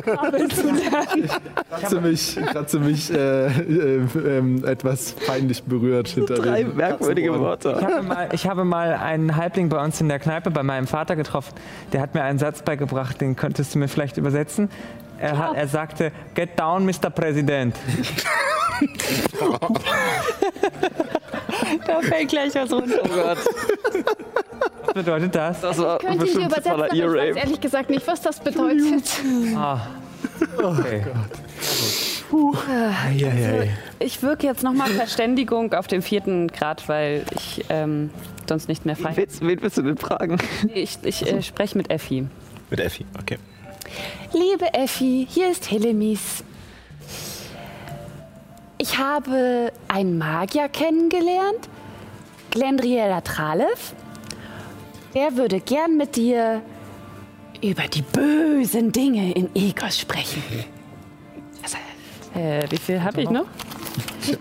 F: Kabel zu lernen.
C: Kratze mich, kratze mich äh, äh, ähm, etwas peinlich berührt hinter
D: Drei
C: den
D: merkwürdige
E: Ich
D: Worte.
E: habe, mal, ich habe mal einen Halbling bei uns in der Kneipe bei meinem Vater getroffen. Der hat mir einen Satz beigebracht, den könntest du mir vielleicht übersetzen. Er, hat, er sagte, Get down, Mr. President.
H: Da fällt gleich was runter.
D: Oh Gott,
E: Was bedeutet das?
D: das war
F: dir
D: bestimmt
F: übersetzen,
D: totaler
F: aber ich weiß ehrlich gesagt nicht, was das bedeutet.
E: Ah. Okay.
H: Ich wirke jetzt nochmal Verständigung auf dem vierten Grad, weil ich ähm, sonst nicht mehr frei
D: Willst, wen willst du denn fragen?
H: Ich, ich äh, spreche mit Effi.
B: Mit Effi, okay.
H: Liebe Effi, hier ist Helemis. Ich habe einen Magier kennengelernt, Glendriela Tralev. Der würde gern mit dir über die bösen Dinge in Egos sprechen. Äh, wie viel habe ich noch?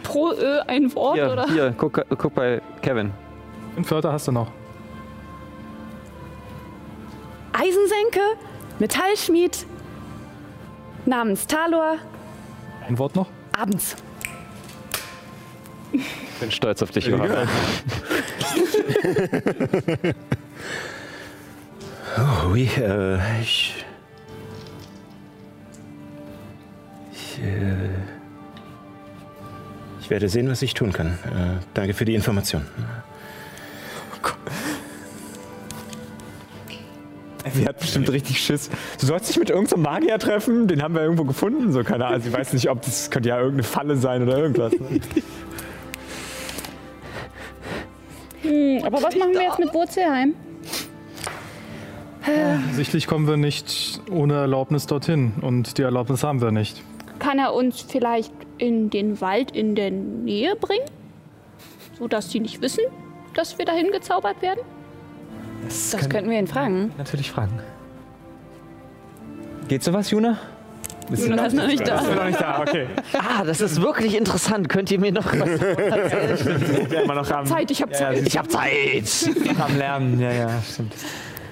F: Pro Ö ein Wort,
D: Hier,
F: oder?
D: hier guck, guck bei Kevin.
G: Fünf Wörter hast du noch.
H: Eisensenke, Metallschmied, namens Talor,
G: Ein Wort noch?
H: abends.
D: Ich bin stolz auf dich, Johanna. [LAUGHS]
B: Oh, oui, äh, ich. Ich, äh, ich werde sehen, was ich tun kann. Äh, danke für die Information.
E: Sie hat bestimmt richtig Schiss. Du sollst dich mit irgendeinem Magier treffen, den haben wir irgendwo gefunden. So, keine Ahnung. Sie weiß nicht, ob das könnte ja irgendeine Falle sein oder irgendwas. Ne?
F: Hm, aber was machen wir jetzt mit Wurzelheim?
G: Sichtlich kommen wir nicht ohne Erlaubnis dorthin. Und die Erlaubnis haben wir nicht.
F: Kann er uns vielleicht in den Wald in der Nähe bringen? Sodass sie nicht wissen, dass wir dahin gezaubert werden?
E: Das,
H: Das
E: können
H: könnten wir ihn fragen.
E: natürlich fragen. Geht sowas, Juna? Bist du
F: Jonas ist noch nicht da.
E: noch nicht da? Okay.
D: Ah, das ist wirklich interessant. Könnt ihr mir noch was [LAUGHS]
E: Ja, immer noch am,
F: Zeit, ich hab
E: ja,
F: Zeit.
E: Ja,
D: Ich hab Zeit. [LAUGHS]
E: noch am Lernen. Ja, ja, stimmt.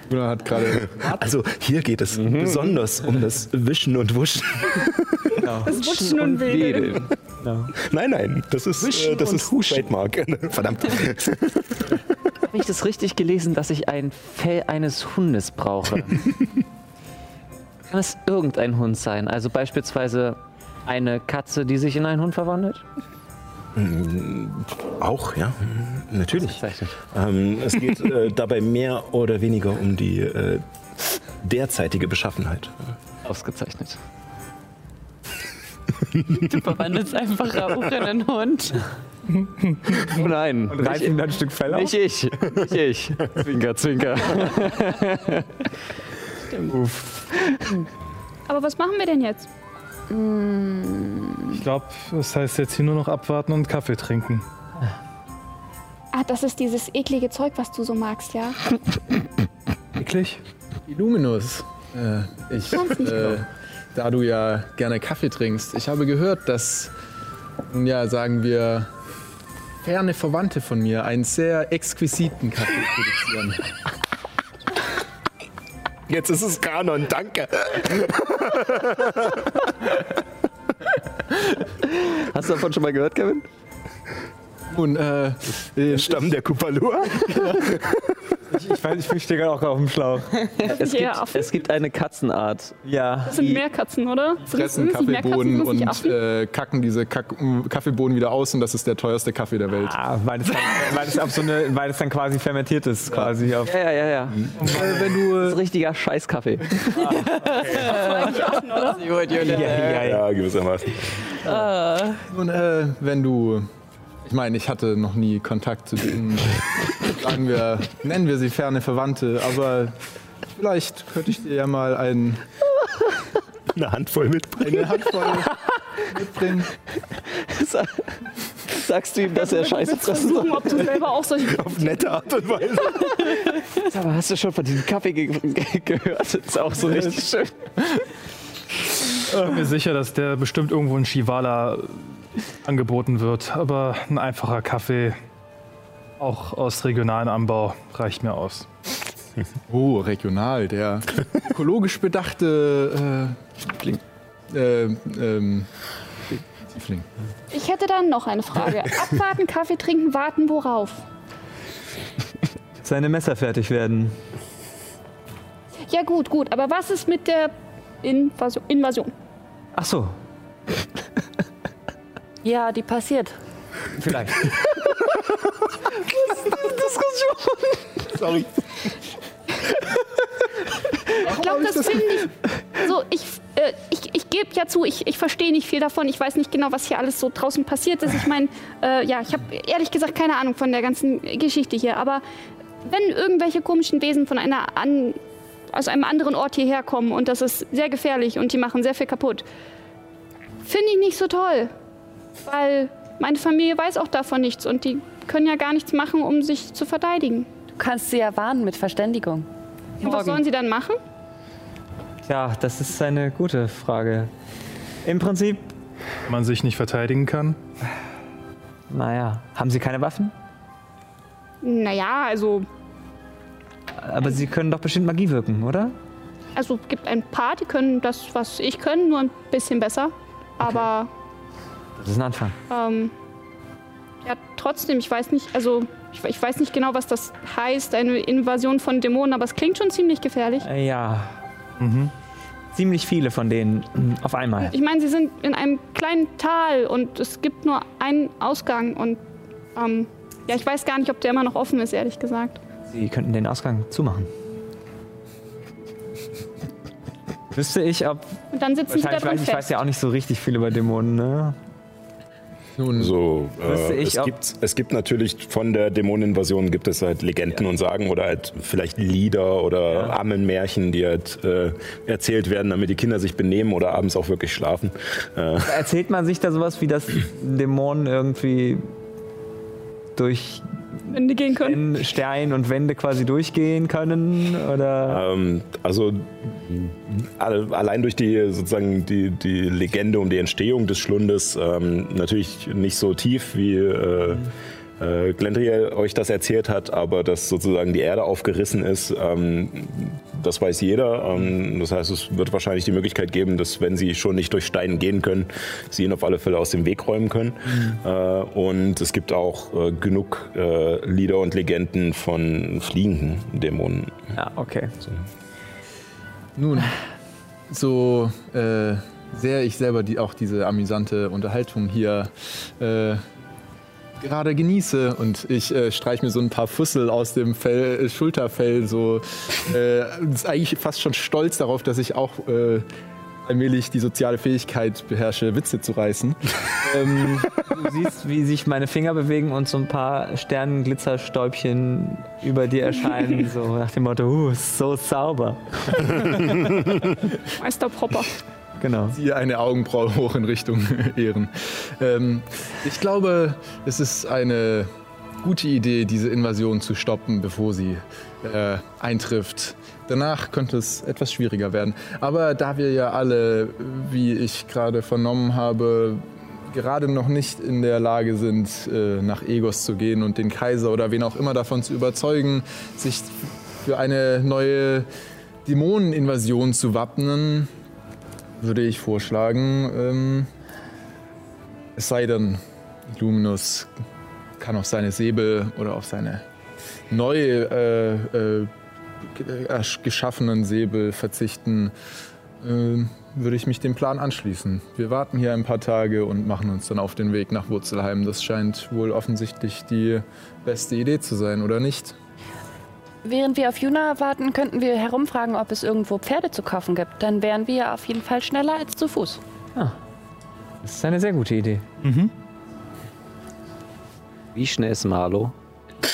C: Luna hat gerade
B: Also, hier geht es besonders um das Wischen und Wuschen.
F: Das Wutschen und Wedeln.
B: Nein, nein, das ist, äh, das ist Trademark. [LAUGHS] Verdammt.
D: Habe ich das richtig gelesen, dass ich ein Fell eines Hundes brauche? [LAUGHS] Kann es irgendein Hund sein? Also beispielsweise eine Katze, die sich in einen Hund verwandelt?
B: Auch, ja, natürlich.
D: Bezeichnet.
B: Ähm, es geht äh, [LAUGHS] dabei mehr oder weniger um die äh, derzeitige Beschaffenheit.
D: Ausgezeichnet. [LAUGHS]
H: Du verwandelst einfach Rauch in einen Hund.
D: Oh [LAUGHS] nein,
E: Und reißt ihm dann ein Stück Fell auf?
D: nicht ich. Nicht ich. [LAUGHS] Zwinker, zwinker.
F: Aber was machen wir denn jetzt?
G: Ich glaube, das heißt jetzt hier nur noch abwarten und Kaffee trinken.
F: Ah, das ist dieses eklige Zeug, was du so magst, ja? [COUGHS]
G: Eklig?
C: Illuminus. Äh, ich, äh, da du ja gerne Kaffee trinkst, ich habe gehört, dass, ja, sagen wir, ferne Verwandte von mir einen sehr exquisiten Kaffee produzieren.
B: Jetzt ist es Kanon, danke.
D: Hast du davon schon mal gehört, Kevin?
C: Nun, äh, äh,
B: Stamm der Kupalur. [LAUGHS]
E: Ich, ich weiß, ich stehe gerade auch auf dem Schlauch.
D: Es
F: Ja,
D: gibt, es gibt eine Katzenart.
E: Ja.
F: Das sind Meerkatzen, oder?
C: fressen
F: Sind es nicht Meerkatzen,
C: Kaffeebohnen
F: nicht
C: und äh, kacken diese Kack Kaffeebohnen wieder aus und das ist der teuerste Kaffee der Welt.
E: Ah, weil es dann, weil es auf so eine, weil es dann quasi fermentiert ist, quasi auf.
D: Ja, ja, ja, ja.
C: Äh, wenn du,
D: Das ist richtiger Scheißkaffee.
E: Ja, ja, ja.
B: Ja, gewissermaßen.
C: nun, äh, wenn du, ich meine, ich hatte noch nie Kontakt zu denen, [LAUGHS] sagen wir, nennen wir sie ferne Verwandte, aber vielleicht könnte ich dir ja mal ein,
B: Eine Handvoll mitbringen.
C: eine Handvoll mitbringen. [LAUGHS]
D: Sagst du ihm, dass er Scheiße fressen soll?
F: Versuchen, ob du selber auch solche. [LAUGHS]
B: Auf nette Art und Weise.
D: Aber hast du schon von diesem Kaffee ge ge gehört? Das ist auch so richtig schön.
G: bin mir sicher, dass der bestimmt irgendwo in Shivala angeboten wird. Aber ein einfacher Kaffee, auch aus regionalem Anbau, reicht mir aus. [LAUGHS]
C: Oh, regional, der ökologisch bedachte äh, Kling, äh, ähm, Tiefling.
F: Ich hätte dann noch eine Frage. [LAUGHS] Abwarten, Kaffee trinken, warten, worauf?
E: Seine Messer fertig werden.
F: Ja, gut, gut. Aber was ist mit der Invasion? Invasion?
E: Ach so, [LAUGHS]
H: Ja, die passiert.
E: vielleicht. [LAUGHS]
B: Sorry.
F: Ich glaube, das finde ich. [LAUGHS] So, ich, äh, ich, ich gebe ja zu, ich, ich verstehe nicht viel davon. Ich weiß nicht genau, was hier alles so draußen passiert ist. Ich meine, äh, ja, ich habe ehrlich gesagt keine Ahnung von der ganzen Geschichte hier. Aber wenn irgendwelche komischen Wesen von einer an, aus einem anderen Ort hierher kommen und das ist sehr gefährlich und die machen sehr viel kaputt, finde ich nicht so toll. Weil meine Familie weiß auch davon nichts und die können ja gar nichts machen, um sich zu verteidigen.
H: Du kannst sie ja warnen mit Verständigung.
F: Und was sollen sie dann machen?
E: Tja, das ist eine gute Frage. Im Prinzip,
G: Wenn man sich nicht verteidigen kann.
E: naja, haben Sie keine Waffen?
F: Naja, also
E: Aber Sie können doch bestimmt Magie wirken, oder?
F: Also es gibt ein paar, die können das, was ich kann, nur ein bisschen besser. Aber
E: Das ist ein Anfang.
F: ähm, ja, trotzdem, ich weiß nicht, also ich, ich weiß nicht genau, was das heißt, eine Invasion von Dämonen, aber es klingt schon ziemlich gefährlich.
E: Äh, ja. Ziemlich viele von denen mm, auf einmal.
F: Ich meine, sie sind in einem kleinen Tal und es gibt nur einen Ausgang und ähm, ja, ich weiß gar nicht, ob der immer noch offen ist, ehrlich gesagt.
E: Sie könnten den Ausgang zumachen. Wüsste ich, ob.
F: Und dann sitzen sie da drin
E: weiß, ich weiß ja auch nicht so richtig viel über Dämonen, ne?
C: Nun,
B: So, äh, es, gibt, es gibt natürlich von der Dämoneninvasion gibt es halt Legenden und Sagen oder halt vielleicht Lieder oder Ammenmärchen, die halt äh, erzählt werden, damit die Kinder sich benehmen oder abends auch wirklich schlafen. Äh,
E: Erzählt man sich da sowas wie, dass Dämonen irgendwie durch
F: Wenn die gehen können.
E: Stein und Wände quasi durchgehen können? Oder?
B: Ähm, also alle, allein durch die sozusagen die, die Legende um die Entstehung des Schlundes ähm, natürlich nicht so tief wie äh, äh, Glendriel euch das erzählt hat, aber dass sozusagen die Erde aufgerissen ist, ähm, das weiß jeder. Ähm, das heißt, es wird wahrscheinlich die Möglichkeit geben, dass wenn sie schon nicht durch Steine gehen können, sie ihn auf alle Fälle aus dem Weg räumen können. Äh, und es gibt auch äh, genug äh, Lieder und Legenden von fliegenden Dämonen.
E: Ja, okay.
C: Nun, so äh, sehr ich selber die, auch diese amüsante Unterhaltung hier äh, gerade genieße und ich äh, streich mir so ein paar Fussel aus dem Fell, äh, Schulterfell, so äh, ist eigentlich fast schon stolz darauf, dass ich auch äh, allmählich die soziale Fähigkeit beherrsche, Witze zu reißen. [LAUGHS] ähm,
E: Du siehst, wie sich meine Finger bewegen und so ein paar Sternenglitzerstäubchen über dir erscheinen, [LAUGHS] so nach dem Motto, uh, so sauber. [LAUGHS]
F: Meister Popper.
E: Genau. [LAUGHS]
C: ziehe eine Augenbraue hoch in Richtung [LAUGHS] Ehren. Ähm, ich glaube, es ist eine gute Idee, diese Invasion zu stoppen, bevor sie äh, eintrifft. Danach könnte es etwas schwieriger werden. Aber da wir ja alle, wie ich gerade vernommen habe, gerade noch nicht in der Lage sind, äh, nach Egos zu gehen und den Kaiser oder wen auch immer davon zu überzeugen, sich für eine neue Dämoneninvasion zu wappnen, würde ich vorschlagen, ähm, es sei denn, Luminus kann auf seine Säbel oder auf seine neu äh, äh, geschaffenen Säbel verzichten, ähm, würde ich mich dem Plan anschließen. Wir warten hier ein paar Tage und machen uns dann auf den Weg nach Wurzelheim. Das scheint wohl offensichtlich die beste Idee zu sein, oder nicht?
H: Während wir auf Juna warten, könnten wir herumfragen, ob es irgendwo Pferde zu kaufen gibt. Dann wären wir auf jeden Fall schneller als zu Fuß.
E: Das ist eine sehr gute Idee.
D: Wie schnell ist Marlo?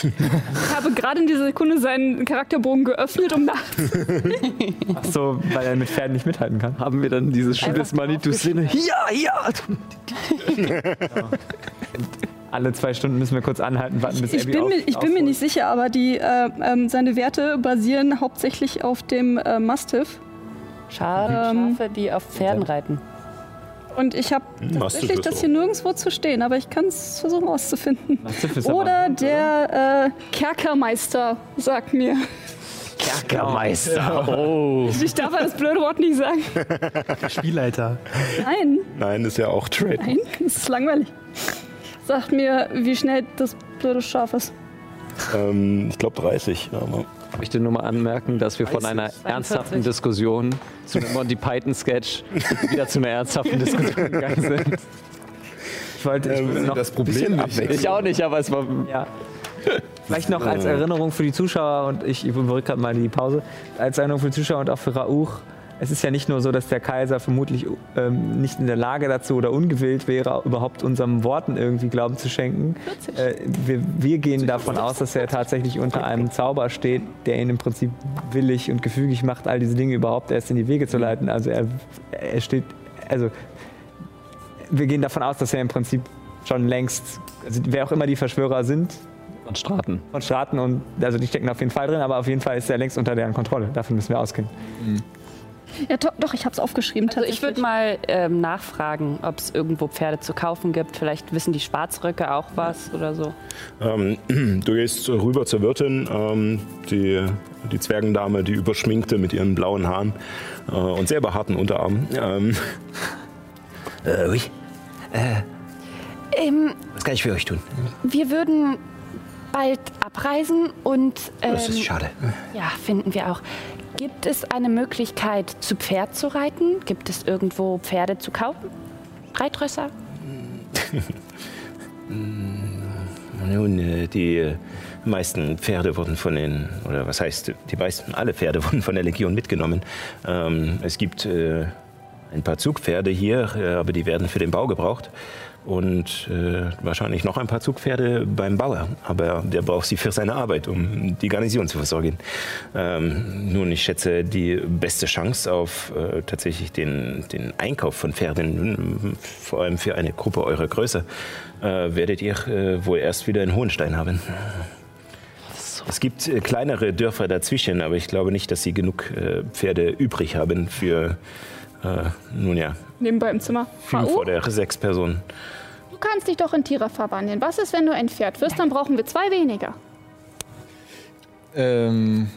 F: Ich habe gerade in dieser Sekunde seinen Charakterbogen geöffnet, um nach. [LAUGHS]
E: Ach so, weil er mit Pferden nicht mithalten kann.
D: Haben wir dann dieses schönes Manitou-Szene? Ja, ja! [LAUGHS] [LAUGHS]
E: Alle zwei Stunden müssen wir kurz anhalten, warten, bis
F: Ich
E: Abby
F: bin,
E: auf,
F: mir, ich bin mir nicht sicher, aber die, äh, ähm, seine Werte basieren hauptsächlich auf dem äh, Mastiff.
H: Schade,
F: Ähm.
H: Schafe, die auf Pferden reiten.
F: Und ich habe tatsächlich
B: das
F: hier nirgendwo zu stehen, aber ich kann es versuchen
D: aber
F: Oder der äh, Kerkermeister sagt mir.
D: Kerkermeister. Oh.
F: Ich darf das blöde Wort nicht sagen.
G: Spielleiter.
F: Nein,
B: Nein, ist ja auch Trade.
F: nein, das ist langweilig. Sagt mir, wie schnell das blöde Schaf ist.
B: Ähm, ich glaube 30. Aber
D: Ich möchte nur mal anmerken, dass wir von einer ernsthaften Diskussion zu einem Monty Python-Sketch wieder zu einer ernsthaften Diskussion gegangen sind.
E: Ich wollte
B: Ähm,
E: noch
C: das Problem nicht.
D: Ich auch nicht, aber es war.
E: Ja. Vielleicht noch als Erinnerung für die Zuschauer und ich überbrücke gerade mal die Pause. Als Erinnerung für die Zuschauer und auch für Rauch. Es ist ja nicht nur so, dass der Kaiser vermutlich ähm, nicht in der Lage dazu oder ungewillt wäre, überhaupt unseren Worten irgendwie Glauben zu schenken. Äh, wir, wir gehen davon aus, dass er tatsächlich unter einem Zauber steht, der ihn im Prinzip willig und gefügig macht, all diese Dinge überhaupt erst in die Wege zu leiten. Also er, er steht, also wir gehen davon aus, dass er im Prinzip schon längst, also wer auch immer die Verschwörer sind,
D: Und Straten.
E: von Staaten und also die stecken auf jeden Fall drin, aber auf jeden Fall ist er längst unter deren Kontrolle. Davon müssen wir ausgehen.
F: Ja, doch, ich habe es aufgeschrieben.
H: Also ich würde mal ähm, nachfragen, ob es irgendwo Pferde zu kaufen gibt. Vielleicht wissen die Schwarzröcke auch was oder so.
B: ähm, [CLEARS THROAT] du gehst rüber zur Wirtin, ähm, die, die Zwergendame, die überschminkte mit ihren blauen Haaren äh, und sehr behaarten Unterarmen. Ähm, [LAUGHS]
I: Äh, oui.
H: Ähm,
I: Was kann ich für euch tun?
H: wir würden bald abreisen und ähm,
I: Das ist schade.
H: ja, finden wir auch. Gibt es eine Möglichkeit, zu Pferd zu reiten? Gibt es irgendwo Pferde zu kaufen? Reitrösser? [LAUGHS]
I: Nun, äh, die äh, meisten Pferde wurden von den, oder was heißt, die meisten, alle Pferde [LAUGHS] wurden von der Legion mitgenommen. Ähm, es gibt äh, ein paar Zugpferde hier, aber die werden für den Bau gebraucht. Und äh, wahrscheinlich noch ein paar Zugpferde beim Bauer. Aber der braucht sie für seine Arbeit, um die Garnison zu versorgen. Ähm, nun, ich schätze, die beste Chance auf äh, tatsächlich den, den Einkauf von Pferden, vor allem für eine Gruppe eurer Größe, äh, werdet ihr äh, wohl erst wieder in Hohenstein haben. Es gibt äh, kleinere Dörfer dazwischen, aber ich glaube nicht, dass sie genug äh, Pferde übrig haben für, äh, nun ja,
F: Nebenbei im Zimmer.
I: Fünf oder sechs Personen.
F: du kannst dich doch in Tiere verwandeln. Was ist, wenn du ein Pferd wirst? Dann brauchen wir zwei weniger.
C: Ähm,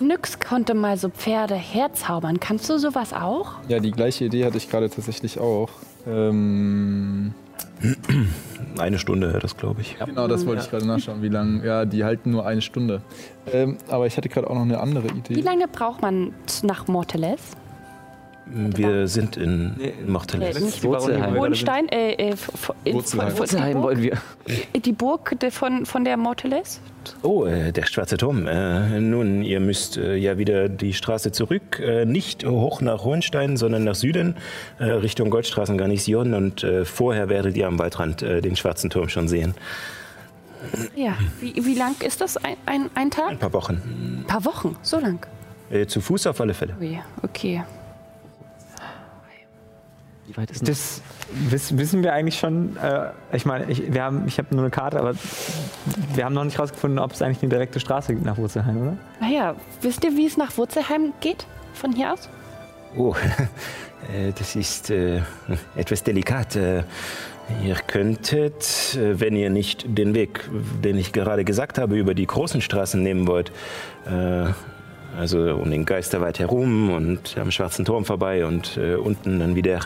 H: Nyx konnte mal so Pferde herzaubern. Kannst du sowas auch?
C: ja, die gleiche Idee hatte ich gerade tatsächlich auch. Ähm,
B: eine Stunde, das glaube ich.
C: genau, das wollte ich gerade nachschauen. Wie lange? Ja, die halten nur eine Stunde. Ähm, aber ich hatte gerade auch noch eine andere Idee.
H: Wie lange braucht man nach Morteles?
B: Wir sind in Morteles.
H: Äh, nicht
D: Wurzelheim.
H: Hohenstein? Äh, äh,
C: Wurzelheim.
D: Wurzelheim
H: die Burg?
D: wollen wir.
H: Die Burg de- von, von der Morteles?
B: Oh, äh, der schwarze Turm. Äh, nun, ihr müsst äh, ja wieder die Straße zurück, äh, nicht hoch nach Hohenstein, sondern nach Süden, äh, Richtung Goldstraßengarnison. Und äh, vorher werdet ihr am Waldrand äh, den schwarzen Turm schon sehen.
H: Ja. Wie, wie lang ist das? Ein, ein, ein Tag?
B: Ein paar Wochen.
H: Ein paar Wochen. So lang.
B: Äh, zu Fuß auf alle Fälle.
H: Ui, okay.
D: Wie weit ist
E: Das wiss, wissen wir eigentlich schon. Äh, ich meine, ich, wir haben, ich habe nur eine Karte, aber wir haben noch nicht rausgefunden, ob es eigentlich eine direkte Straße gibt nach Wurzelheim, oder?
H: Naja, wisst ihr, wie es nach Wurzelheim geht? Von hier aus?
B: Oh, [LAUGHS] äh, das ist äh, etwas delikat. Äh, Ihr könntet, äh, wenn ihr nicht den Weg, den ich gerade gesagt habe, über die großen Straßen nehmen wollt, äh, also um den Geisterwald herum und am Schwarzen Turm vorbei und äh, unten dann wieder,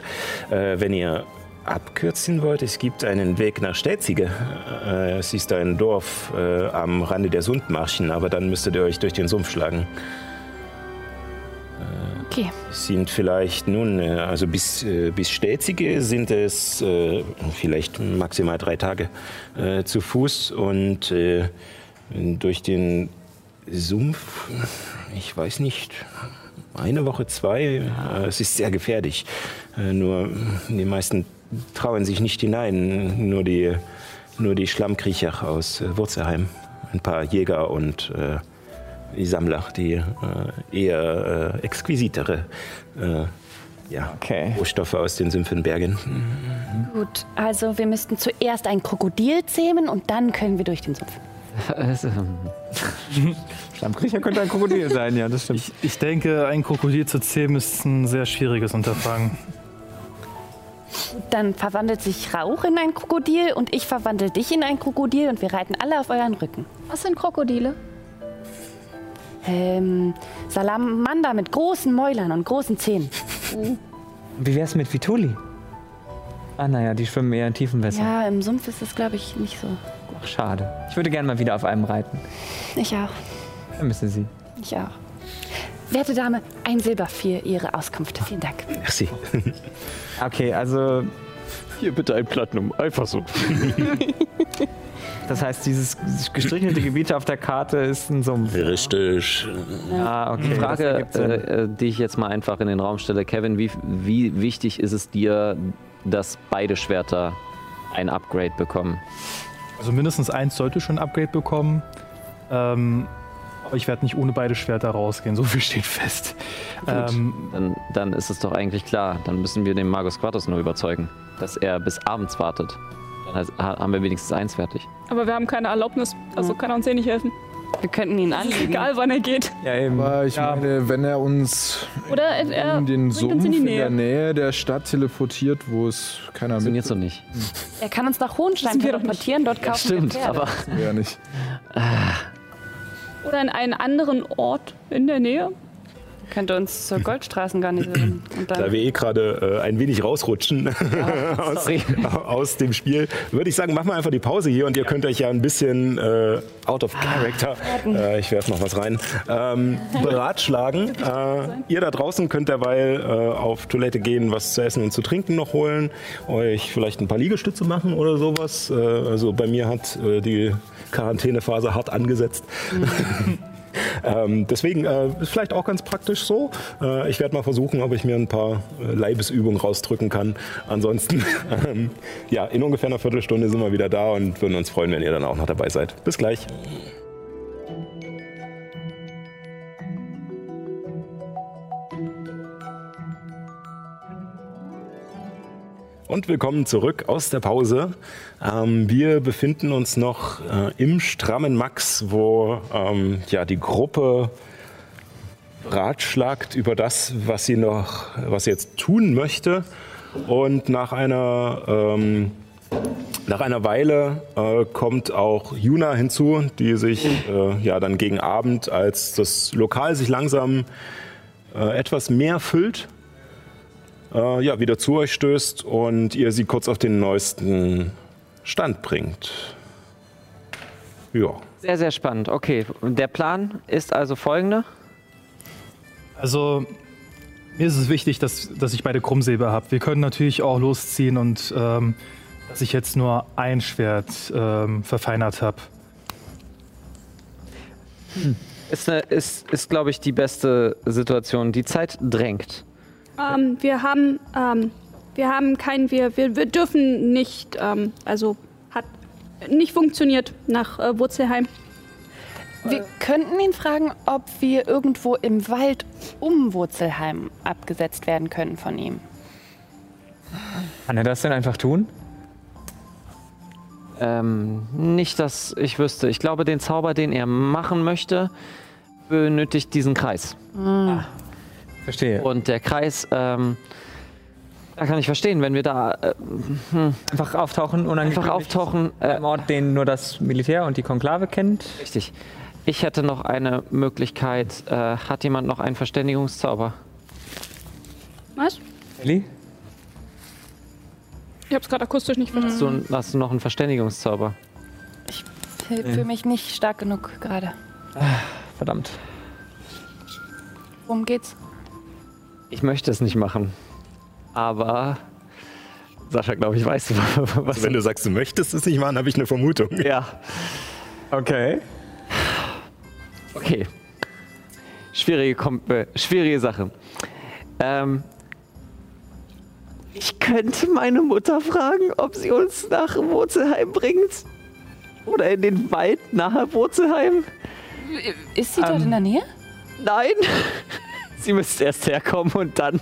B: äh, wenn ihr abkürzen wollt, es gibt einen Weg nach Stelzige. Äh, es ist ein Dorf äh, am Rande der Sundmarschen, aber dann müsstet ihr euch durch den Sumpf schlagen.
H: Okay.
B: Es sind vielleicht nun, äh, also bis, äh, bis Stelzige sind es äh, vielleicht maximal drei Tage äh, zu Fuß und äh, durch den Sumpf, ich weiß nicht, eine Woche, zwei, äh, es ist sehr gefährlich. Äh, nur die meisten trauen sich nicht hinein, nur die, nur die Schlammkriecher aus äh, Wurzelheim, ein paar Jäger und äh, die Sammler, die äh, eher äh, exquisitere äh, ja,
E: Okay.
B: Rohstoffe aus den Sümpfen bergen.
H: Gut, also wir müssten zuerst ein Krokodil zähmen und dann können wir durch den Sumpf.
D: Das? [LAUGHS]
E: Schlammkriecher könnte ein Krokodil sein, ja, das stimmt.
G: Ich, ich denke, ein Krokodil zu zähmen ist ein sehr schwieriges Unterfangen.
H: Dann verwandelt sich Rauch in ein Krokodil und ich verwandle dich in ein Krokodil und wir reiten alle auf euren Rücken.
F: Was sind Krokodile?
H: Ähm, Salamander mit großen Mäulern und großen Zähnen.
E: Wie wär's mit Vituli? Ah, naja, die schwimmen eher in tiefen Wässern.
H: Ja, im Sumpf ist das, glaube ich, nicht so.
E: Ach, schade. Ich würde gerne mal wieder auf einem reiten.
H: Ich auch.
E: Vermisse sie.
H: Ich auch. Werte Dame, ein Silber für Ihre Auskunft. Vielen Dank.
I: Merci. [LAUGHS]
E: Okay, also
C: Hier bitte ein Platinum. Einfach so. [LAUGHS]
E: das heißt, dieses gestrichelte Gebiet auf der Karte ist ein Sumpf.
I: Richtig.
E: Ah, okay.
D: Die Frage, äh, äh, die ich jetzt mal einfach in den Raum stelle, Kevin, wie, wie wichtig ist es dir, dass beide Schwerter ein Upgrade bekommen?
G: Also mindestens eins sollte schon ein Upgrade bekommen. Ähm, aber ich werde nicht ohne beide Schwerter rausgehen, [LAUGHS] so viel steht fest. Ähm,
D: Dann, dann ist es doch eigentlich klar. Dann müssen wir den Magus Quartus nur überzeugen, dass er bis abends wartet. Dann haben wir wenigstens eins fertig.
F: Aber wir haben keine Erlaubnis, also kann er uns eh nicht helfen.
H: Wir könnten ihn anlegen.
F: Egal, wann er geht.
E: ja, eben.
C: Aber ich
E: Ja.
C: meine, wenn er uns
F: Oder er, er
C: in den Sumpf
F: in die
C: in der Nähe der Stadt teleportiert, wo es keiner
D: Funktioniert so
C: mit
D: nicht.
H: Er kann uns nach Hohenstein
F: wir
H: teleportieren, dort kaufen wir
D: Stimmt,
H: Pferde.
D: aber
C: ja nicht.
F: Oder in einen anderen Ort in der Nähe.
H: Könnte uns zur Goldstraßengarnison [CLEARS THROAT] und
B: Da wir eh gerade äh, ein wenig rausrutschen [LAUGHS] aus,
D: sorry.
B: aus dem Spiel, würde ich sagen, machen wir einfach die Pause hier und ihr könnt euch ja ein bisschen äh, out of character, äh, ich werfe noch was rein, ähm, beratschlagen. [LAUGHS] Äh, ihr da draußen könnt derweil äh, auf Toilette gehen, was zu essen und zu trinken noch holen, euch vielleicht ein paar Liegestütze machen oder sowas. Äh, also bei mir hat die Quarantänephase hart angesetzt. [LAUGHS] [LAUGHS] Ähm, deswegen äh, ist vielleicht auch ganz praktisch so. Äh, ich werde mal versuchen, ob ich mir ein paar äh, Leibesübungen rausdrücken kann. Ansonsten, [LAUGHS] ähm, ja, in ungefähr einer Viertelstunde sind wir wieder da und würden uns freuen, wenn ihr dann auch noch dabei seid. Bis gleich. Und willkommen zurück aus der Pause. Ähm, wir befinden uns noch äh, im strammen Max, wo ähm, ja, die Gruppe ratschlagt über das, was sie noch, was sie jetzt tun möchte. Und nach einer, ähm, nach einer Weile äh, kommt auch Juna hinzu, die sich äh, ja dann gegen Abend, als das Lokal sich langsam äh, etwas mehr füllt, äh, ja, wieder zu euch stößt und ihr sie kurz auf den neuesten Stand bringt. Ja.
D: Sehr, sehr spannend. Okay, und der Plan ist also folgender.
G: Also, mir ist es wichtig, dass, dass ich beide Krummsäbel habe. Wir können natürlich auch losziehen und ähm, dass ich jetzt nur ein Schwert ähm, verfeinert habe.
D: Ist, eine, ist, ist glaube ich, die beste Situation. Die Zeit drängt.
F: Ähm, wir haben, ähm, wir haben kein, wir, wir, wir dürfen nicht, ähm, also hat nicht funktioniert nach äh, Wurzelheim.
H: Wir könnten ihn fragen, ob wir irgendwo im Wald um Wurzelheim abgesetzt werden können von ihm.
E: Kann er das denn einfach tun?
D: Ähm, nicht, dass ich wüsste. Ich glaube, den Zauber, den er machen möchte, benötigt diesen Kreis.
E: Verstehe.
D: Und der Kreis, ähm, da kann ich verstehen, wenn wir da äh,
E: einfach auftauchen, unangekündigt.
D: einfach auftauchen. Äh,
E: Ein Ort, den nur das Militär und die Konklave kennt.
D: richtig. Ich hätte noch eine Möglichkeit. Äh, hat jemand noch einen Verständigungszauber?
F: Was?
E: Ellie?
F: Ich hab's gerade akustisch nicht
D: Hast
F: verstanden.
D: du, hast du noch einen Verständigungszauber?
H: Ich fühle mich nicht stark genug gerade.
E: Verdammt.
H: Worum geht's?
D: Ich möchte es nicht machen. Aber Sascha, glaube ich, weiß, [LAUGHS] was.
B: Wenn du sagst, du möchtest es nicht machen, habe ich eine Vermutung. [LAUGHS]
D: ja.
E: Okay.
D: Okay. Schwierige, Kom äh, schwierige Sache. Ähm, ich könnte meine Mutter fragen, ob sie uns nach Wurzelheim bringt. Oder in den Wald nahe Wurzelheim.
H: Ist sie dort in der Nähe?
D: Nein. Sie müsste erst herkommen und dann.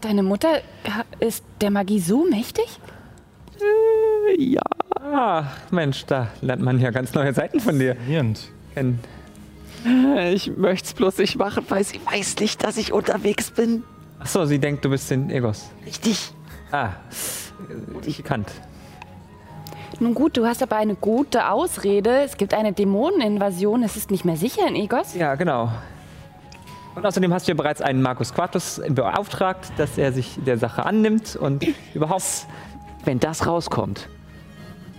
H: Deine Mutter ist der Magie so mächtig?
D: Äh, ja.
E: Ah, Mensch, da lernt man ja ganz neue Seiten von dir kennen.
D: Ich möchte es bloß nicht machen, weil sie weiß nicht, dass ich unterwegs bin.
E: Achso, sie denkt, du bist in Egos.
D: Richtig.
J: Ah, ich bekannt.
H: Nun gut, du hast aber eine gute Ausrede. Es gibt eine Dämoneninvasion. Es ist nicht mehr sicher in Egos.
J: Ja, genau. Und außerdem hast du ja bereits einen Markus Quartus beauftragt, dass er sich der Sache annimmt und überhaupt.
D: Wenn das rauskommt,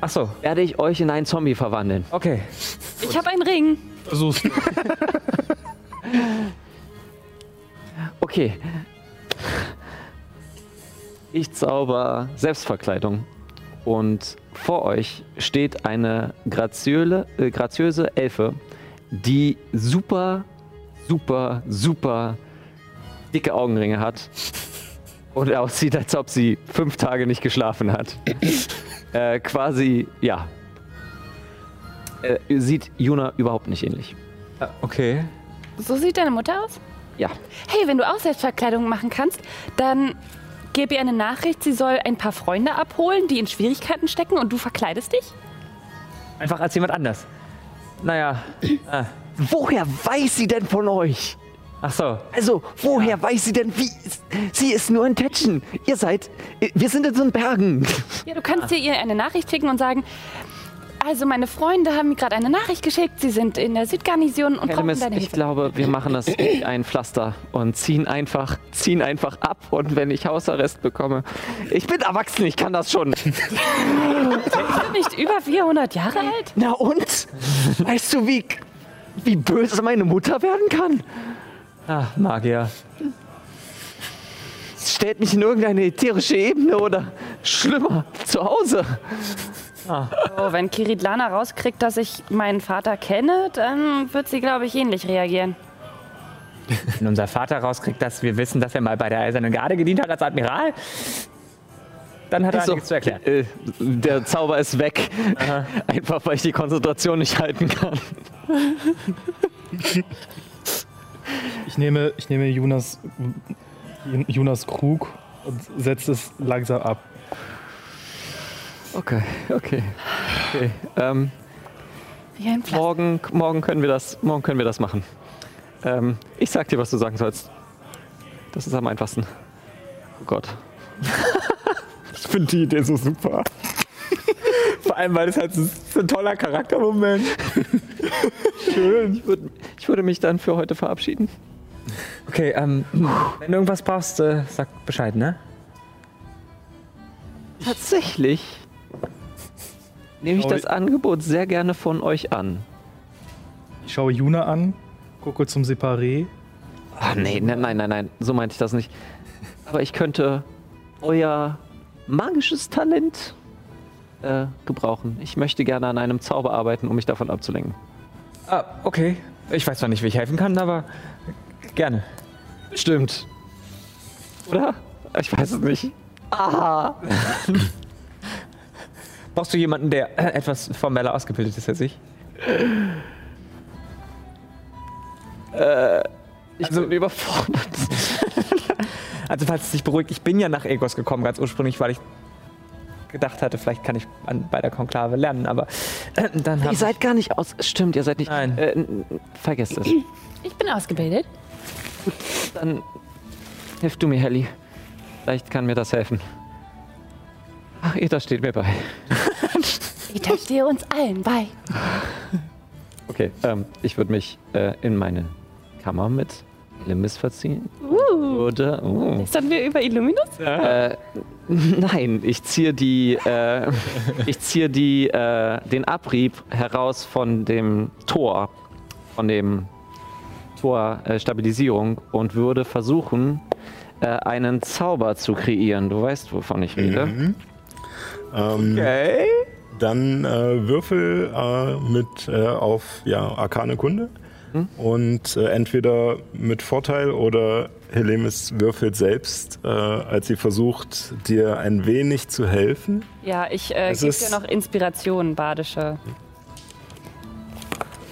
J: Ach so,
D: werde ich euch in einen Zombie verwandeln.
J: okay.
H: Ich habe einen Ring.
G: Versuch's. [LAUGHS]
D: Okay. Ich zauber Selbstverkleidung. Und vor euch steht eine graziöle, äh, graziöse Elfe, die super, super, super dicke Augenringe hat. Und aussieht, als ob sie fünf Tage nicht geschlafen hat. [LAUGHS] äh, quasi, ja. Äh, sieht Juna überhaupt nicht ähnlich.
J: Ah, Okay.
H: So sieht deine Mutter aus?
D: Ja.
H: Hey, wenn du auch Selbstverkleidung machen kannst, dann gib ihr eine Nachricht, sie soll ein paar Freunde abholen, die in Schwierigkeiten stecken und du verkleidest dich?
J: Einfach als jemand anders. Naja. Ah.
D: Woher weiß sie denn von euch?
J: Ach so.
D: Also, woher weiß sie denn, wie. Sie ist nur ein Tätschen. Ihr seid. Wir sind in so Bergen.
H: Ja, du kannst dir ihr eine Nachricht schicken und sagen, also meine Freunde haben mir gerade eine Nachricht geschickt, sie sind in der Südgarnison und brauchen
D: Helmis,
H: deine
D: ich
H: Hilfe.
D: glaube, wir machen das wie ein Pflaster und ziehen einfach, ziehen einfach ab. Und wenn ich Hausarrest bekomme. Ich bin erwachsen, ich kann das schon. [LAUGHS]
H: Bist du nicht über 400 Jahre alt?
D: Na und? Weißt du, wie, wie böse meine Mutter werden kann?
J: Ah, Magier.
D: Es stellt mich in irgendeine ätherische Ebene oder schlimmer, zu Hause.
H: Oh, wenn Kiritlana rauskriegt, dass ich meinen Vater kenne, dann wird sie, glaube ich, ähnlich reagieren.
J: Wenn unser Vater rauskriegt, dass wir wissen, dass er mal bei der Eisernen Garde gedient hat als Admiral, dann hat er
D: So,
J: nichts zu erklären.
D: äh, der Zauber ist weg. Einfach, weil ich die Konzentration nicht halten kann.
G: Ich nehme, ich nehme Jonas, Jonas Krug und setze es langsam ab.
D: Okay, okay. okay. Ähm,
H: Wie ein Pflaster.
D: morgen, morgen, können wir das, morgen können wir das machen. Ähm, ich sag dir, was du sagen sollst. Das ist am einfachsten. Oh Gott. [LAUGHS]
E: Ich finde die Idee so super. Vor allem, weil das halt so, so ein toller Charaktermoment. Schön.
D: Ich würde, ich würde mich dann für heute verabschieden.
E: Okay, ähm, wenn du irgendwas brauchst, äh, sag Bescheid, ne?
D: Tatsächlich nehme ich das Angebot sehr gerne von euch an.
G: Ich schaue Juna an, gucke zum Separé.
D: Ach nee, ne- nein, nein, nein, so meinte ich das nicht. Aber ich könnte euer magisches Talent äh, gebrauchen. Ich möchte gerne an einem Zauber arbeiten, um mich davon abzulenken.
E: Ah, okay. Ich weiß zwar nicht, wie ich helfen kann, aber gerne.
D: Stimmt. Oder? Ich weiß es nicht. Aha. [LAUGHS]
E: Brauchst du jemanden, der äh, [CLEARS THROAT] etwas formeller ausgebildet ist als ich?
D: Ich bin überfordert. [LAUGHS]
E: Also, falls es dich beruhigt, ich bin ja nach Egos gekommen, ganz ursprünglich, weil ich gedacht hatte, vielleicht kann ich an, bei der Konklave lernen, aber äh, dann
D: Ihr seid gar nicht aus. Stimmt, ihr seid nicht.
E: Nein.
D: Äh, vergesst es.
H: Ich bin ausgebildet.
D: Dann hilf du mir, Helly. Vielleicht kann mir das helfen. Ach, Eta steht mir bei. [LAUGHS]
H: Ich stehe uns allen bei.
D: Okay, ähm, ich würde mich äh, in meine Kammer mit Limbis verziehen. Oder. Oh.
H: Ist wir über Illuminus?
D: Äh, [LAUGHS] nein, ich ziehe die, äh, ich ziehe die, äh, den Abrieb heraus von dem Tor, von dem Tor äh, Stabilisierung und würde versuchen, äh, einen Zauber zu kreieren. Du weißt, wovon ich rede.
B: Mhm. Ähm,
E: Okay.
B: Dann äh, würfel äh, mit äh, auf ja, Arkane Kunde. Und äh, entweder mit Vorteil oder Helemis würfelt selbst, äh, als sie versucht, dir ein wenig zu helfen.
H: Ja, ich äh, gebe dir noch Inspiration, badische.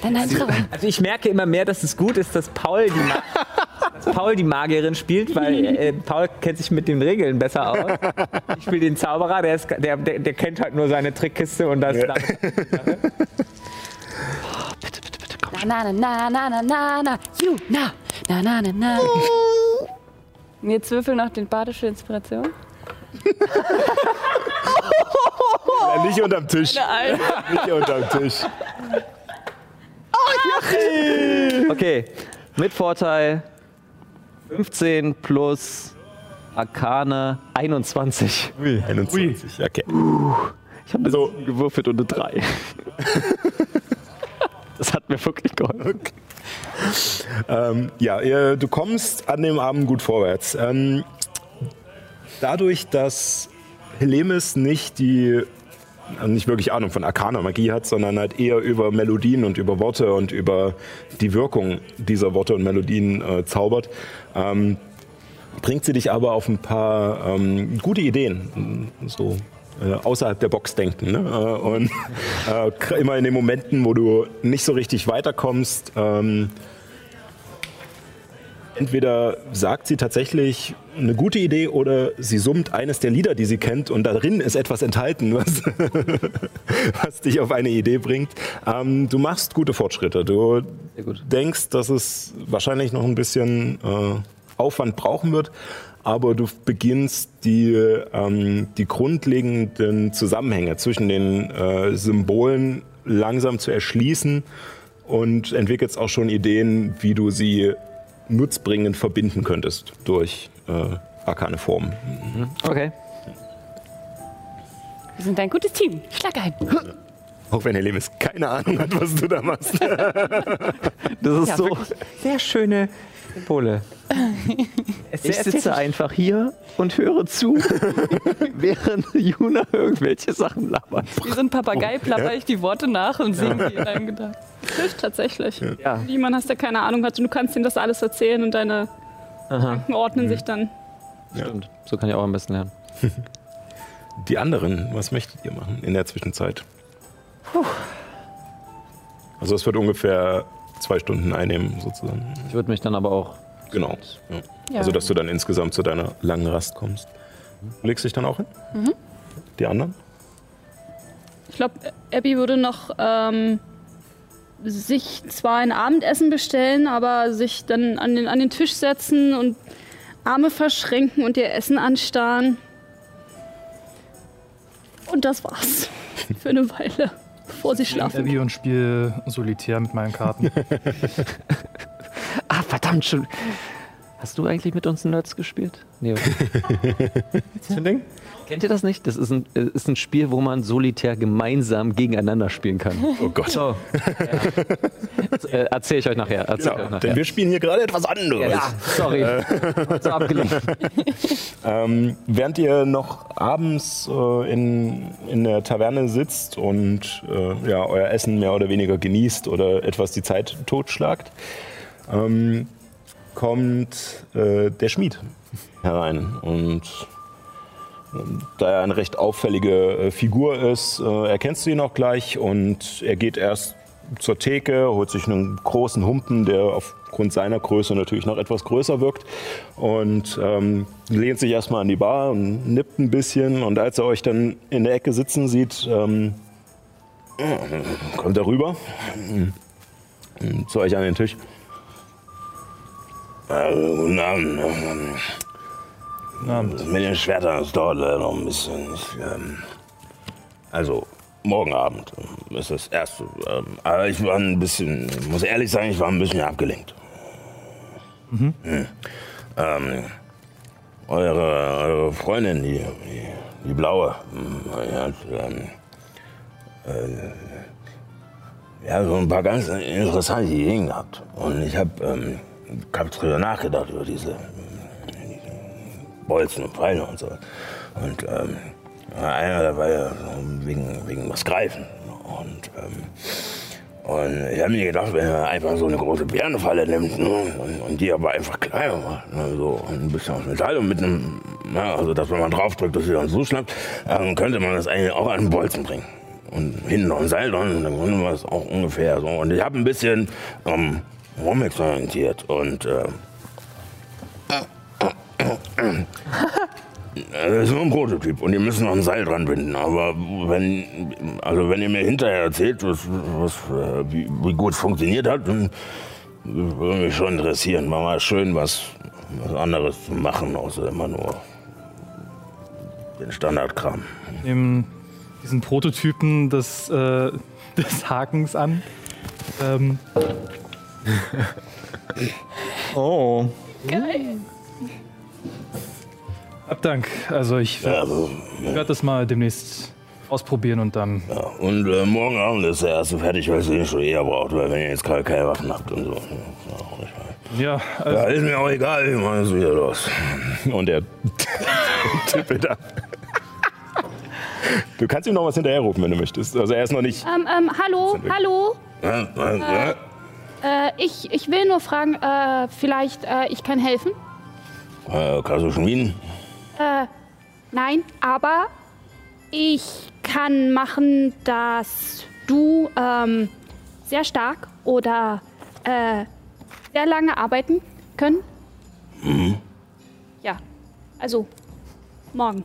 H: Dann ein Traum. [LAUGHS]
E: Also ich merke immer mehr, dass es gut ist, dass Paul die, Ma [LAUGHS] dass Paul die Magierin spielt, weil äh, Paul kennt sich mit den Regeln besser aus. Ich spiele den Zauberer, der, ist, der, der, der kennt halt nur seine Trickkiste und das.
B: Ja.
D: Bitte, bitte, bitte, komm.
H: Na, na, na, na, na, na, na, you, na, na, na, na, na. [LAUGHS] Jetzt würfel noch den badische Inspiration.
B: Ja, nicht unterm Tisch. Nicht unterm Tisch. [LAUGHS]
D: Okay, mit Vorteil 15 plus Arkane 21.
B: 21, okay.
D: Ich habe so gewürfelt und eine 3. [LAUGHS] das hat mir wirklich geholfen.
B: Ähm, ja, du kommst an dem Abend gut vorwärts. Ähm, dadurch, dass Helemis nicht die also nicht wirklich Ahnung von arkaner Magie hat, sondern halt eher über Melodien und über Worte und über die Wirkung dieser Worte und Melodien äh, zaubert, ähm, bringt sie dich aber auf ein paar ähm, gute Ideen, so außerhalb der Box denken. Ne? Äh, und [LAUGHS] äh, immer in den Momenten, wo du nicht so richtig weiterkommst, ähm, entweder sagt sie tatsächlich eine gute Idee oder sie summt eines der Lieder, die sie kennt und darin ist etwas enthalten, [LAUGHS] was, was dich auf eine Idee bringt. Ähm, du machst gute Fortschritte. Du denkst, dass es wahrscheinlich noch ein bisschen äh, Aufwand brauchen wird, aber du beginnst die, ähm, die grundlegenden Zusammenhänge zwischen den äh, Symbolen langsam zu erschließen und entwickelst auch schon Ideen, wie du sie nutzbringend verbinden könntest durch äh, arkane Formen.
D: Okay.
H: Wir sind ein gutes Team. Schlag ein.
B: Auch wenn Helemis keine Ahnung hat, was du da machst. [LAUGHS]
D: Das ist
E: Ja,
D: so.
E: sehr schöne Symbole.
D: Ich sitze einfach hier und höre zu, [LAUGHS] während Juna irgendwelche Sachen labert.
F: Wie so ein Papagei plapper ich die Worte nach und singe die in deinem Gedanken. Das hilft tatsächlich.
D: Ja.
F: Jemand hast, der keine Ahnung hat und du kannst ihm das alles erzählen und deine Gedanken ordnen sich dann.
D: Stimmt. So kann ich auch am besten lernen. [LAUGHS]
B: Die anderen, was möchtet ihr machen in der Zwischenzeit? Also es wird ungefähr zwei Stunden einnehmen, sozusagen.
D: Ich würde mich dann aber auch.
B: Genau. Ja. Also dass du dann insgesamt zu deiner langen Rast kommst. Du legst dich dann auch hin? Die anderen?
F: Ich glaube, Abby würde noch ähm, sich zwar ein Abendessen bestellen, aber sich dann an den, an den Tisch setzen und Arme verschränken und ihr Essen anstarren. Und das war's. [LAUGHS] Für eine Weile, bevor sie schlafen.
G: Abby und spiele Solitär mit meinen Karten. [LAUGHS]
D: Ah, verdammt schon. Hast du eigentlich mit uns Nerds gespielt? Nee. okay. Kennt ihr das nicht? Das ist ein, äh, ist ein Spiel, wo man solitär gemeinsam gegeneinander spielen kann.
B: Oh Gott.
D: So. [LAUGHS] Ja. Äh, Erzähle ich euch nachher. Erzähl ich euch
B: Genau,
D: nachher.
B: denn wir spielen hier gerade etwas anderes.
D: ja, sorry. so abgelenkt. [LAUGHS]
B: Ähm, während ihr noch abends äh, in, in der Taverne sitzt und äh, ja, euer Essen mehr oder weniger genießt oder etwas die Zeit totschlagt, ähm, kommt äh, der Schmied herein. Und da er eine recht auffällige äh, Figur ist, äh, erkennst du ihn auch gleich und er geht erst zur Theke, holt sich einen großen Humpen, der aufgrund seiner Größe natürlich noch etwas größer wirkt und ähm, lehnt sich erstmal an die Bar und nippt ein bisschen und als er euch dann in der Ecke sitzen sieht, ähm, kommt er rüber zu euch an den Tisch. Äh, guten Abend.
G: Guten Abend.
B: mit den Schwertern, das dauert leider noch ein bisschen. Ich, ähm, also, morgen Abend ähm, ist das erste. Ähm, aber ich war ein bisschen, muss ehrlich sagen, ich war ein bisschen abgelenkt. Hm. Ähm, eure, eure Freundin, die, die, die Blaue, hm, die hat ähm, äh, ja, so ein paar ganz interessante Ideen gehabt. Und ich habe ähm, hab drüber nachgedacht, über diese Bolzen und Pfeile und so. Und ähm, einer dabei ja, wegen, wegen was greifen. Und, ähm, und ich habe mir gedacht, wenn er einfach so eine große Bärenfalle nimmt ne, und, und die aber einfach kleiner macht, ne, so ein bisschen aus Metall und mit einem, na, also dass wenn man draufdrückt, dass sie dann so schnappt, ähm, könnte man das eigentlich auch an den Bolzen bringen. Und hinten noch ein Seil dran, und dann könnte man das auch ungefähr so. Und ich habe ein bisschen ähm, rumexperimentiert und äh, Das ist nur ein Prototyp und ihr müsst noch ein Seil dran binden. Aber wenn, also wenn ihr mir hinterher erzählt, was, was, wie, wie gut es funktioniert hat, dann würde mich schon interessieren. War mal schön, was, was anderes zu machen, außer immer nur
I: Den Standardkram.
G: Nehmen diesen Prototypen des, äh, [LAUGHS] des Hakens an. Ähm, [LAUGHS]
E: Oh.
F: Geil.
G: Hab Dank. Also ich
I: Ja, also,
G: werde das mal demnächst ausprobieren und dann.
I: ja. Und äh, morgen Abend ist der erste fertig, weil ihr ihn schon eher braucht, weil wenn ihr jetzt gerade keine Waffen habt und so. Ja.
G: Ja, also,
I: Ja, ist mir auch egal, ich mach es wieder los.
B: Und er tippelt ab. Du kannst ihm noch was hinterherrufen, wenn du möchtest. Also er ist noch nicht.
F: Ähm, ähm, hallo, hallo.
I: Ja, ja, ja.
F: Äh, ich, ich will nur fragen, äh, vielleicht, äh, ich kann helfen?
I: Äh, kannst du schmieden?
F: Äh, nein, aber ich kann machen, dass du ähm, sehr stark oder äh, sehr lange arbeiten können. Ja, also morgen.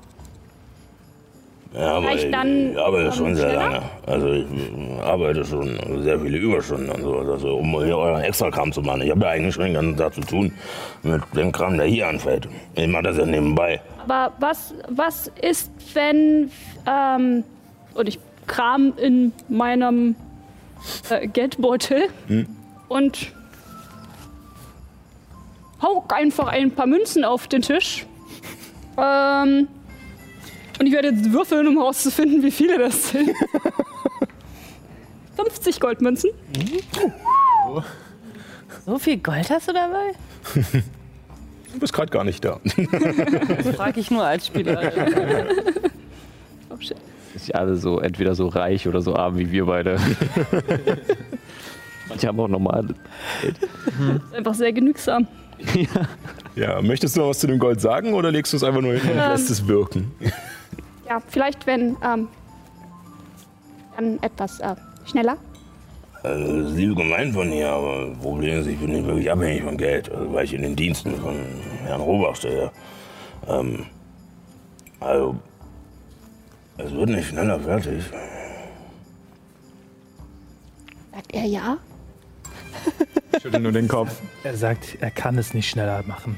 I: Ja, aber
F: Vielleicht
I: ich,
F: dann,
I: ich arbeite
F: ähm,
I: schon sehr
F: schneller?
I: lange. Also ich äh, arbeite schon sehr viele Überstunden und so, also, um hier euren Extrakram zu machen. Ich habe ja eigentlich schon den ganzen Tag zu tun mit dem Kram, der hier anfällt. Ich mache das ja nebenbei.
F: Aber was, was ist, wenn ähm, und ich kram in meinem äh, Geldbeutel und hau einfach ein paar Münzen auf den Tisch. Ähm, und ich werde jetzt würfeln, um herauszufinden, wie viele das sind. [LAUGHS] 50 Goldmünzen.
H: So viel Gold hast du dabei? [LAUGHS]
B: Du bist gerade gar nicht da.
H: Das frage ich nur als Spieler. [LAUGHS]
F: Oh shit.
K: Ist ja alle so, entweder so reich oder so arm wie wir beide. [LAUGHS] Manche haben auch normale.
F: Ist einfach sehr genügsam. [LAUGHS]
B: Ja, möchtest du noch was zu dem Gold sagen oder legst du es einfach nur hin und
F: Ähm.
B: lässt es wirken?
F: Ja, vielleicht wenn ähm, dann etwas äh, schneller.
I: Also, das ist lieb gemeint von dir, aber das Problem ist, ich bin nicht wirklich abhängig von Geld, also, weil ich in den Diensten von Herrn Robach stehe. Ähm, also, es wird nicht schneller fertig.
F: Sagt er ja?
C: Schüttel nur den Kopf.
G: er sagt, er kann es nicht schneller machen.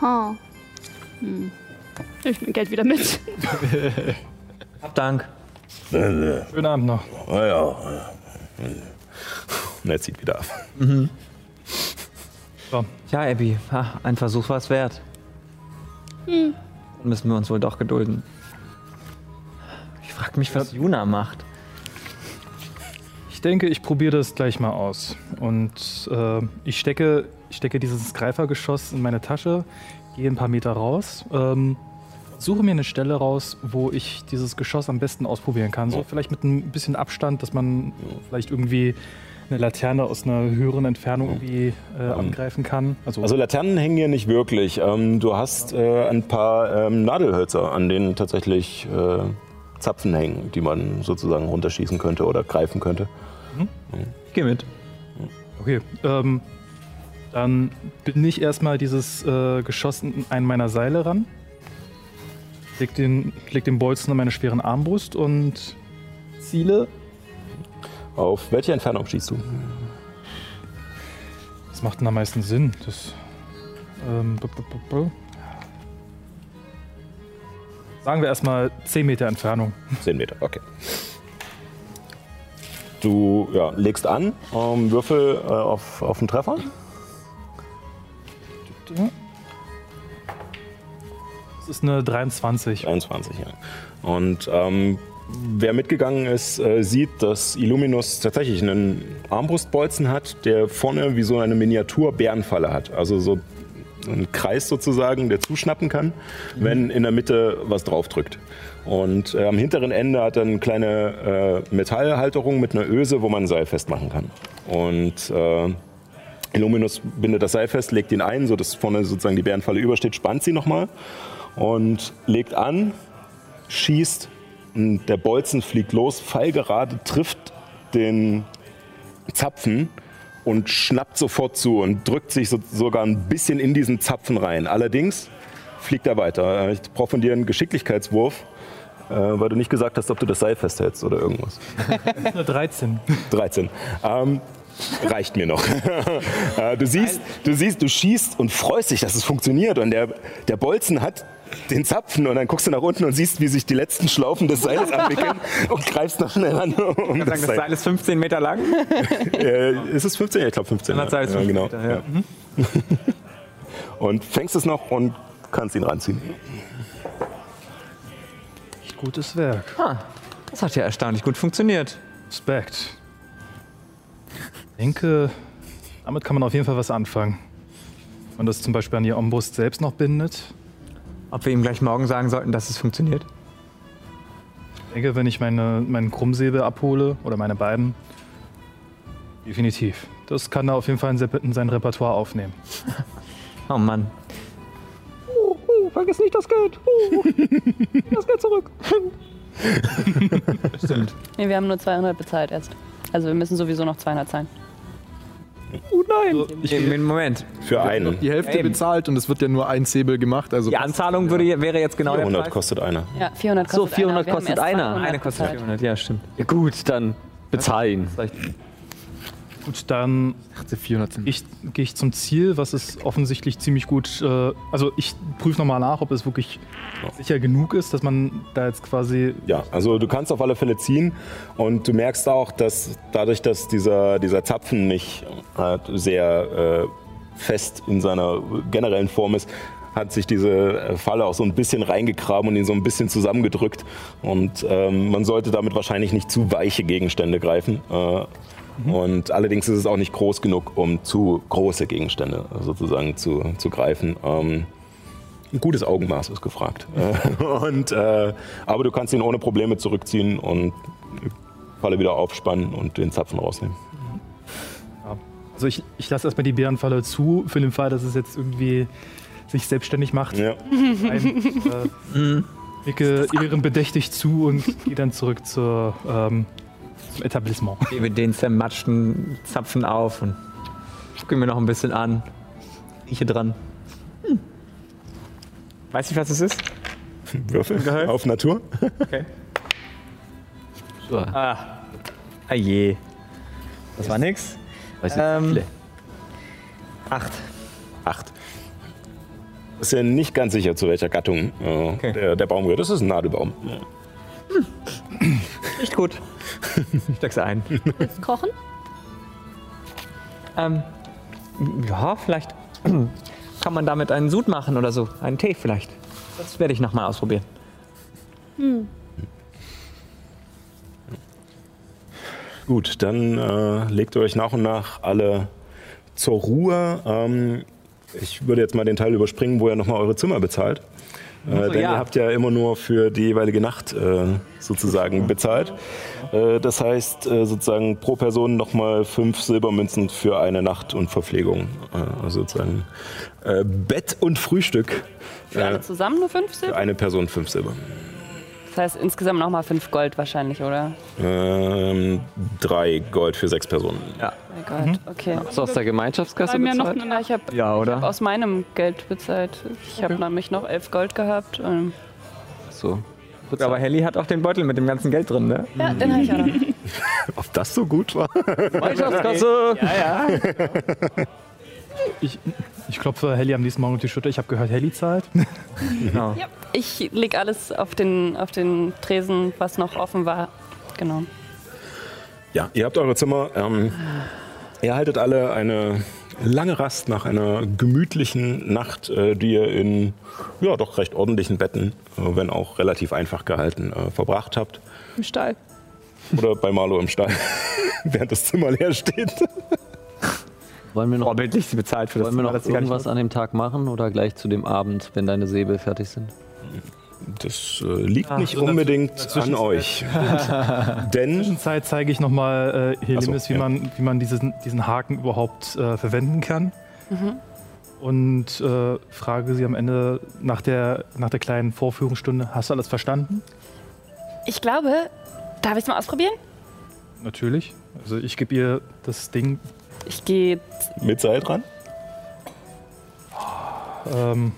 F: Ha. Hm. Ich nehme Geld wieder mit.
E: Hab Dank.
G: Schönen Abend noch.
I: Naja, [LAUGHS]
B: Und er zieht wieder ab.
G: So,
E: Ja, Abby, ha, ein Versuch war es wert. Dann müssen wir uns wohl doch gedulden. Ich frag mich, was Juna macht.
G: ich denke, ich probiere das gleich mal aus. Und äh, ich, stecke, ich stecke dieses Greifergeschoss in meine Tasche, gehe ein paar Meter raus, ähm, suche mir eine Stelle raus, wo ich dieses Geschoss am besten ausprobieren kann. So vielleicht mit ein bisschen Abstand, dass man vielleicht irgendwie eine Laterne aus einer höheren Entfernung irgendwie äh, angreifen kann. Also,
B: Also Laternen hängen hier nicht wirklich. Ähm, du hast äh, ein paar ähm, Nadelhölzer, an denen tatsächlich äh, Zapfen hängen, die man sozusagen runterschießen könnte oder greifen könnte.
E: Ich geh mit.
G: Okay, ähm, dann bin ich erstmal dieses äh, Geschoss in einen meiner Seile ran, leg den, leg den Bolzen an meine schweren Armbrust und ziele.
B: Auf welche Entfernung schießt du?
G: Das macht denn am meisten Sinn. Das, ähm, b- b- b- Sagen wir erstmal 10 Meter Entfernung.
B: 10 Meter, okay. Du ja, legst an, ähm, Würfel äh, auf, auf den Treffer.
G: Das ist eine 23.
B: 21, ja. Und ähm, wer mitgegangen ist, äh, sieht, dass Illuminus tatsächlich einen Armbrustbolzen hat, der vorne wie so eine Miniatur-Bärenfalle hat. Also so ein Kreis sozusagen, der zuschnappen kann, wenn in der Mitte was draufdrückt. Und äh, am hinteren Ende hat er eine kleine äh, Metallhalterung mit einer Öse, wo man ein Seil festmachen kann. Und äh, Illuminus bindet das Seil fest, legt ihn ein, sodass vorne sozusagen die Bärenfalle übersteht, spannt sie nochmal und legt an, schießt und der Bolzen fliegt los, fallgerade, trifft den Zapfen und schnappt sofort zu und drückt sich so, sogar ein bisschen in diesen Zapfen rein. Allerdings fliegt er weiter. Ich brauche von dir einen Geschicklichkeitswurf, äh, weil du nicht gesagt hast, ob du das Seil festhältst oder irgendwas.
G: Eine 13.
B: 13. Ähm, reicht mir noch. [LAUGHS] Äh, du siehst, du siehst, du schießt und freust dich, dass es funktioniert. Und der, der Bolzen hat den Zapfen und dann guckst du nach unten und siehst, wie sich die letzten Schlaufen des Seiles [LAUGHS] abwickeln und greifst noch schnell an. Um
E: Ich kann sagen, das Seil ist 15 Meter lang. [LAUGHS]
B: äh, ist es 15? Ja, ich glaube 15.
E: Das Seil ist
B: ja,
E: 15
B: genau.
E: Meter, ja. Mhm. [LAUGHS]
B: Und fängst es noch und kannst ihn ranziehen.
G: Gutes Werk.
E: Ah, das hat ja erstaunlich gut funktioniert.
G: Respekt. Ich denke, damit kann man auf jeden Fall was anfangen. Wenn man das zum Beispiel an die Armbrust selbst noch bindet.
E: Ob wir ihm gleich morgen sagen sollten, dass es funktioniert?
G: Ich denke, wenn ich meine, meinen Krummsäbel abhole, oder meine beiden, definitiv. Das kann er auf jeden Fall in se- in sein Repertoire aufnehmen. [LAUGHS]
E: Oh Mann. Oh, oh, vergiss nicht das Geld. [LAUGHS] Oh, das Geld zurück. [LAUGHS] Stimmt.
H: Nee, wir haben nur 200 bezahlt erst. Also wir müssen sowieso noch 200 zahlen.
E: Oh nein.
G: Ich,
E: Nee, Moment.
B: Für einen.
C: Die Hälfte
E: eben.
C: bezahlt und es wird ja nur ein Säbel gemacht. Also
E: Die Anzahlung würde, wäre jetzt genau der
B: 400
E: Preis.
B: kostet einer.
H: Ja, 400 kostet
D: So, 400
H: einer.
D: Kostet einer.
H: 200
E: Eine kostet
H: bezahlt.
E: 400, ja, stimmt.
D: Ja, gut, dann bezahl ihn.
G: Gut, dann
C: 400 sind.
G: ich, gehe ich zum Ziel, was ist offensichtlich ziemlich gut. Äh, also ich prüfe nochmal nach, ob es wirklich sicher genug ist, dass man da jetzt quasi.
B: Ja, also du kannst auf alle Fälle ziehen und du merkst auch, dass dadurch, dass dieser, dieser Zapfen nicht halt sehr äh, fest in seiner generellen Form ist, hat sich diese äh, Falle auch so ein bisschen reingegraben und ihn so ein bisschen zusammengedrückt. Und ähm, man sollte damit wahrscheinlich nicht zu weiche Gegenstände greifen. Äh, Und allerdings ist es auch nicht groß genug, um zu große Gegenstände sozusagen zu, zu greifen. Ähm, ein gutes Augenmaß ist gefragt. [LAUGHS] Und, äh, aber du kannst ihn ohne Probleme zurückziehen und die Falle wieder aufspannen und den Zapfen rausnehmen.
G: Also ich, ich lasse erstmal die Bärenfalle zu, für den Fall, dass es jetzt irgendwie sich selbstständig macht.
B: Ja.
G: Ein, [LAUGHS] äh, nicke ehrenbedächtig zu und gehe dann zurück zur, ähm, zum Etablissement.
E: Gebe den zermatschten Zapfen auf und gucke mir noch ein bisschen an. Rieche dran. Hm. Weiß ich, was es ist?
B: Würfel
E: Gehalt?
B: auf Natur.
E: Okay.
D: So,
E: Ah. Ah je. Das war nix.
D: weiß ich
E: Ähm,
D: viele.
E: Acht.
B: Acht. Ist ja nicht ganz sicher, zu welcher Gattung äh,
E: Okay.
B: der, der Baum gehört. Das ist ein Nadelbaum.
E: Riecht gut. Ich steck's ein.
F: Kochen?
E: Ähm, ja, vielleicht kann man damit einen Sud machen oder so. Einen Tee vielleicht. Das werde ich nochmal ausprobieren.
B: Gut, dann äh, legt ihr euch nach und nach alle zur Ruhe. Ähm, ich würde jetzt mal den Teil überspringen, wo ihr nochmal eure Zimmer bezahlt. Äh, denn
E: ja.
B: ihr habt ja immer nur für die jeweilige Nacht äh, sozusagen bezahlt. Äh, das heißt äh, sozusagen pro Person nochmal fünf Silbermünzen für eine Nacht und Verpflegung. Äh, also sozusagen äh, Bett und Frühstück.
H: Für alle zusammen nur 5
B: für
H: Silber?
B: eine Person fünf Silber.
H: Das heißt insgesamt nochmal 5 Gold wahrscheinlich, oder?
B: Ähm, drei Gold für sechs Personen.
E: Ja.
H: Oh Gott, okay.
D: Hast du aus der Gemeinschaftskasse
F: mir noch
D: bezahlt?
F: eine
H: Ja, ich habe
E: Ja, oder?
H: aus meinem Geld bezahlt. Ich habe nämlich noch 11 Gold gehabt. Ähm,
D: So.
E: Aber Helly hat auch den Beutel mit dem ganzen Geld drin, ne?
H: ja, den habe ich auch noch. [LAUGHS]
B: Ob das so gut war?
D: Gemeinschaftskasse! [LAUGHS]
E: Ja, ja.
G: Ich, ich klopfe Helly am nächsten Morgen auf die Schulter. Ich habe gehört, Helly zahlt. [LAUGHS]
E: Genau.
H: Ich leg alles auf den, auf den Tresen, was noch offen war. Genau.
B: Ja, ihr habt eure Zimmer. Ähm, ihr haltet alle eine lange Rast nach einer gemütlichen Nacht, äh, die ihr in ja, doch recht ordentlichen Betten, äh, wenn auch relativ einfach gehalten, äh, verbracht habt.
F: Im Stall.
B: Oder bei Marlo im Stall, [LAUGHS] während das Zimmer leer steht.
D: Wollen wir noch,
E: sie bezahlt für das
D: wollen wir
E: Zimmer,
D: noch
E: gar nicht
D: irgendwas an dem Tag machen oder gleich zu dem Abend, wenn deine Säbel fertig sind?
B: Das äh, liegt
E: Ah,
B: nicht
G: also
B: unbedingt an euch. Denn
G: Zwischenzeit zeige ich [LAUGHS] nochmal äh, Helemis,
B: Ach so,
G: wie,
B: ja.
G: man, wie man diesen, diesen Haken überhaupt äh, verwenden kann. Und äh, frage sie am Ende nach der, nach der kleinen Vorführungsstunde, hast du alles verstanden?
H: Ich glaube, darf ich es mal ausprobieren?
G: Natürlich. Also ich gebe ihr das Ding.
H: Ich gehe.
B: mit Seil dran?
G: Ähm,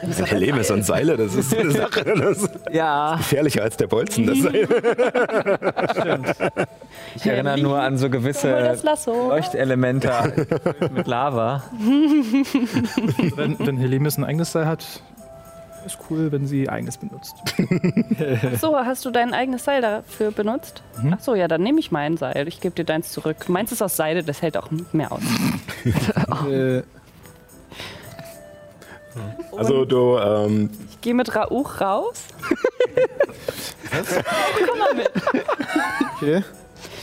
B: Herr Lemes und Seile, das ist eine Sache. Das ist
E: Ja,
B: gefährlicher als der Bolzen. Das Seil. [LAUGHS]
E: ich erinnere nur an so gewisse. Leuchtelemente [LAUGHS] mit Lava.
G: wenn, wenn Helemis ein eigenes Seil hat, Ist cool, wenn sie eigenes benutzt.
H: So, hast du dein eigenes Seil dafür benutzt?
G: Mhm.
H: Ach so, ja, dann nehme ich mein Seil. Ich gebe dir deins zurück. Meins ist aus Seide, das hält auch mehr aus.
C: Äh,
B: Also du, ähm,
H: Ich gehe mit Rauch raus.
C: okay.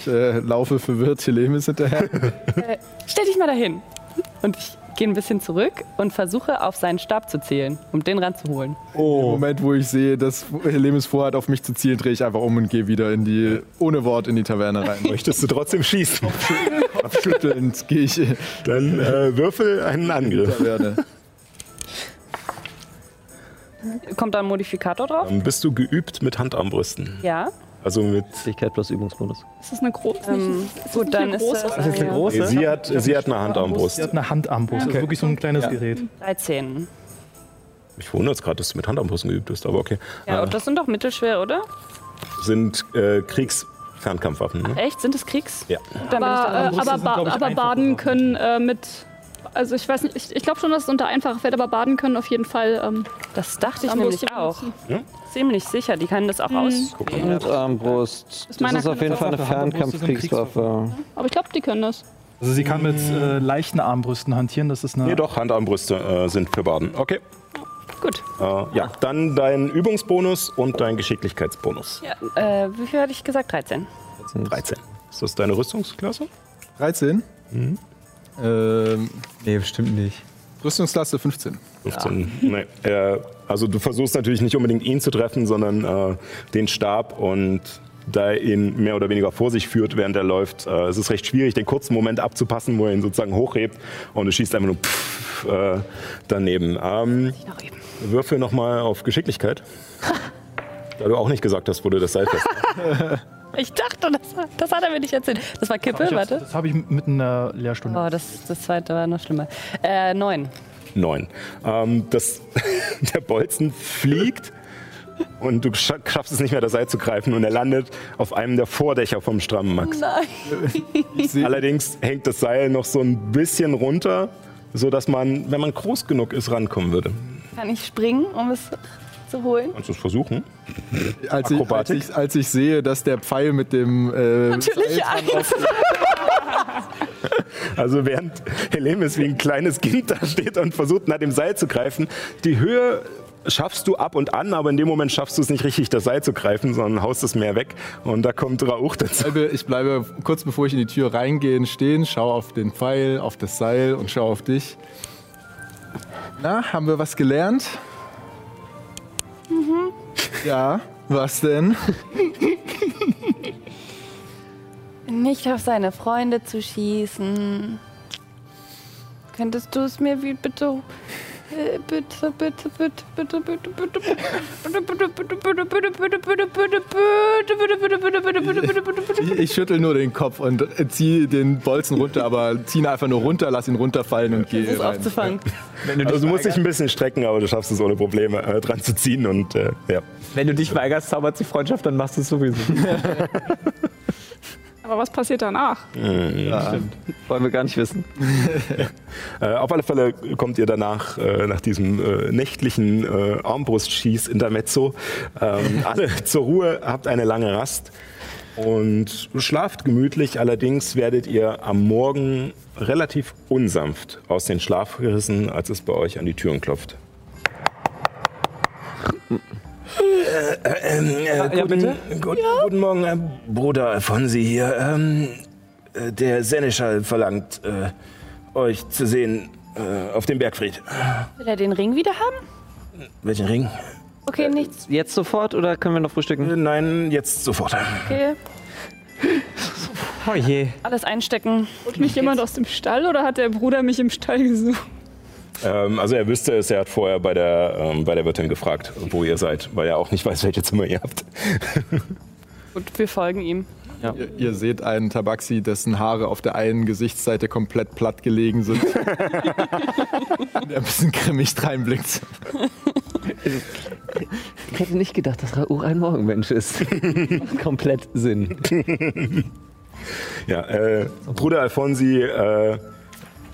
C: Ich äh, laufe verwirrt Helemis hinterher.
H: Äh, stell dich mal dahin. Und ich gehe ein bisschen zurück und versuche auf seinen Stab zu zählen, um den ranzuholen.
C: Im Moment, wo ich sehe, dass Helemis vorhat, auf mich zu zielen, drehe ich einfach um und gehe wieder in die, ohne Wort in die Taverne rein. [LAUGHS]
B: möchtest du trotzdem schießen?
C: Schüttelnd gehe ich
B: Dann äh, würfel einen
C: die
B: Angriff.
C: Taverne.
H: Kommt da ein Modifikator drauf?
B: Dann bist du geübt mit Handarmbrüsten.
H: Ja.
B: Also mit.
D: Fähigkeit plus Übungsbonus.
F: Ist das eine große?
H: Ähm, gut, dann ist
F: große?
H: das
E: Das ist eine
H: ja.
E: große.
B: Nee, sie, hat, sie hat eine Handarmbrust.
G: Sie hat eine Handarmbrust. Das ist wirklich so ein kleines Gerät.
H: 13.
B: Mich wundert es gerade, dass du mit Handarmbrüsten geübt bist, aber okay.
H: Ja,
B: Äh,
H: und das sind doch mittelschwer, oder?
B: sind äh, Kriegsfernkampfwaffen. Ne?
H: Echt? Sind es Kriegs?
B: Ja.
H: Ich
F: Aber, äh, aber,
G: sind,
F: ba
G: glaub ich,
F: aber
G: einfacher
F: Baden können äh, mit. Also ich weiß nicht, ich, ich glaube schon, dass es unter einfacher fällt, aber Baden können auf jeden Fall. Ähm,
H: Das dachte ich nämlich auch.
F: benutzen.
H: Ziemlich sicher, die können das auch auswählen.
D: Und Armbrust.
F: Ist
D: Das
F: meiner
D: ist auf jeden Fall eine Fernkampfkriegswaffe.
F: aber ich glaube, die können das.
G: Also sie kann mit äh, leichten Armbrüsten hantieren. Das ist eine.
B: Nee, doch, Handarmbrüste äh, sind für Baden. Okay.
H: Gut.
B: Äh, ja, dann dein Übungsbonus und dein Geschicklichkeitsbonus.
H: Ja, äh, wie viel hatte ich gesagt? 13.
B: 13. Ist das deine Rüstungsklasse?
C: 13. Ähm,
E: Nee, bestimmt nicht.
C: Rüstungsklasse 15.
B: 15. Nee. Äh, also du versuchst natürlich nicht unbedingt ihn zu treffen, sondern äh, den Stab und da er ihn mehr oder weniger vor sich führt, während er läuft. Äh, es ist recht schwierig, den kurzen Moment abzupassen, wo er ihn sozusagen hochhebt und du schießt einfach nur pff, äh, daneben. Ähm,
H: Noch eben.
B: würfel nochmal auf Geschicklichkeit. [LAUGHS] da du auch nicht gesagt hast, wo du das Seil fest. [LAUGHS]
H: Ich dachte, das, das hat er mir nicht erzählt. Das war Kippe, warte.
G: Das habe ich mit einer Lehrstunde.
H: Oh, das, das zweite war noch schlimmer. Äh, neun.
B: Neun. Ähm, das, [LAUGHS] der Bolzen fliegt und du scha- schaffst es nicht mehr, das Seil zu greifen und er landet auf einem der Vordächer vom strammen Max.
H: Nein.
B: Allerdings hängt das Seil noch so ein bisschen runter, sodass man, wenn man groß genug ist, rankommen würde.
H: Kann ich springen, um es zu holen?
B: Kannst du es versuchen?
C: Als ich, als, ich, als ich sehe, dass der Pfeil mit dem äh,
H: Natürlich,
C: auf-
B: Also während Helemis wie ein kleines Kind da steht und versucht, nach dem Seil zu greifen, die Höhe schaffst du ab und an, aber in dem Moment schaffst du es nicht richtig, das Seil zu greifen, sondern haust es mehr weg. Und da kommt Rauch dazu.
C: bleibe, ich bleibe kurz bevor ich in die Tür reingehe stehen, schaue auf den Pfeil, auf das Seil und schaue auf dich. Na, haben wir was gelernt? Ja, was denn?
H: Nicht auf seine Freunde zu schießen. Könntest du es mir wie bitte bitte, bitte, bitte, bitte, bitte, bitte, bitte,
C: Ich schüttel nur den Kopf und ziehe den Bolzen runter, aber ziehe ihn einfach nur runter, lass ihn runterfallen und gehe rein.
H: aufzufangen.
E: Du
B: musst dich ein bisschen strecken, aber du schaffst es ohne Probleme dran zu ziehen und ja.
E: Wenn du dich weigerst, zaubert sie Freundschaft, dann machst du es sowieso.
F: Aber was passiert danach?
D: Wollen wir gar nicht wissen. [LAUGHS]
B: Äh, auf alle Fälle kommt ihr danach, äh, nach diesem äh, nächtlichen äh, Armbrustschieß-Intermezzo, ähm, [LAUGHS] alle zur Ruhe, habt eine lange Rast und schlaft gemütlich. Allerdings werdet ihr am Morgen relativ unsanft aus den Schlaf gerissen, als es bei euch an die Türen klopft.
E: Ja, bitte?
L: Gut, Guten Morgen, äh, Bruder Alfonsi hier. Ähm, äh, der Seneschall verlangt, äh, euch zu sehen äh, auf dem Bergfried.
H: Will er den Ring wieder haben?
L: Welchen Ring?
H: Okay, nichts.
D: Jetzt sofort oder können wir noch frühstücken?
L: Äh, Nein, jetzt sofort.
H: Okay.
E: Oh je.
H: Alles einstecken.
F: Holt mich jemand aus dem Stall oder hat der Bruder mich im Stall gesucht?
B: Ähm, also er wüsste es, er hat vorher bei der, ähm, bei der Wirtin gefragt, wo ihr seid, weil er auch nicht weiß, welche Zimmer ihr habt. [LAUGHS]
H: Gut, wir folgen ihm.
C: Ihr, ihr seht einen Tabaxi, dessen Haare auf der einen Gesichtsseite komplett platt gelegen sind. [LAUGHS] der ein bisschen grimmig reinblickt.
D: Ich hätte nicht gedacht, dass Rauch ein Morgenmensch ist. [LAUGHS] Komplett Sinn.
B: Ja, äh, Bruder Alfonsi äh,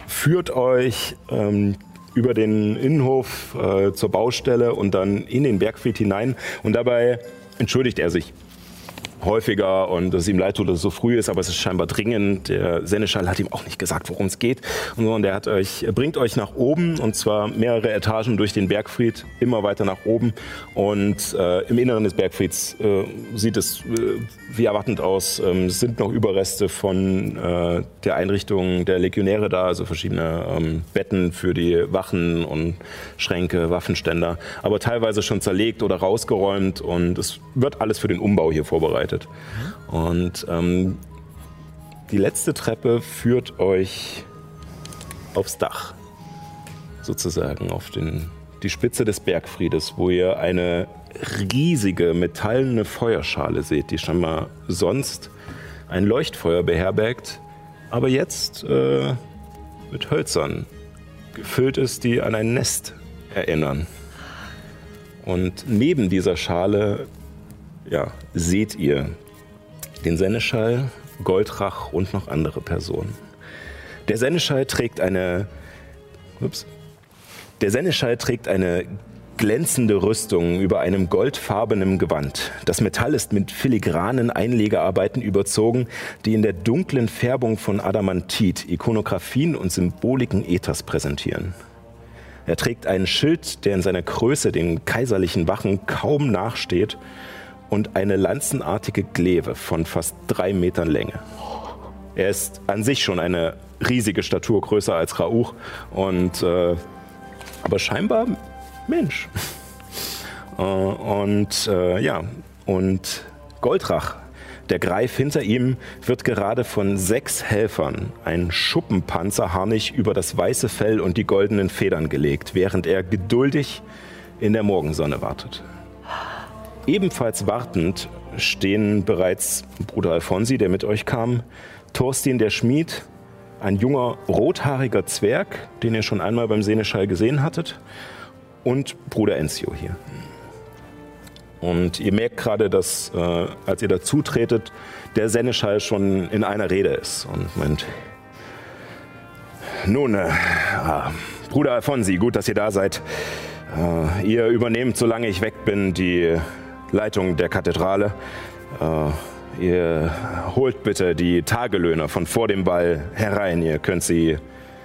B: führt euch ähm, über den Innenhof äh, zur Baustelle und dann in den Bergfried hinein. Und dabei entschuldigt er sich häufiger und dass es ihm leid tut, dass es so früh ist, aber es ist scheinbar dringend. Der Seneschall hat ihm auch nicht gesagt, worum es geht. Und so, und der hat euch, bringt euch nach oben und zwar mehrere Etagen durch den Bergfried, immer weiter nach oben. Und äh, im Inneren des Bergfrieds äh, sieht es äh, wie erwartend aus. Ähm, es sind noch Überreste von äh, der Einrichtung der Legionäre da, also verschiedene ähm, Betten für die Wachen und Schränke, Waffenständer, aber teilweise schon zerlegt oder rausgeräumt und es wird alles für den Umbau hier vorbereitet. Und ähm, die letzte Treppe führt euch aufs Dach, sozusagen auf den, die Spitze des Bergfriedes, wo ihr eine riesige metallene Feuerschale seht, die scheinbar sonst ein Leuchtfeuer beherbergt, aber jetzt äh, mit Hölzern gefüllt ist, die an ein Nest erinnern. Und neben dieser Schale ja, seht ihr den Seneschall, Goldrach und noch andere Personen. Der Seneschall trägt eine. Ups. Der Seneschall trägt eine glänzende Rüstung über einem goldfarbenen Gewand. Das Metall ist mit filigranen Einlegearbeiten überzogen, die in der dunklen Färbung von Adamantit Ikonografien und Symboliken Ethers präsentieren. Er trägt einen Schild, der in seiner Größe den kaiserlichen Wachen kaum nachsteht und eine lanzenartige Gleve von fast drei Metern Länge. Er ist an sich schon eine riesige Statur, größer als Rauch und äh, aber scheinbar Mensch. [LAUGHS] Äh, und äh, ja, und Goldrach, der Greif hinter ihm, wird gerade von sechs Helfern ein Schuppenpanzerharnig über das weiße Fell und die goldenen Federn gelegt, während er geduldig in der Morgensonne wartet. Ebenfalls wartend stehen bereits Bruder Alfonsi, der mit euch kam, Thorstin der Schmied, ein junger rothaariger Zwerg, den ihr schon einmal beim Seneschall gesehen hattet, und Bruder Enzio hier. Und ihr merkt gerade, dass, äh, als ihr dazu tretet, der Seneschall schon in einer Rede ist und meint, nun, äh, ah, Bruder Alfonsi, gut, dass ihr da seid. Äh, ihr übernehmt, solange ich weg bin, die Leitung der Kathedrale. Äh, ihr holt bitte die Tagelöhner von vor dem Ball herein. Ihr könnt sie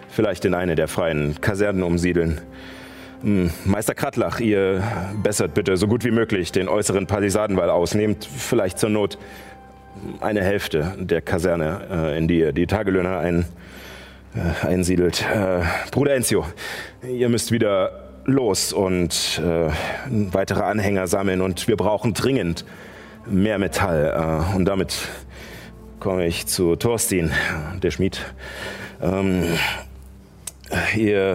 B: vielleicht in eine der freien Kasernen umsiedeln. Hm, Meister Kratlach, ihr bessert bitte so gut wie möglich den äußeren Palisadenwall aus. Nehmt vielleicht zur Not eine Hälfte der Kaserne, äh, in die ihr die Tagelöhner ein, äh, einsiedelt. Äh, Bruder Enzio, ihr müsst wieder los und äh, weitere Anhänger sammeln und wir brauchen dringend mehr Metall. Äh, und damit komme ich zu Thorstin, der Schmied. Ähm, Ihr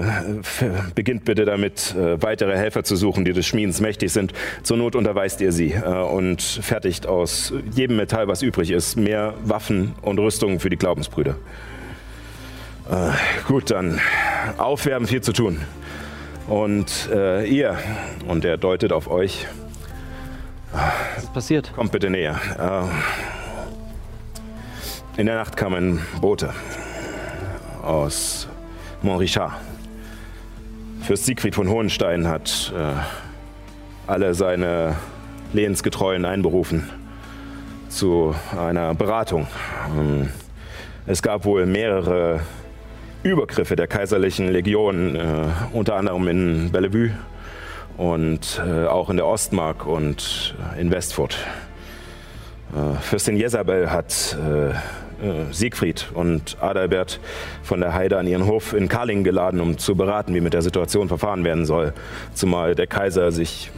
B: äh, beginnt bitte damit, äh, weitere Helfer zu suchen, die des Schmiedens mächtig sind. Zur Not unterweist ihr sie äh, und fertigt aus jedem Metall, was übrig ist, mehr Waffen und Rüstungen für die Glaubensbrüder. Gut, dann aufwärmen, viel zu tun. Und äh, ihr, und er deutet auf euch.
K: Was ist passiert?
B: Kommt bitte näher. Äh, in der Nacht kam ein Bote aus Montrichard. Fürst Siegfried von Hohenstein hat äh, alle seine Lehensgetreuen einberufen zu einer Beratung. Ähm, es gab wohl mehrere Übergriffe der kaiserlichen Legion, äh, unter anderem in Bellevue und äh, auch in der Ostmark und in Westfurt. Äh, Fürstin Jezabel hat äh, äh, Siegfried und Adalbert von der Heide an ihren Hof in Karlingen geladen, um zu beraten, wie mit der Situation verfahren werden soll. Zumal der Kaiser sich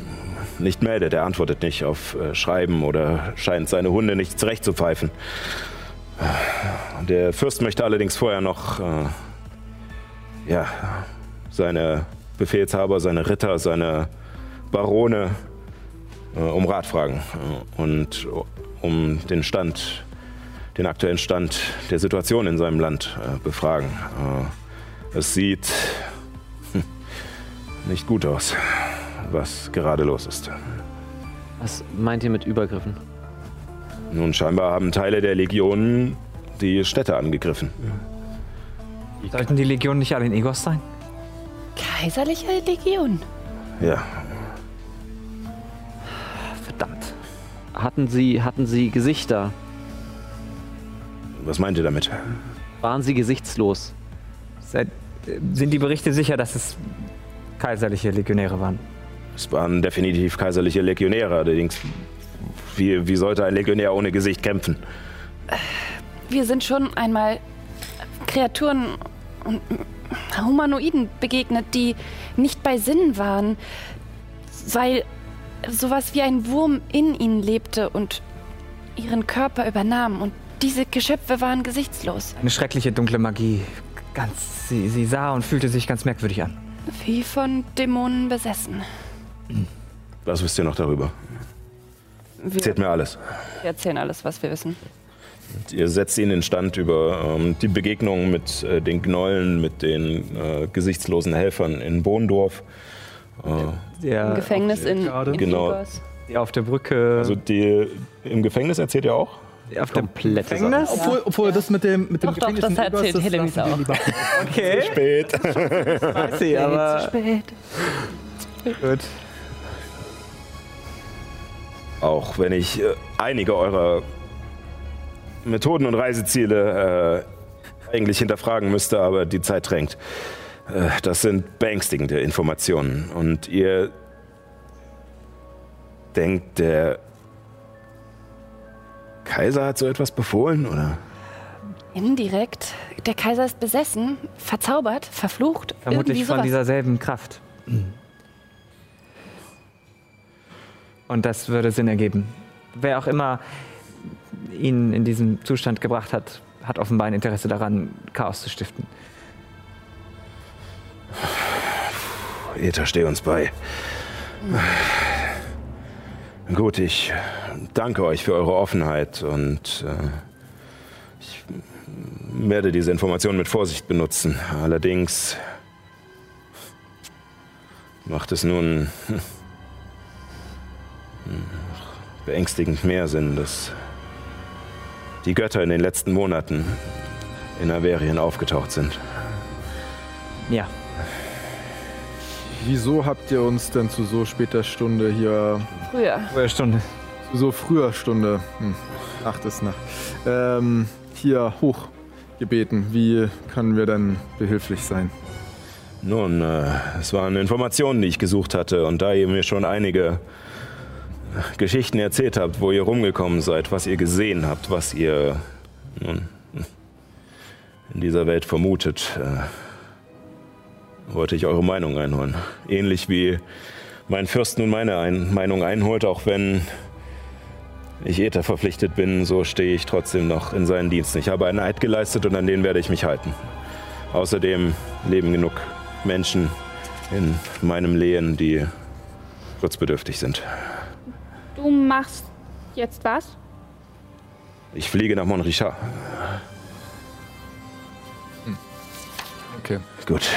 B: nicht meldet. Er antwortet nicht auf äh, Schreiben oder scheint seine Hunde nicht zurechtzupfeifen. Der Fürst möchte allerdings vorher noch äh, ja, seine Befehlshaber, seine Ritter, seine Barone äh, um Rat fragen äh, und um den Stand den aktuellen Stand der Situation in seinem Land äh, befragen. Äh, es sieht hm, nicht gut aus, was gerade los ist.
K: Was meint ihr mit Übergriffen?
B: Nun, scheinbar haben Teile der Legionen die Städte angegriffen.
E: Sollten die Legionen nicht alle in Egos sein?
H: kaiserliche Legion.
B: Ja,
D: Verdammt. Hatten Sie, hatten Sie Gesichter?
B: was meint ihr damit?
D: Waren Sie gesichtslos?
E: Seid, äh, sind die Berichte sicher, dass es kaiserliche Legionäre waren?
B: Es waren definitiv kaiserliche Legionäre, allerdings. Wie, wie sollte ein Legionär ohne Gesicht kämpfen?
H: Wir sind schon einmal Kreaturen Humanoiden begegnet, die nicht bei Sinnen waren, weil sowas wie ein Wurm in ihnen lebte und ihren Körper übernahm. Und diese Geschöpfe waren gesichtslos,
E: Eine schreckliche dunkle Magie. Ganz, sie, sie sah und fühlte sich ganz merkwürdig an.
H: wie von Dämonen besessen.
B: Was wisst ihr noch darüber?
H: Wir
B: Erzählt mir alles.
H: erzählen alles, was wir wissen.
B: Ihr setzt ihn in Stand über ähm, die Begegnung mit äh, den Gnollen, mit den äh, gesichtslosen Helfern in Bohndorf. Äh,
E: Der,
H: Im Gefängnis in, in
B: Genau.
E: Der auf der Brücke.
B: also die im Gefängnis erzählt ihr auch?
E: auf der
D: komplette
E: Gefängnis?
G: Obwohl, obwohl das mit dem, mit dem
H: Doch, doch,
G: Gefängnis
H: das erzählt
G: das
H: Hillemis
G: lassen wir
H: auch.
E: Okay,
B: Spät. [LAUGHS]
E: weiß ich, aber
H: Spät.
E: gut.
B: Auch wenn ich äh, einige eurer Methoden und Reiseziele äh, eigentlich hinterfragen müsste, aber die Zeit drängt. Äh, das sind beängstigende Informationen. Und ihr denkt, der Kaiser hat so etwas befohlen, oder?
H: Indirekt. Der Kaiser ist besessen, verzaubert, verflucht.
E: Vermutlich von dieser selben Kraft. Und das würde Sinn ergeben. Wer auch immer ihn in diesen Zustand gebracht hat, hat offenbar ein Interesse daran, Chaos zu stiften.
B: Ether, steh uns bei. Gut, ich danke euch für eure Offenheit und äh, ich werde diese Informationen mit Vorsicht benutzen. Allerdings macht es nun [LAUGHS] beängstigend mehr Sinn, dass die Götter in den letzten Monaten in Averien aufgetaucht sind.
E: Ja,
C: Wieso habt ihr uns denn zu so später Stunde hier,
H: Früher.
E: frühe Stunde.
C: zu so früher Stunde, hm, Nacht ist Nacht, ähm, hier hochgebeten? Wie können wir denn behilflich sein?
B: Nun, äh, es waren Informationen, die ich gesucht hatte. Und da ihr mir schon einige Geschichten erzählt habt, wo ihr rumgekommen seid, was ihr gesehen habt, was ihr nun, in dieser Welt vermutet, äh, wollte ich eure Meinung einholen. Ähnlich wie mein Fürst nun meine ein Meinung einholt, auch wenn ich Äther verpflichtet bin, so stehe ich trotzdem noch in seinen Diensten. Ich habe einen Eid geleistet und an den werde ich mich halten. Außerdem leben genug Menschen in meinem Lehen, die schutzbedürftig sind.
F: Du machst jetzt was?
B: Ich fliege nach Montrichard.
C: Okay.
B: Gut.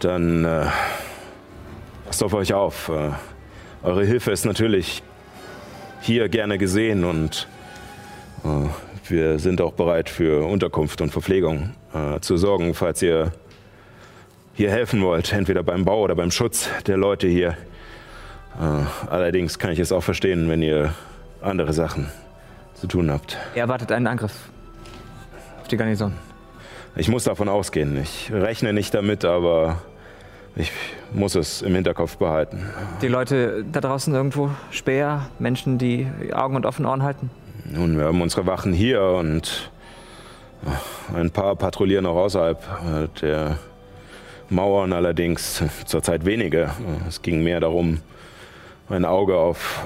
B: Dann äh, passt auf euch auf. Äh, eure Hilfe ist natürlich hier gerne gesehen und äh, wir sind auch bereit für Unterkunft und Verpflegung äh, zu sorgen, falls ihr hier helfen wollt, entweder beim Bau oder beim Schutz der Leute hier. Äh, allerdings kann ich es auch verstehen, wenn ihr andere Sachen zu tun habt.
E: Er erwartet einen Angriff auf die Garnison.
B: Ich muss davon ausgehen. Ich rechne nicht damit, aber ich muss es im Hinterkopf behalten.
E: Die Leute da draußen irgendwo, Späher, Menschen, die Augen und offene Ohren halten.
B: Nun, wir haben unsere Wachen hier und ein paar patrouillieren auch außerhalb äh, der Mauern, allerdings zurzeit wenige. Es ging mehr darum, ein Auge auf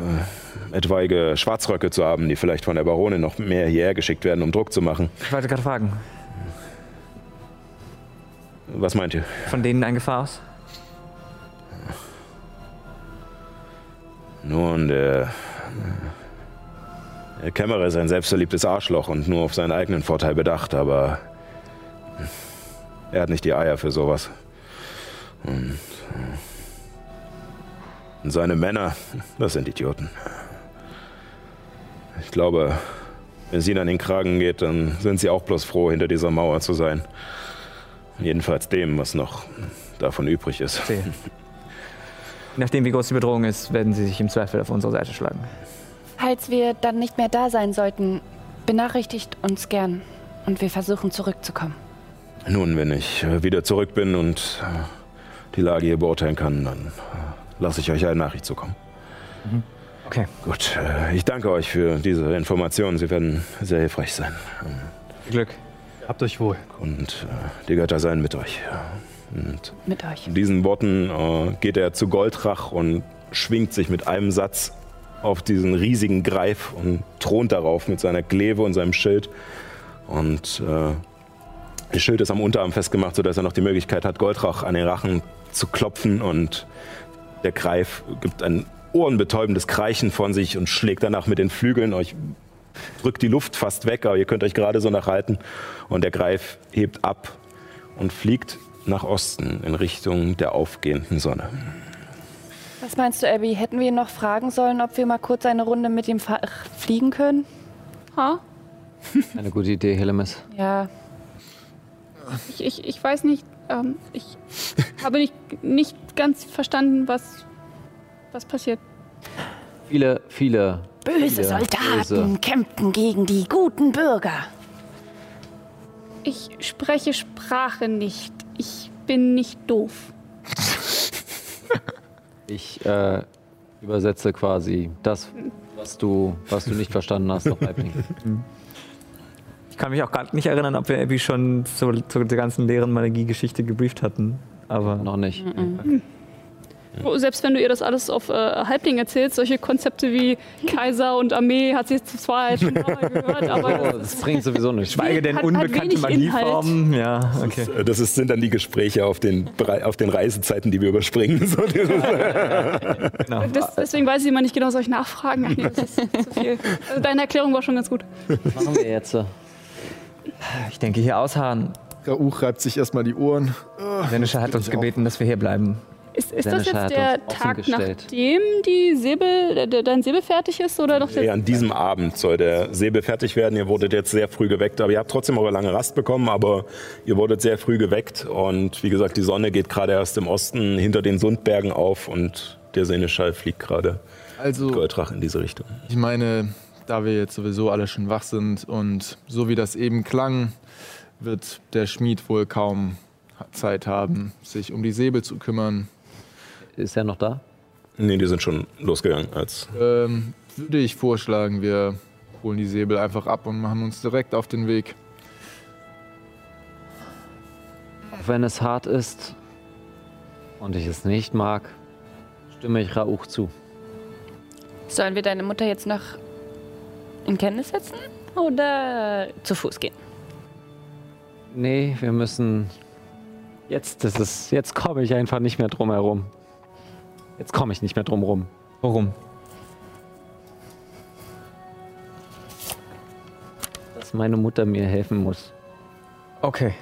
B: äh, etwaige Schwarzröcke zu haben, die vielleicht von der Baronin noch mehr hierher geschickt werden, um Druck zu machen.
E: Ich wollte gerade fragen,
B: Was meint ihr?
E: von denen ein Gefahr aus?
B: Nun, der, der Kämmerer ist ein selbstverliebtes Arschloch und nur auf seinen eigenen Vorteil bedacht, aber er hat nicht die Eier für sowas. Und, und seine Männer, das sind Idioten. Ich glaube, wenn es ihnen an den Kragen geht, dann sind sie auch bloß froh, hinter dieser Mauer zu sein. Jedenfalls dem, was noch davon übrig ist.
E: Sehe. Je nachdem, wie groß die Bedrohung ist, werden sie sich im Zweifel auf unsere Seite schlagen.
H: Falls wir dann nicht mehr da sein sollten, benachrichtigt uns gern und wir versuchen zurückzukommen.
B: Nun, wenn ich wieder zurück bin und die Lage hier beurteilen kann, dann lasse ich euch eine Nachricht zukommen.
E: Okay.
B: Gut, äh, ich danke euch für diese Informationen. Sie werden sehr hilfreich sein.
E: Viel Glück.
G: Habt euch wohl.
B: Und äh, die Götter seien mit euch. Und
H: Mit euch.
B: in diesen Worten äh, geht er zu Goldrach und schwingt sich mit einem Satz auf diesen riesigen Greif und thront darauf mit seiner Kleve und seinem Schild. Und äh, das Schild ist am Unterarm festgemacht, sodass er noch die Möglichkeit hat, Goldrach an den Rachen zu klopfen. Und der Greif gibt ein ohrenbetäubendes Kreischen von sich und schlägt danach mit den Flügeln euch drückt die Luft fast weg, aber ihr könnt euch gerade so nachhalten. Und der Greif hebt ab und fliegt nach Osten in Richtung der aufgehenden Sonne.
H: Was meinst du, Abby? Hätten wir ihn noch fragen sollen, ob wir mal kurz eine Runde mit ihm fliegen können?
F: Ha? [LAUGHS]
D: Eine gute Idee, Helemis.
H: Ja.
F: Ich, ich, ich weiß nicht, ähm, ich habe nicht, nicht ganz verstanden, was, was passiert.
D: Viele, viele.
H: Böse
D: viele
H: Soldaten
D: böse-
H: kämpften gegen die guten Bürger.
F: Ich spreche Sprache nicht. Ich bin nicht doof.
D: Ich äh, übersetze quasi das, was du, was du nicht verstanden hast, auf Halbling.
E: Ich kann mich auch gar nicht erinnern, ob wir Abby schon zu, zu der ganzen leeren Magie-Geschichte gebrieft hatten. Aber
D: Noch nicht.
F: Oh, Selbst wenn du ihr das alles auf äh, Halbling erzählst, solche Konzepte wie Kaiser und Armee hat sie zwar halt schon mal [LAUGHS] gehört, aber
D: Oh, das bringt sowieso nichts.
E: schweige denn
F: Hat- hat
E: unbekannte
F: wenig
E: Magieformen. Ja, okay.
B: Äh, Das ist, sind dann die Gespräche auf den, auf den Reisezeiten, die wir überspringen. [LAUGHS] So, dieses-
E: Genau.
F: das, deswegen weiß ich immer nicht genau, soll ich nachfragen? Ach nee, das ist zu viel. Also deine Erklärung war schon ganz gut.
D: Was machen wir jetzt?
E: Ich denke, hier ausharren.
C: Rauch reibt sich erstmal die Ohren.
E: Senisha hat uns gebeten, dass wir hier bleiben.
F: Ist, ist das jetzt der Tag, nachdem die Säbel, dein Säbel fertig ist oder noch der
B: Ja, an diesem Abend soll der Säbel fertig werden. Ihr wurdet jetzt sehr früh geweckt, aber ihr habt trotzdem eure lange Rast bekommen, aber ihr wurdet sehr früh geweckt und wie gesagt, die Sonne geht gerade erst im Osten hinter den Sundbergen auf und der Seneschall fliegt gerade
C: Also,
B: Goldrach in diese Richtung.
C: ich meine, da wir jetzt sowieso alle schon wach sind und so wie das eben klang, wird der Schmied wohl kaum Zeit haben, sich um die Säbel zu kümmern.
D: Ist er noch da?
B: Nee, die sind schon losgegangen als
C: Ähm, würde ich vorschlagen, wir holen die Säbel einfach ab und machen uns direkt auf den Weg.
D: Auch wenn es hart ist und ich es nicht mag, stimme ich Rauch zu.
H: Sollen wir deine Mutter jetzt noch in Kenntnis setzen oder zu Fuß gehen?
D: Nee, wir müssen. Jetzt ist es. Jetzt komme ich einfach nicht mehr drum herum. Jetzt komme ich nicht mehr drum rum.
E: Warum?
D: Dass meine Mutter mir helfen muss.
E: Okay.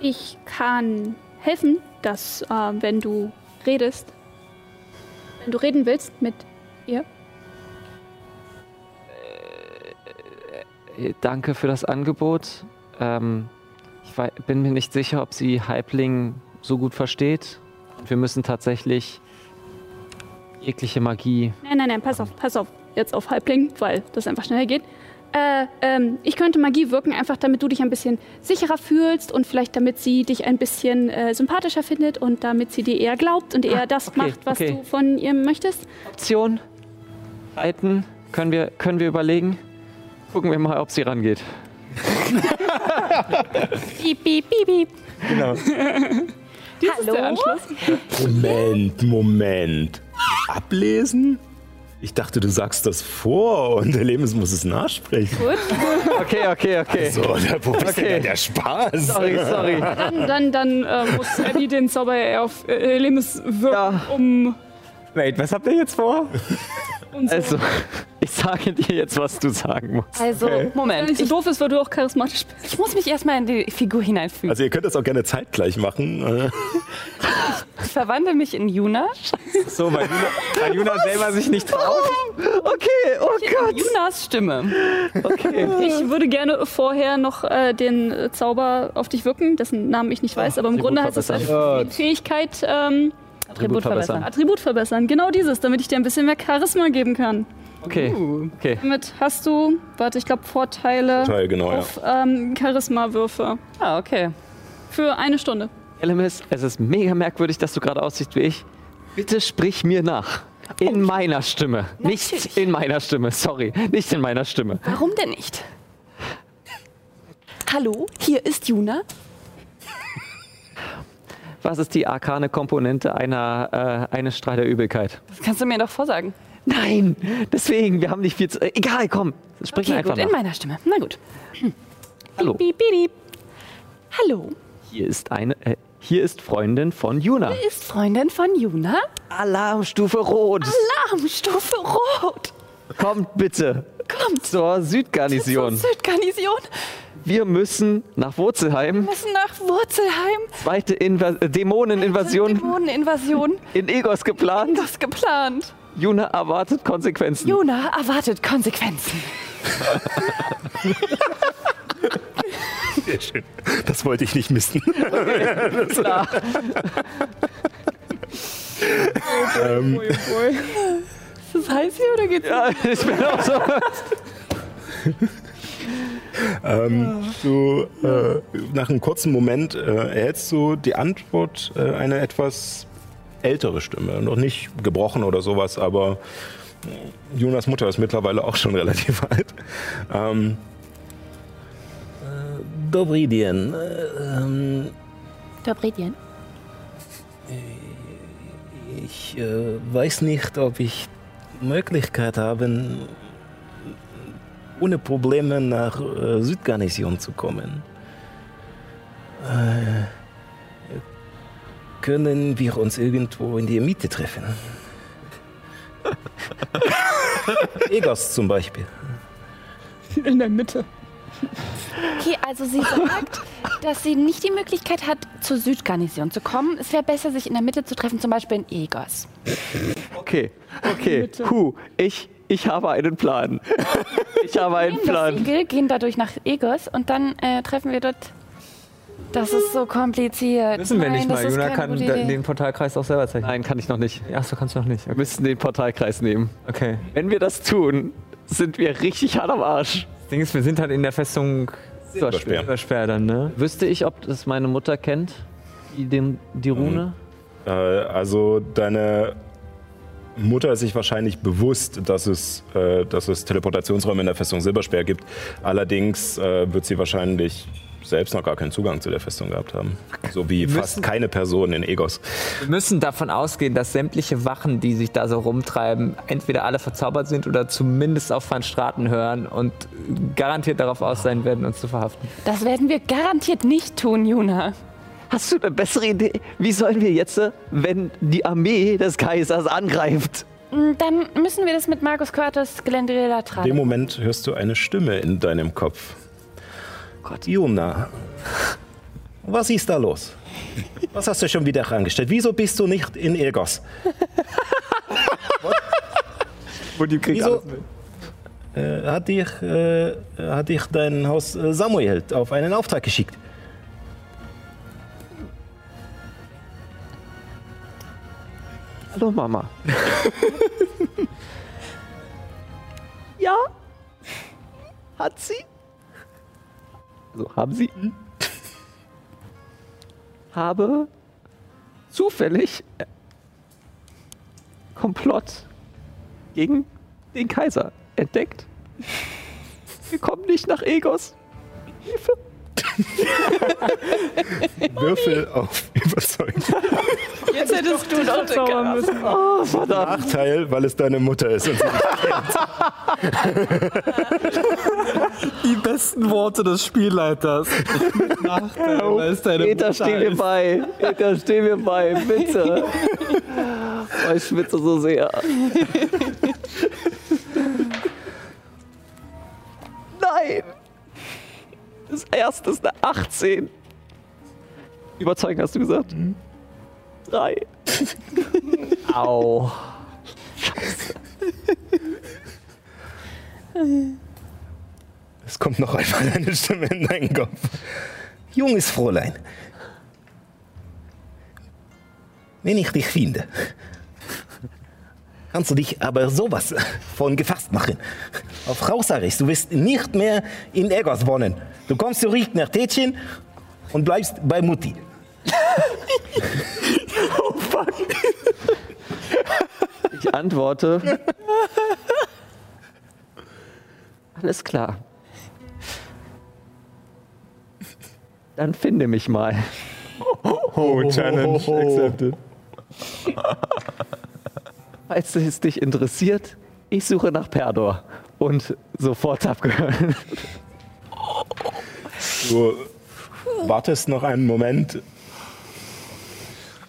F: Ich kann helfen, dass, äh, wenn du redest, wenn du reden willst mit ihr,
D: Äh, Danke für das Angebot. Ähm, ich bin mir nicht sicher, ob sie Halbling so gut versteht. Wir müssen tatsächlich jegliche Magie.
F: Nein, nein, nein, pass auf, pass auf. Jetzt auf Halbling, weil das einfach schneller geht. Äh, ähm, ich könnte Magie wirken, einfach damit du dich ein bisschen sicherer fühlst und vielleicht damit sie dich ein bisschen äh, sympathischer findet und damit sie dir eher glaubt und eher
D: Ah,
F: das
D: okay,
F: macht, was
D: okay.
F: du von ihr möchtest.
D: Option. Reiten. Können wir, können wir überlegen? Gucken wir mal, ob sie rangeht. [LAUGHS]
H: Piep, piep, piep, piep.
E: Genau. [LAUGHS]
H: Hallo?
B: Moment, Moment. Ablesen? Ich dachte, du sagst das vor und der Lebens muss es nachsprechen.
D: Okay, okay, okay.
B: So, da, wo ist
D: Okay.
B: denn der Spaß?
D: Sorry, sorry.
F: Dann, dann, dann äh, muss Abby den Zauber auf äh, Lemis wirken,
D: Ja.
F: um
E: Wait, was habt ihr jetzt vor? [LAUGHS]
F: uns
D: Also, [LAUGHS] ich sage dir jetzt, was du sagen musst.
H: Also,
F: Wenn
H: Moment.
F: nicht so
H: Ich,
F: doof ist, weil du auch charismatisch bist.
H: ich muss mich erstmal in die Figur hineinfügen.
B: Also ihr könnt das auch gerne zeitgleich machen. Äh,
H: verwandle mich in Juna.
E: So, weil Juna, weil Juna selber sich nicht traut.
D: Okay, oh
H: In Junas Stimme.
F: Ich würde gerne vorher noch äh, den äh, Zauber auf dich wirken, dessen Namen ich nicht weiß, aber im Grunde heißt es äh, Fähigkeit ähm,
D: Attribut verbessern.
F: Attribut verbessern. Genau dieses, damit ich dir ein bisschen mehr Charisma geben kann.
D: Okay, okay.
F: Damit hast du, warte, ich glaube Vorteile
B: Teil, genau, ja.
F: auf ähm, Charisma-Würfe.
H: Ah, okay.
F: Für eine Stunde.
D: Elemis, es ist mega merkwürdig, dass du gerade aussiehst wie ich. Bitte sprich mir nach. In meiner Stimme. Nicht
H: Natürlich.
D: in meiner Stimme, sorry. Nicht in meiner Stimme.
H: Warum denn nicht? Hallo, hier ist Juna.
D: Was ist die arkane Komponente einer, äh, eines Strahl der Übelkeit?
H: Das kannst du mir doch vorsagen.
D: Nein, deswegen, wir haben nicht viel zu. Äh, egal, komm. Sprich
H: Okay,
D: einfach
H: gut, in
D: nach.
H: meiner Stimme. Na gut.
D: Hallo.
H: Piep, piep, piep. Hallo,
D: Hier ist eine. Äh, hier ist Freundin von Juna.
H: hier ist Freundin von Juna.
D: Alarmstufe Rot.
H: Alarmstufe Rot.
D: Kommt bitte
H: Kommt
D: zur
H: zur
D: Südgarnison.
H: Südgarnison.
D: Wir müssen nach Wurzelheim.
H: müssen nach Wurzelheim.
D: Zweite Inva äh, Dämoneninvasion
H: Dämoneninvasion.
D: in Egos geplant.
H: Das geplant.
D: Juna erwartet Konsequenzen.
H: Juna erwartet Konsequenzen.
B: Sehr schön. Das wollte ich nicht missen.
D: Klar. [LAUGHS]
B: ähm,
H: Ist das heiß hier oder geht's?
D: Ja, [LAUGHS] ich bin auch so. [LAUGHS]
B: ähm, du, äh, nach einem kurzen Moment äh, erhältst du die Antwort äh, eine etwas ältere Stimme. Noch nicht gebrochen oder sowas, aber äh, Jonas Mutter ist mittlerweile auch schon relativ [LAUGHS] alt. Ähm,
M: Dobry den. Ähm,
H: Dobridien.
M: ich äh, weiß nicht, ob ich Möglichkeit habe, ohne Probleme nach äh, Südgarnison zu kommen. Äh, können wir uns irgendwo in der Mitte treffen? [LAUGHS] Egos zum Beispiel.
F: In der Mitte.
H: Okay, also sie sagt, dass sie nicht die Möglichkeit hat, zur Südgarnison zu kommen. Es wäre besser, sich in der Mitte zu treffen, zum Beispiel in Egos.
D: Okay, okay. Puh, ich, ich habe einen Plan. [LAUGHS] Ich habe einen
H: Nehmen das
D: Plan.
H: Siegel, gehen dadurch nach Egos und dann äh, treffen wir dort. Das ist so kompliziert.
E: Müssen wir
H: Nein,
E: nicht
H: das
E: mal.
H: ist
E: Juna
H: keine
E: kann
H: gute
E: da-
H: Idee.
E: den Portalkreis auch selber zeichnen.
D: Nein, kann ich noch nicht.
E: Achso, kannst du noch nicht.
D: Wir
E: Okay.
D: müssen den Portalkreis nehmen.
E: okay.
D: Wenn wir das tun, sind wir richtig hart am Arsch.
E: Das Ding ist, wir sind halt in der Festung
B: Silberspeer.
E: Silberspeer dann, ne?
D: Wüsste ich, ob das meine Mutter kennt? Die, den, die Rune?
B: Äh, also deine Mutter ist sich wahrscheinlich bewusst, dass es, äh, dass es Teleportationsräume in der Festung Silberspeer gibt. Allerdings äh, wird sie wahrscheinlich selbst noch gar keinen Zugang zu der Festung gehabt haben. So wie
E: Wir
B: fast
E: müssen-
B: keine Person in Egos.
E: Wir müssen davon ausgehen, dass sämtliche Wachen, die sich da so rumtreiben, entweder alle verzaubert sind oder zumindest auf Van Straten hören und garantiert darauf aus sein werden, uns zu verhaften.
H: Das werden wir garantiert nicht tun, Juna.
D: Hast du eine bessere Idee? Wie sollen wir jetzt, äh, wenn die Armee des Kaisers angreift?
H: Mm, Dann müssen wir das mit Markus Curtis Glendrela
B: In dem
H: tragen.
B: Moment hörst du eine Stimme in deinem Kopf. Gott, Juna, was ist da los? Was hast du schon wieder angestellt? Wieso bist du nicht in Egos?
E: Und die kriegt
B: Wieso? Äh, hat, dich, äh, hat dich dein Haus äh, Samuel auf einen Auftrag geschickt?
D: Hallo Mama. [LAUGHS] ja? Hat sie? Also haben sie? Habe zufällig äh, Komplott gegen den Kaiser entdeckt. Wir kommen nicht nach Egos. Hilfe. [LAUGHS]
B: Würfel auf Überzeugung.
H: Jetzt hättest du doch
F: Zaubern müssen.
D: Oh, verdammt.
B: Nachteil, weil es deine Mutter ist. Und sie
C: Die besten Worte des Spielleiters. Nachteil, weil es deine
D: Peter,
C: Mutter
D: steh mir
C: ist.
D: bei. Peter, steh mir bei, bitte. Oh, ich schwitze so sehr. Nein! Das erste ist eine 18. Überzeugen, hast du gesagt? Drei. Au.
N: Es kommt noch einmal eine Stimme in deinen Kopf. Junges Fräulein. Wenn ich dich finde, kannst du dich aber sowas von gefasst machen. Auf Hausarrest, du wirst nicht mehr in Egos wohnen. Du kommst zurück nach Tätchen und bleibst bei Mutti. [LAUGHS]
D: Ich antworte. Alles klar. Dann finde mich mal.
G: Oh, Challenge accepted. [LAUGHS]
D: Falls es dich interessiert, ich suche nach Perdor. Und sofort abgehört.
B: Du wartest noch einen Moment.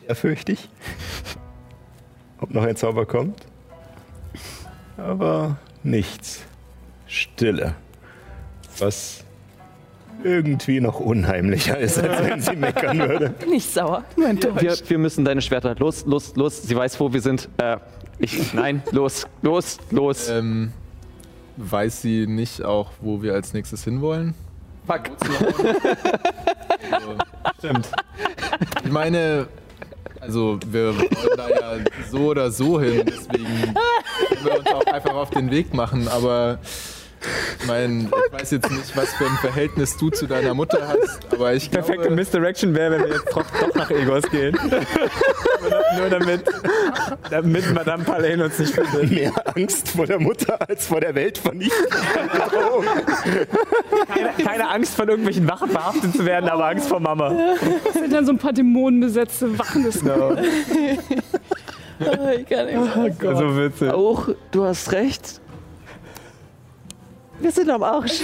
B: Ehrfürchtig. Ob noch ein Zauber kommt. Aber nichts. Stille. Was irgendwie noch unheimlicher ist, als wenn sie meckern würde. [LAUGHS]
H: Bin ich sauer, nur enttäuscht.
D: Wir, wir müssen deine Schwerter. Los, los, los. Sie weiß, wo wir sind. Äh, ich, nein, los, los, los.
C: Ähm, weiß sie nicht auch, wo wir als nächstes hinwollen?
D: Fuck. [LAUGHS]
C: Stimmt. Ich meine, also wir wollen da ja so oder so hin, deswegen können wir uns auch einfach auf den Weg machen, aber ich meine, ich weiß jetzt nicht, was für ein Verhältnis du zu deiner Mutter hast, aber ich
E: Perfekte
C: glaube,
E: Misdirection wäre, wenn wir jetzt doch, doch nach Egos gehen. [LAUGHS] Nur damit, damit Madame Palais uns nicht findet.
B: Mehr Angst vor der Mutter als vor der Weltvernichtung. Bedrohung.
E: Keine, keine Angst von irgendwelchen Wachen verhaftet zu werden, aber Angst vor Mama.
F: Das sind dann so ein paar dämonenbesetzte Wachen des
E: No.
H: ich kann nicht. mehr.
E: So witzig.
D: Auch, du hast recht. Wir sind am Arsch.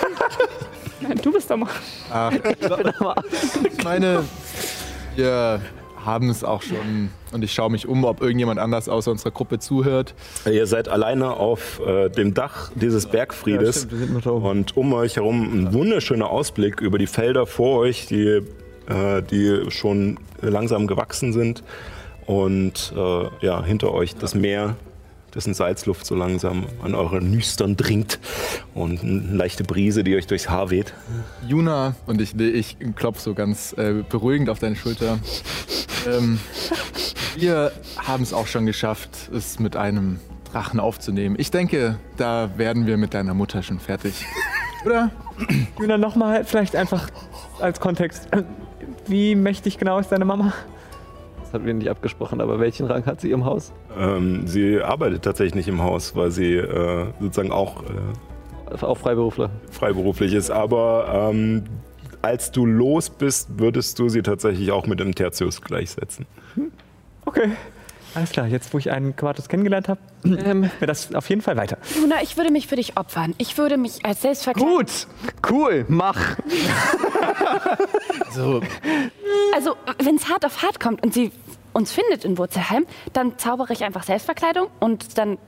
D: [LAUGHS]
F: Nein, du bist am Arsch.
C: ach, ich meine, wir haben es auch schon und ich schaue mich um, ob irgendjemand anders außer unserer Gruppe zuhört.
B: Ihr seid alleine auf äh, dem Dach dieses Bergfriedes
E: stimmt, wir sind noch da oben.
B: und um euch herum ein wunderschöner Ausblick über die Felder vor euch, die, äh, die schon langsam gewachsen sind und äh, ja, hinter euch das Meer, dessen Salzluft so langsam an eure Nüstern dringt und eine leichte Brise, die euch durchs Haar weht.
C: Juna, und ich, ich klopfe so ganz äh, beruhigend auf deine Schulter. Ähm, wir haben es auch schon geschafft, es mit einem Drachen aufzunehmen. Ich denke, da werden wir mit deiner Mutter schon fertig. [LAUGHS] Oder?
E: Juna, nochmal vielleicht einfach als Kontext. Wie mächtig genau ist deine Mama?
D: Das hatten wir nicht abgesprochen, aber welchen Rang hat sie im Haus?
B: Ähm, sie arbeitet tatsächlich nicht im Haus, weil sie äh, sozusagen auch äh,
D: Auch Freiberufler.
B: freiberuflich ist. Aber ähm, als du los bist, würdest du sie tatsächlich auch mit dem Tertius gleichsetzen.
E: Okay. Alles klar, jetzt wo ich einen Quartus kennengelernt habe,
D: Ähm,
E: mir das auf jeden Fall weiter.
H: Luna, ich würde mich für dich opfern. Ich würde mich als Selbstverkleidung.
D: gut, cool, mach. [LAUGHS]
C: So,
H: Also, wenn es hart auf hart kommt und sie uns findet in Wurzelheim, dann zaubere ich einfach Selbstverkleidung und dann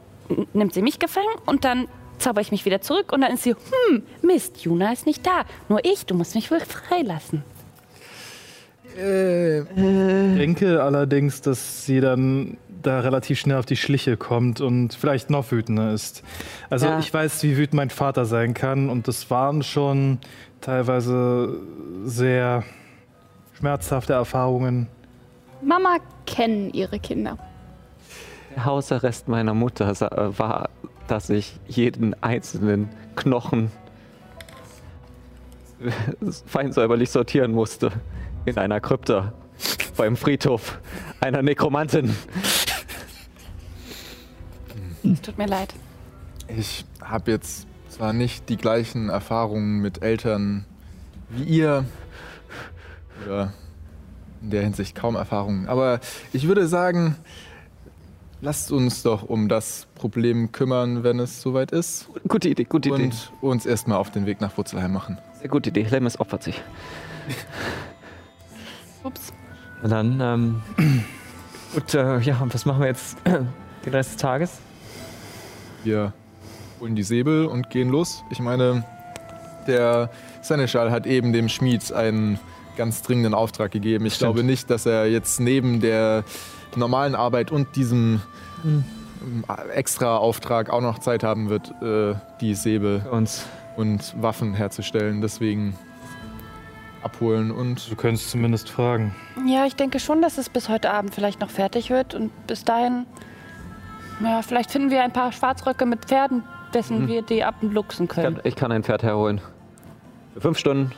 H: nimmt sie mich gefangen und dann zaubere ich mich wieder zurück und dann ist sie, hm, Mist, Juna ist nicht da. Nur ich, du musst mich wohl freilassen.
C: Äh,
G: Ich denke allerdings, dass sie dann da relativ schnell auf die Schliche kommt und vielleicht noch wütender ist. Also
D: Ja.
G: ich weiß, wie wütend mein Vater sein kann und das waren schon teilweise sehr schmerzhafte Erfahrungen.
F: Mama kennen ihre Kinder.
D: Der Hausarrest meiner Mutter äh, war, dass ich jeden einzelnen Knochen [LAUGHS] fein säuberlich sortieren musste. In einer Krypta. Beim Friedhof einer Nekromantin.
H: Es tut mir leid.
C: ich habe jetzt zwar nicht die gleichen Erfahrungen mit Eltern wie ihr, oder in der Hinsicht kaum Erfahrungen, aber ich würde sagen, lasst uns doch um das Problem kümmern, wenn es soweit ist.
D: Gute Idee, gute Idee.
C: Und uns erstmal auf den Weg nach Wurzelheim machen.
D: Sehr gute Idee. Lemmes opfert sich.
H: Ups.
E: Und dann, ähm, [CLEARS THROAT] gut, äh, ja, und was machen wir jetzt [CLEARS THROAT] den Rest des Tages?
C: Wir holen die Säbel und gehen los. Ich meine, der Seneschal hat eben dem Schmied ein ganz dringenden Auftrag gegeben. Ich glaube nicht, dass er jetzt neben der normalen Arbeit und diesem
E: Hm.
C: ähm, extra Auftrag auch noch Zeit haben wird, äh, die Säbel und Waffen herzustellen. Deswegen abholen und
G: Du könntest zumindest fragen.
H: Ja, ich denke schon, dass es bis heute Abend vielleicht noch fertig wird. Und bis dahin, ja, vielleicht finden wir ein paar Schwarzröcke mit Pferden, dessen wir die abluchsen
D: Ich
H: können.
D: kann, ich kann ein Pferd herholen. Für fünf Stunden.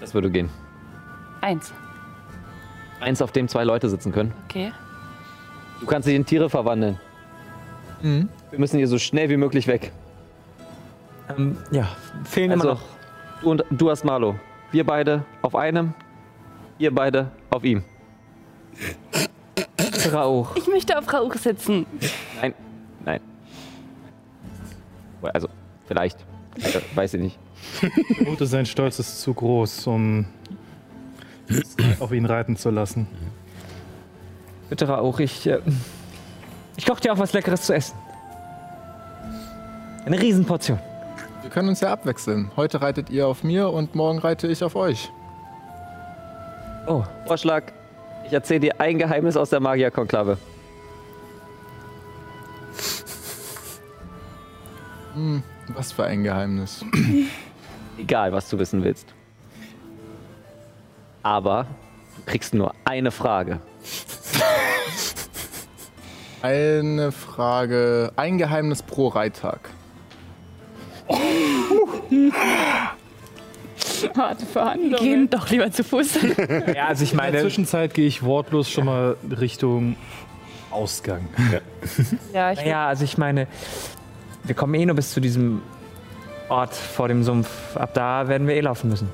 D: Das würde gehen.
H: Eins.
D: Eins, auf dem zwei Leute sitzen können.
H: Okay.
D: Du kannst dich in Tiere verwandeln.
C: Mhm.
D: Wir müssen hier so schnell wie möglich weg.
E: Ähm, ja, fehlen immer
D: Also,
E: noch.
D: du, und, du hast Marlo. Wir beide auf einem, ihr beide auf ihm.
E: Rauch.
H: Ich möchte auf Rauch sitzen.
D: Nein, nein. Also, vielleicht. Also, weiß ich nicht.
G: Ute, sein Stolz ist zu groß, um auf ihn reiten zu lassen.
E: Bitte Rauch, ich. Äh, ich koche dir auch was Leckeres zu essen. Eine Riesenportion.
C: Wir können uns ja abwechseln. Heute reitet ihr auf mir und morgen reite ich auf euch.
E: Oh,
D: Vorschlag. Ich erzähle dir ein Geheimnis aus der Magierkonklave.
C: Was für ein Geheimnis. [CLEARS THROAT]
D: Egal, was du wissen willst. Aber du kriegst nur eine Frage.
C: Eine Frage, ein Geheimnis pro Reittag.
F: Harte Verhandlungen.
H: Gehen doch lieber zu Fuß.
E: ja, also ich
G: In der
E: meine.
G: Zwischenzeit gehe ich wortlos schon mal Richtung Ausgang.
H: ja, ich
E: Naja, also ich meine, wir kommen eh nur bis zu diesem Ort vor dem Sumpf. Ab da werden wir eh laufen müssen.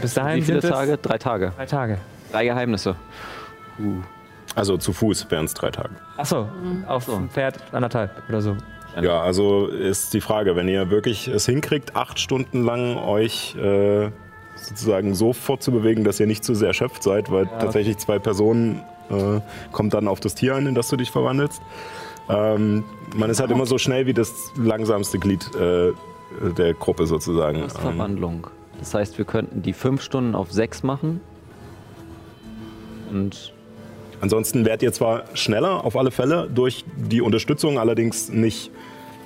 E: Bis dahin
D: Wie viele
E: sind es
D: Tage? Drei Tage.
E: Drei Tage.
D: Drei Geheimnisse.
B: Also zu Fuß wären es drei Tage.
E: Achso, auf dem Pferd anderthalb oder so.
B: Ja, also ist die Frage, wenn ihr wirklich es hinkriegt, acht Stunden lang euch äh, sozusagen so fortzubewegen, dass ihr nicht zu sehr erschöpft seid, weil tatsächlich zwei Personen äh, kommt dann auf das Tier an, in das du dich verwandelst. Ähm, man ist halt immer so schnell wie das langsamste Glied äh, der Gruppe sozusagen.
D: Das ist Verwandlung. Das heißt, wir könnten die fünf Stunden auf sechs machen. Und
B: Ansonsten wärt ihr zwar schneller auf alle Fälle durch die Unterstützung, allerdings nicht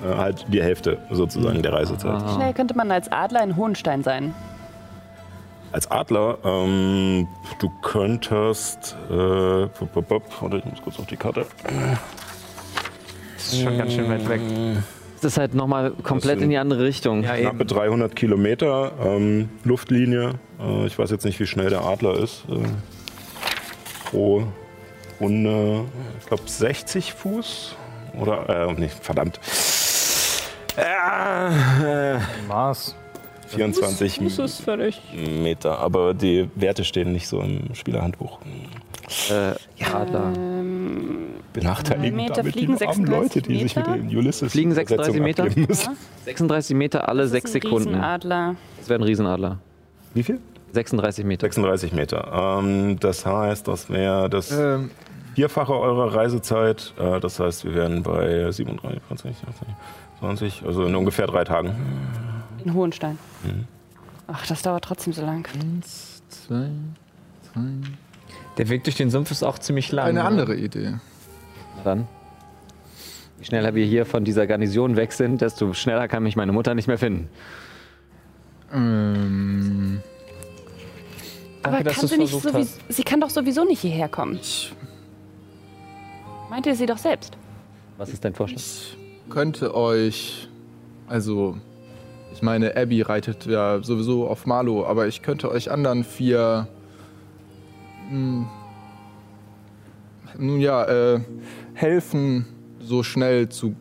B: äh, halt die Hälfte sozusagen der Reisezeit.
H: Schnell könnte man als Adler in Hohenstein sein.
B: Als Adler, ähm, du könntest. Äh, warte, ich muss kurz auf die Karte.
E: Das ist schon ganz schön weit weg.
D: es ist halt nochmal komplett in die andere Richtung.
E: Ja,
B: Knappe
E: eben.
B: 300 Kilometer ähm, Luftlinie. Äh, ich weiß jetzt nicht, wie schnell der Adler ist. Äh, pro Runde, ich glaube 60 Fuß. Oder, äh, nee, verdammt. Äh,
G: Mars.
B: 24
F: Das ist völlig.
B: Meter, aber die Werte stehen nicht so im Spielerhandbuch.
D: Äh, Adler.
B: Benachteiligen
H: Meter
B: damit
H: fliegen
B: die armen
H: 36
B: Leute, die sich mit
H: Meter?
B: den Ulysses
D: Fliegen 36 Meter?
B: müssen.
D: 36 Meter alle
H: Das
D: sechs
H: ist ein
D: Sekunden.
H: Riesenadler.
D: Das wäre ein Riesenadler.
B: Wie viel?
D: 36 Meter.
B: 36 Meter. Ähm, das heißt, das wäre das
C: Ähm,
B: Vierfache eurer Reisezeit. Äh, das heißt, wir wären bei 37, 40, 80, 20, also in ungefähr drei Tagen.
H: In Hohenstein. Ach, das dauert trotzdem so lang.
C: eins, zwei, drei.
E: Der Weg durch den Sumpf ist auch ziemlich lang.
C: Eine
E: ne?
C: andere Idee.
D: Na Dann. Je schneller wir hier von dieser Garnison weg sind, desto schneller kann mich meine Mutter nicht mehr finden.
C: Ähm,
E: Danke,
H: Aber kann sie nicht sowieso, sie kann doch sowieso nicht hierher kommen. Meint ihr sie doch selbst?
D: Was ist dein Vorschlag?
C: könnte euch, also, ich meine, Abby reitet ja sowieso auf Marlo, aber ich könnte euch anderen vier, mh, nun ja, äh, helfen, so schnell zu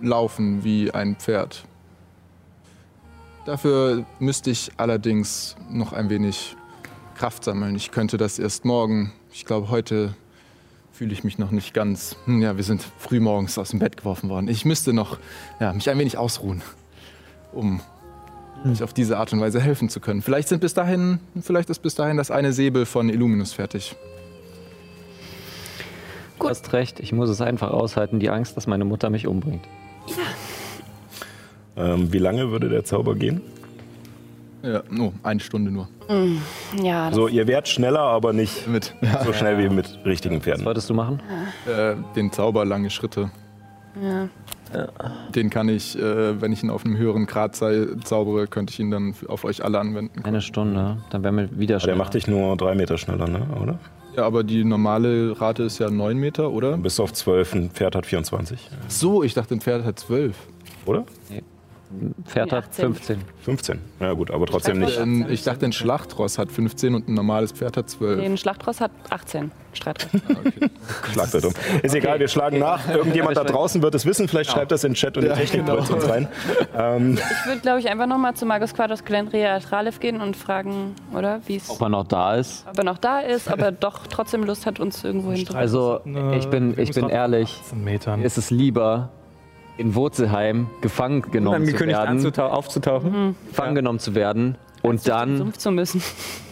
C: laufen wie ein Pferd. Dafür müsste ich allerdings noch ein wenig Kraft sammeln. Ich könnte das erst morgen. Ich glaube, heute fühle ich mich noch nicht ganz. Hm, Ja, wir sind früh morgens aus dem Bett geworfen worden. Ich müsste noch ja, mich ein wenig ausruhen, um euch auf diese Art und Weise helfen zu können. Vielleicht sind bis dahin, vielleicht ist bis dahin das eine Säbel von Illuminus fertig.
D: Du hast recht, ich muss es einfach aushalten, die Angst, dass meine Mutter mich umbringt.
B: Ähm, wie lange würde der Zauber gehen?
C: Ja, oh, eine Stunde nur.
H: Ja, das
B: So, ihr wärt schneller, aber nicht
C: Mit
B: so schnell wie mit richtigen
D: Was
B: Pferden.
D: wolltest du machen?
C: äh, den Zauber lange Schritte.
H: Ja.
C: Den kann ich, äh, wenn ich ihn auf einem höheren Grad zei zaubere, könnte ich ihn dann auf euch alle anwenden.
D: Eine Stunde. Dann wären wir wieder
B: Aber der
D: schneller.
B: macht dich nur drei Meter schneller, ne? oder?
C: Ja, aber die normale Rate ist ja 9 Meter, oder?
B: Du bist auf 12, ein Pferd hat 24.
C: So, ich dachte, ein Pferd hat 12.
B: Oder?
D: Pferd hat
H: 18.
D: 15.
B: 15. Ja gut, aber trotzdem nicht.
C: Ähm, ich dachte, ein Schlachtross hat 15 und ein normales Pferd hat 12.
H: Den Schlachtross hat 18 Streitross.
B: Schlagt er um. Ist egal, wir schlagen nach. Irgendjemand da draußen wird es wissen. Vielleicht schreibt das in den Chat und die Technik brüllt uns rein. [LAUGHS] Ähm,
H: Ich würde, glaube ich, einfach nochmal zu Magus Quados Glendria Tralef gehen und fragen, oder? Wie es
D: Ob er noch da ist.
H: ob er noch da ist, aber doch trotzdem Lust hat, uns irgendwo hinzubringen.
D: Also, ich bin, ich bin ehrlich.
G: von 18 Metern.
D: Mir ist es lieber, in Wurzelheim gefangen genommen
E: Dann
D: zu werden,
E: aufzutauchen.
D: gefangen genommen zu werden und
H: Den
D: dann,
H: Sumpf zu müssen.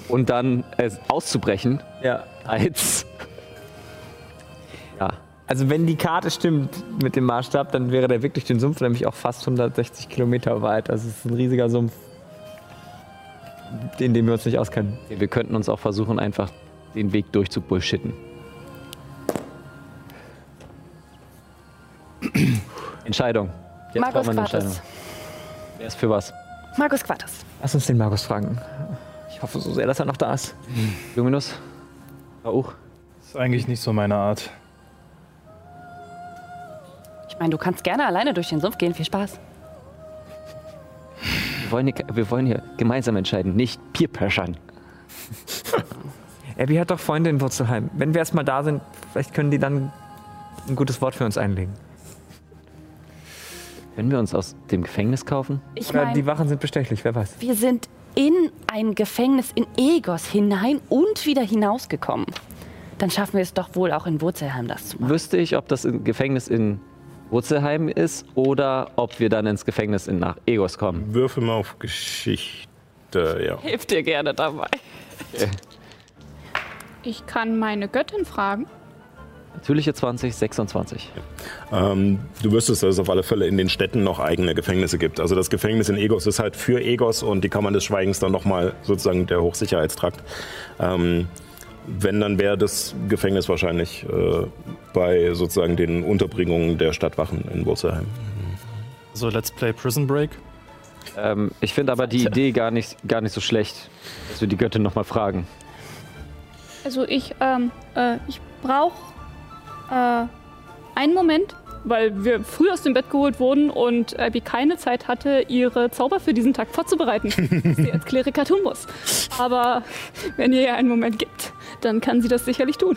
D: und dann äh, auszubrechen,
E: Ja.
D: als ja,
E: Also wenn die Karte stimmt mit dem Maßstab, dann wäre der wirklich den Sumpf nämlich auch fast 160 Kilometer weit. Also es ist ein riesiger Sumpf, in dem wir uns nicht auskennen.
D: wir könnten uns auch versuchen, einfach den Weg durchzubullshitten. Entscheidung. Jetzt
H: Magus
D: brauchen wir eine Entscheidung. Wer ist für was?
H: Magus Quados.
E: Lass uns den Markus fragen. Ich hoffe so sehr, dass er noch da ist.
D: Luminus? Rauch?
G: ist eigentlich nicht so meine Art.
H: Ich meine, du kannst gerne alleine durch den Sumpf gehen. Viel Spaß.
D: Wir wollen, hier, wir wollen hier gemeinsam entscheiden, nicht peer pressure.
E: Abby hat doch Freunde in Wurzelheim. Wenn wir erstmal da sind, vielleicht können die dann ein gutes Wort für uns einlegen.
D: Können wir uns aus dem Gefängnis kaufen?
H: Ich
E: Oder die Wachen sind bestechlich, wer weiß.
H: wir sind in ein Gefängnis in Egos hinein und wieder hinausgekommen. Dann schaffen wir es doch wohl auch in Wurzelheim das zu machen.
D: Wüsste ich, ob das ein Gefängnis in Wurzelheim ist oder ob wir dann ins Gefängnis in, nach Egos kommen.
B: Würfel mal auf Geschichte, ja.
H: Hilft dir gerne dabei.
F: Ich kann meine Göttin fragen.
D: Natürliche 20, 26.
B: Ähm, du wüsstest, dass es auf alle Fälle in den Städten noch eigene Gefängnisse gibt. Also das Gefängnis in Egos ist halt für Egos und die Kammern des Schweigens dann nochmal sozusagen der Hochsicherheitstrakt. Ähm, wenn, dann wäre das Gefängnis wahrscheinlich äh, bei sozusagen den Unterbringungen der Stadtwachen in Wurzelheim.
G: So, Let's Play Prison Break.
D: Ähm, ich finde aber die Idee gar nicht, gar nicht so schlecht, dass wir die Göttin nochmal fragen.
F: Also ich, ähm, äh, ich brauche äh, einen Moment, weil wir früh aus dem Bett geholt wurden und Abby keine Zeit hatte, ihre Zauber für diesen Tag vorzubereiten, [LAUGHS] was sie als Kleriker tun muss. Aber wenn ihr ihr einen Moment gibt, dann kann sie das sicherlich tun.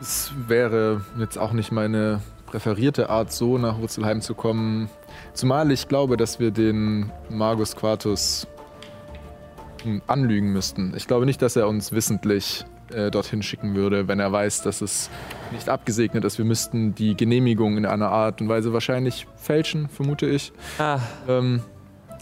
C: Es wäre jetzt auch nicht meine präferierte Art, so nach Wurzelheim zu kommen. Zumal ich glaube, dass wir den Magus Quartus hm, anlügen müssten. Ich glaube nicht, dass er uns wissentlich äh, dorthin schicken würde, wenn er weiß, dass es nicht abgesegnet ist. Wir müssten die Genehmigung in einer Art und Weise wahrscheinlich fälschen, vermute ich.
E: Ah,
C: Ähm,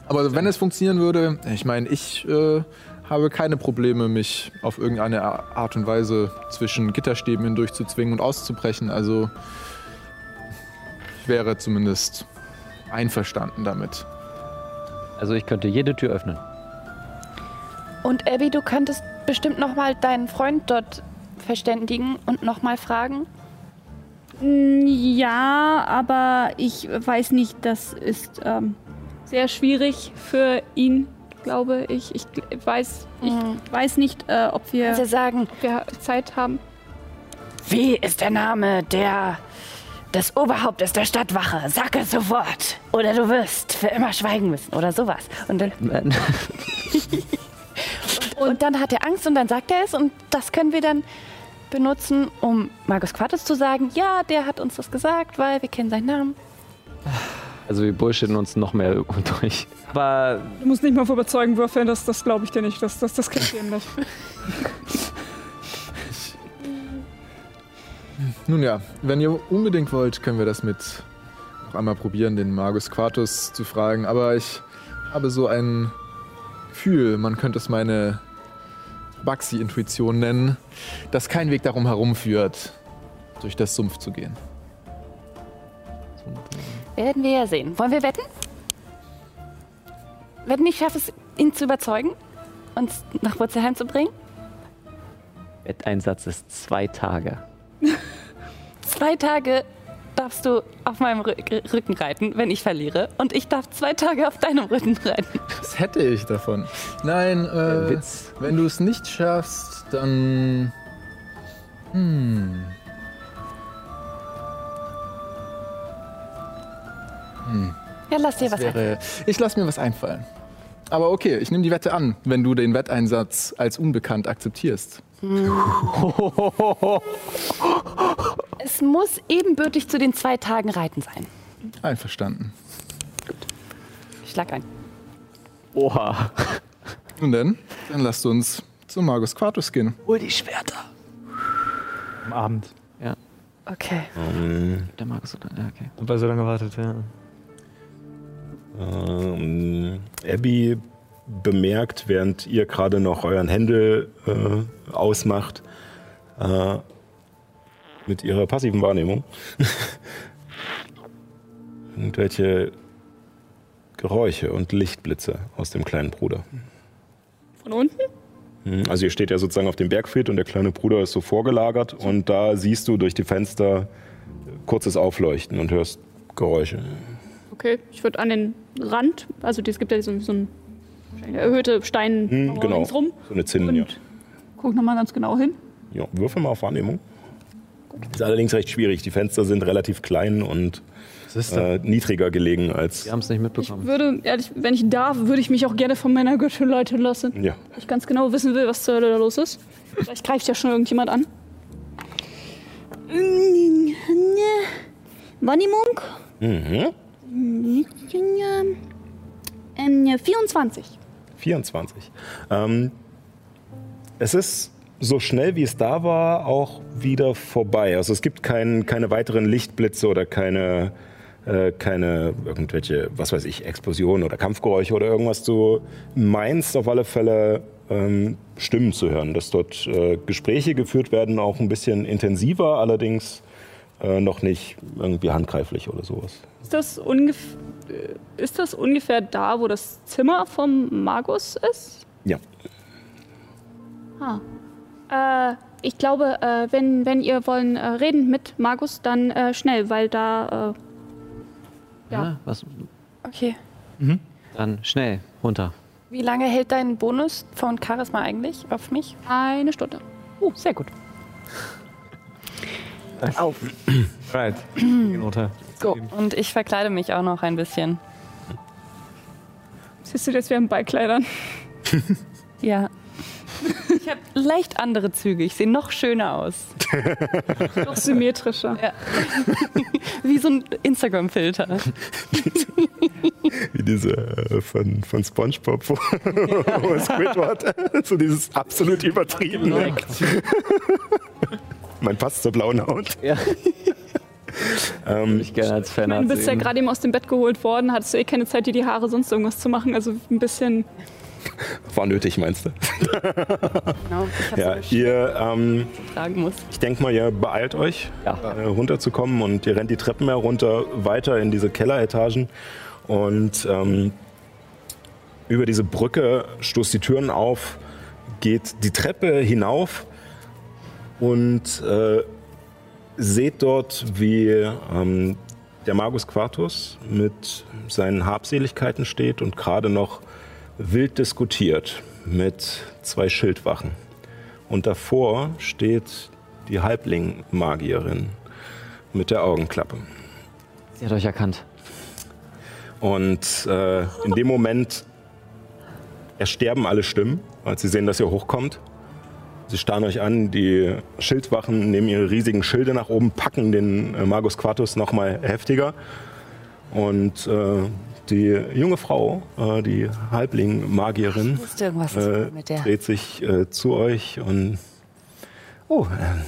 C: aber wenn es funktionieren würde, ich meine, ich äh, habe keine Probleme, mich auf irgendeine Art und Weise zwischen Gitterstäben hindurch zu zwingen und auszubrechen. Also ich wäre zumindest einverstanden damit.
D: Also ich könnte jede Tür öffnen.
H: Und Abby, du könntest bestimmt noch mal deinen Freund dort verständigen und noch mal fragen.
F: Mm, Ja, aber ich weiß nicht, das ist ähm, sehr schwierig für ihn, glaube ich. Ich weiß, ich
H: Hm.
F: weiß nicht, äh, ob wir,
H: Also sagen,
F: ob wir Zeit haben.
H: wie ist der Name der des Oberhauptes der Stadtwache? Sag es sofort. Oder du wirst für immer schweigen müssen oder sowas. Und dann, [LAUGHS] und dann hat er Angst und dann sagt er es und das können wir dann benutzen, um Magus Quartus zu sagen, ja, der hat uns das gesagt, weil wir kennen seinen Namen.
D: Also wir bullshitten uns noch mehr [LAUGHS] durch.
E: aber
F: Du musst nicht mal vor Überzeugen würfeln, das, das glaube ich dir nicht. Das, das, das kriegt ihr nicht. [LAUGHS]
C: Nun ja, wenn ihr unbedingt wollt, können wir das mit noch einmal probieren, den Magus Quartus zu fragen. Aber ich habe so ein Gefühl, man könnte es meine Baxi-Intuition nennen, dass kein Weg darum herumführt, durch das Sumpf zu gehen.
H: Werden wir ja sehen. Wollen wir wetten? wenn ich schaffe es, ihn zu überzeugen, uns nach Wurzelheim zu bringen?
D: Wetteinsatz ist zwei Tage. [LAUGHS]
H: Zwei Tage darfst du auf meinem Rü- Rücken reiten, wenn ich verliere. Und ich darf zwei Tage auf deinem Rücken reiten.
C: Was hätte ich davon? Nein, äh,
D: Witz.
C: wenn du es nicht schaffst, dann. Hm.
H: Ja, lass dir was
C: Das wäre, ich lasse mir was einfallen. Aber okay, ich nehme die Wette an, wenn du den Wetteinsatz als unbekannt akzeptierst.
H: Es muss ebenbürtig zu den zwei Tagen Reiten sein.
C: Einverstanden.
H: Ich schlag ein.
D: Oha.
C: Nun denn, dann lasst uns zu Magus Quartus gehen.
O: Hol die Schwerter.
G: Am Abend.
H: Okay.
D: Der Markus oder? Ja, okay.
E: Weil so lange gewartet, ja.
B: Ähm, Abby bemerkt, während ihr gerade noch euren Händel äh, ausmacht, äh, mit ihrer passiven Wahrnehmung, [LAUGHS] irgendwelche Geräusche und Lichtblitze aus dem kleinen Bruder.
F: Von unten?
B: Hm, Also ihr steht ja sozusagen auf dem Bergfried und der kleine Bruder ist so vorgelagert und da siehst du durch die Fenster kurzes Aufleuchten und hörst Geräusche.
F: Okay, ich würde an den Rand, also es gibt ja so, so ein eine erhöhte Stein
B: Hm, genau,
F: ringsrum.
B: so eine Zinne. Ja.
F: Guck nochmal ganz genau hin.
B: Ja, würfel mal auf Wahrnehmung. Ist allerdings recht schwierig. Die Fenster sind relativ klein und äh, niedriger gelegen als.
D: Wir haben es nicht
F: Ich
D: mitbekommen.
F: würde, ehrlich, wenn ich darf, würde ich mich auch gerne von meiner Göttin leiten lassen.
B: Ja.
F: Ich ganz genau wissen will, was zur Hölle da los ist. Vielleicht greift ja schon irgendjemand an. Wahrnehmung?
B: Mhm.
F: Ähm, 24.
B: 24. Ähm, es ist so schnell wie es da war auch wieder vorbei. Also es gibt kein, keine weiteren Lichtblitze oder keine, äh, keine irgendwelche, was weiß ich, Explosionen oder Kampfgeräusche oder irgendwas. Du meinst auf alle Fälle ähm, Stimmen zu hören, dass dort äh, Gespräche geführt werden, auch ein bisschen intensiver, allerdings äh, noch nicht irgendwie handgreiflich oder sowas.
F: Ist das, ungef äh, ist das ungefähr da, wo das Zimmer vom Magus ist?
B: Ja.
F: Ah. Äh, ich glaube, äh, wenn, wenn ihr wollen äh, reden mit Magus, dann äh, schnell, weil da. Äh, ja.
D: Ja, was?
H: Okay.
D: Dann schnell runter.
H: Wie lange hält dein Bonus von Charisma eigentlich auf mich?
F: Eine Stunde.
H: Uh, sehr gut.
E: Auf. Right.
H: Go. Und ich verkleide mich auch noch ein bisschen.
F: Siehst du, das wären Beikleidern. [LAUGHS]
H: Ja. Ich habe leicht andere Züge. Ich sehe noch schöner aus. [LAUGHS]
F: Noch symmetrischer.
H: Ja. [LAUGHS] Wie so ein Instagram-Filter.
B: Wie diese äh, von, von Spongebob, wo, wo Squidward so dieses absolut übertriebene. Mein Pass zur blauen Haut.
D: Ja. [LAUGHS]
B: Ähm,
D: Ich gerne als
F: Ich
D: Fan
F: meine, du bist ja gerade eben aus dem Bett geholt worden, hattest du eh keine Zeit, dir die Haare sonst irgendwas zu machen. Also ein bisschen.
B: war nötig, meinst du?
H: Genau. Ich
B: Ja,
H: so
B: ihr, ähm,
H: tragen muss.
B: ich denke mal, ihr beeilt euch,
D: Ja.
B: äh, runterzukommen und ihr rennt die Treppen herunter, weiter in diese Kelleretagen und ähm, über diese Brücke stoßt die Türen auf, geht die Treppe hinauf und äh, seht dort, wie ähm, der Magus Quartus mit seinen Habseligkeiten steht und gerade noch wild diskutiert mit zwei Schildwachen. Und davor steht die Halbling-Magierin mit der Augenklappe.
D: Sie hat euch erkannt.
B: Und äh, in dem Moment ersterben alle Stimmen, als sie sehen, dass ihr hochkommt. Sie starren euch an, die Schildwachen nehmen ihre riesigen Schilde nach oben, packen den äh, Magus Quartus nochmal heftiger. Und äh, die junge Frau, äh, die Halbling-Magierin, äh, dreht sich äh, zu euch und oh, äh,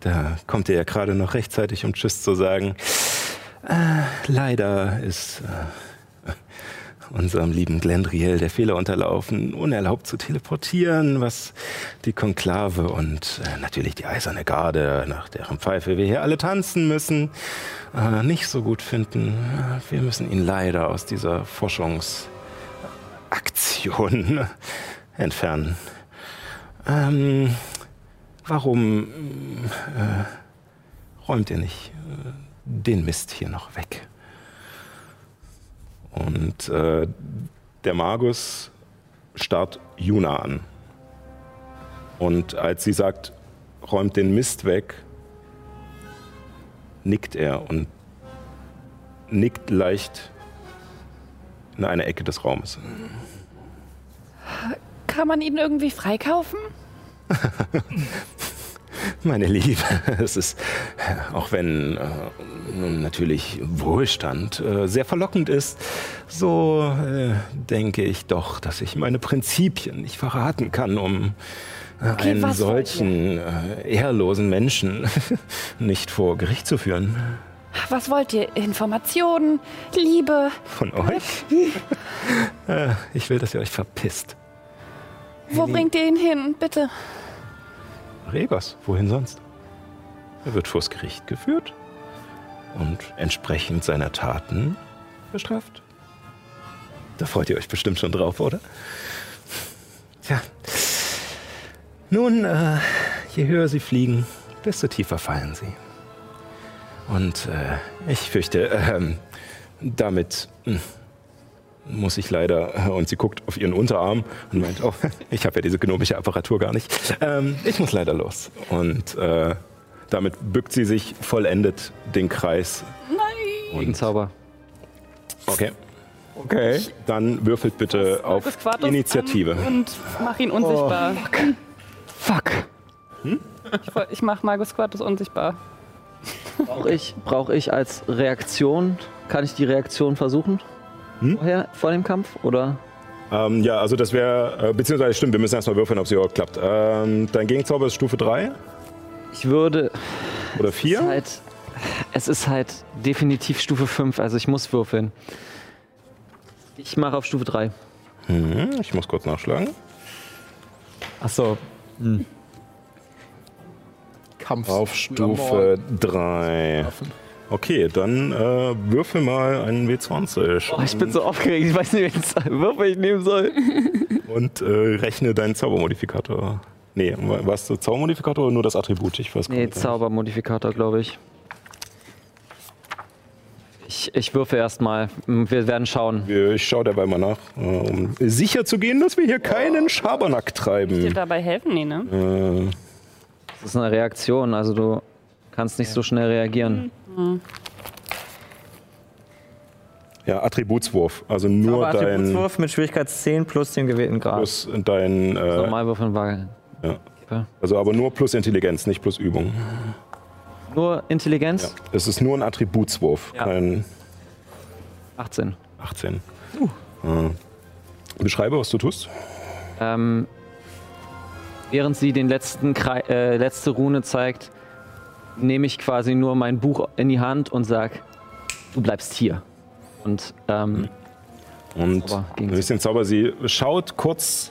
B: da kommt ihr ja gerade noch rechtzeitig, um Tschüss zu sagen. Leider ist unserem lieben Glendriel der Fehler unterlaufen, unerlaubt zu teleportieren, was die Konklave und äh, natürlich die Eiserne Garde, nach deren Pfeife wir hier alle tanzen müssen, äh, nicht so gut finden. Äh, Wir müssen ihn leider aus dieser Forschungs Aktion [LAUGHS] entfernen. Ähm, warum äh, räumt ihr nicht den Mist hier noch weg? Und äh, der Magus starrt Juna an. Und als sie sagt, räumt den Mist weg, nickt er und nickt leicht in eine Ecke des Raumes.
H: Kann man ihn irgendwie freikaufen? [LAUGHS] [LAUGHS]
B: Meine Liebe, [LAUGHS] es ist, auch wenn äh, natürlich Wohlstand äh, sehr verlockend ist, so äh, denke ich doch, dass ich meine Prinzipien nicht verraten kann, um äh,
H: Okay,
B: einen solchen äh, ehrlosen Menschen [LAUGHS] nicht vor Gericht zu führen.
H: Was wollt ihr? Informationen? Liebe?
B: Von euch? äh, ich will, dass ihr euch verpisst.
H: Wo bringt ihr ihn hin? Bitte.
B: Regos, wohin sonst? Er wird vors Gericht geführt und entsprechend seiner Taten bestraft. Da freut ihr euch bestimmt schon drauf, oder? Tja. Nun, äh, je höher sie fliegen, desto tiefer fallen sie. Und äh, ich fürchte, ähm, damit hm, muss ich leider, äh, und sie guckt auf ihren Unterarm und meint, oh, [LAUGHS] ich habe ja diese gnomische Apparatur gar nicht. Ähm, ich muss leider los. Und äh, damit bückt sie sich vollendet den Kreis.
H: Nein!
D: Gegenzauber.
B: Okay.
E: Okay.
B: Dann würfelt bitte auf Initiative.
H: Und mach ihn unsichtbar.
D: Fuck.
H: Ich, woll- ich mach Margus Quartus unsichtbar.
D: Brauche ich, brauch ich als Reaktion, kann ich die Reaktion versuchen?
B: Hm?
D: Vorher, vor dem Kampf? Oder?
B: Ähm, ja, also das wäre, äh, beziehungsweise stimmt, wir müssen erstmal würfeln, ob sie überhaupt klappt. Ähm, dein Gegenzauber ist Stufe 3
D: Ich würde.
B: oder
D: Es ist
B: 4?
D: halt, es ist halt definitiv Stufe 5, also ich muss würfeln. Ich mache auf Stufe 3.
B: Mhm, ich muss kurz nachschlagen.
E: Achso.
C: Kampf.
B: Auf Stufe 3. Okay, dann äh, würfel mal einen W20
D: Oh, ich bin so aufgeregt, ich weiß nicht, welchen Würfel ich nehmen soll. [LAUGHS]
B: und äh, rechne deinen Zaubermodifikator. Nee, warst du Zaubermodifikator oder nur das Attribut? Ich weiß gar
D: Nee,
B: nicht.
D: Zaubermodifikator, glaube ich. Ich, ich würfe erstmal. Wir werden schauen.
B: Ich schaue dabei mal nach, äh, um sicher zu gehen, dass wir hier keinen Schabernack
H: Dir
B: treiben.
H: dabei helfen? Nee, ne?
B: Äh,
D: Das ist eine Reaktion, also du kannst nicht so schnell reagieren.
B: Ja, Attributswurf. Also nur dein,
E: Attributswurf mit Schwierigkeit 10 plus dem gewählten Grad.
B: plus dein äh,
D: Normal würfeln war
B: ja. Also aber nur plus Intelligenz, nicht plus Übung.
D: nur Intelligenz.
B: Ja. Es ist nur ein Attributswurf,
E: Ja.
B: kein
D: 18.
B: 18. Äh, beschreibe, was du tust.
D: Ähm, während sie den letzten Krei äh, letzte Rune zeigt, nehme ich quasi nur mein Buch in die Hand und sag, du bleibst hier. Und ähm,
B: Und
D: Zauber
B: ein bisschen Zauber. Sie schaut kurz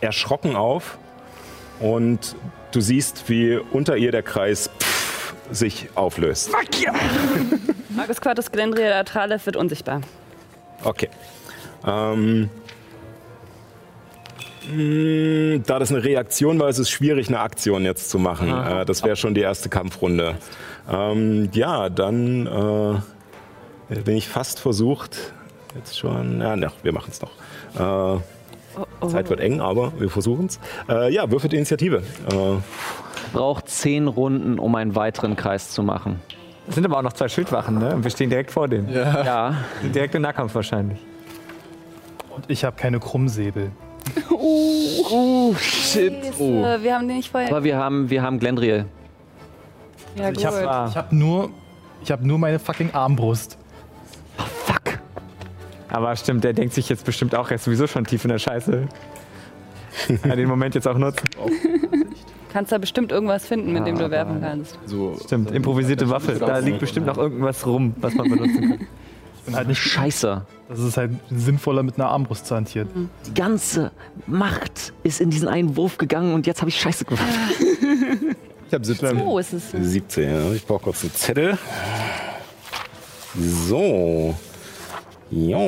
B: erschrocken auf und du siehst, wie unter ihr der Kreis pff, sich auflöst.
H: Margus Quartus Glendria Atralef wird unsichtbar.
B: Okay. Ähm, da das eine Reaktion war, ist es schwierig, eine Aktion jetzt zu machen. Äh, das wäre schon die erste Kampfrunde. Ähm, ja, dann äh, bin ich fast versucht. Jetzt schon. Ja, na, wir machen es noch. Äh, Zeit wird eng, aber wir versuchen es. Äh, ja, würfelt Initiative. Äh,
D: braucht zehn Runden, um einen weiteren Kreis zu machen.
E: Es sind aber auch noch zwei Schildwachen, ne? Und wir stehen direkt vor denen.
C: Ja.
D: Ja,
E: direkt im Nahkampf wahrscheinlich.
G: Und ich habe keine Krummsäbel.
D: Shit.
H: Äh, wir haben den nicht vorher.
D: Aber wir haben, wir haben Glendriel.
H: Ja,
G: Ich habe
E: Ah.
G: hab nur, ich hab nur meine fucking Armbrust.
D: Fuck.
E: Aber stimmt, der denkt sich jetzt bestimmt auch, er ist sowieso schon tief in der Scheiße. Kann den Moment jetzt auch nutzen.
H: Kannst da bestimmt irgendwas finden, mit dem du werfen kannst.
C: So,
E: Stimmt, improvisierte Waffe. Da liegt bestimmt noch irgendwas rum, was man benutzen kann. [LAUGHS]
G: Ich bin halt nicht.
D: Scheiße.
G: Das ist halt sinnvoller mit einer Armbrust zu hantieren.
D: Die ganze Macht ist in diesen einen Wurf gegangen und jetzt habe ich Scheiße gemacht.
C: ich habe 17.
H: Oh, ist es.
B: 17, ja. Ich brauche kurz einen Zettel. So. Ja,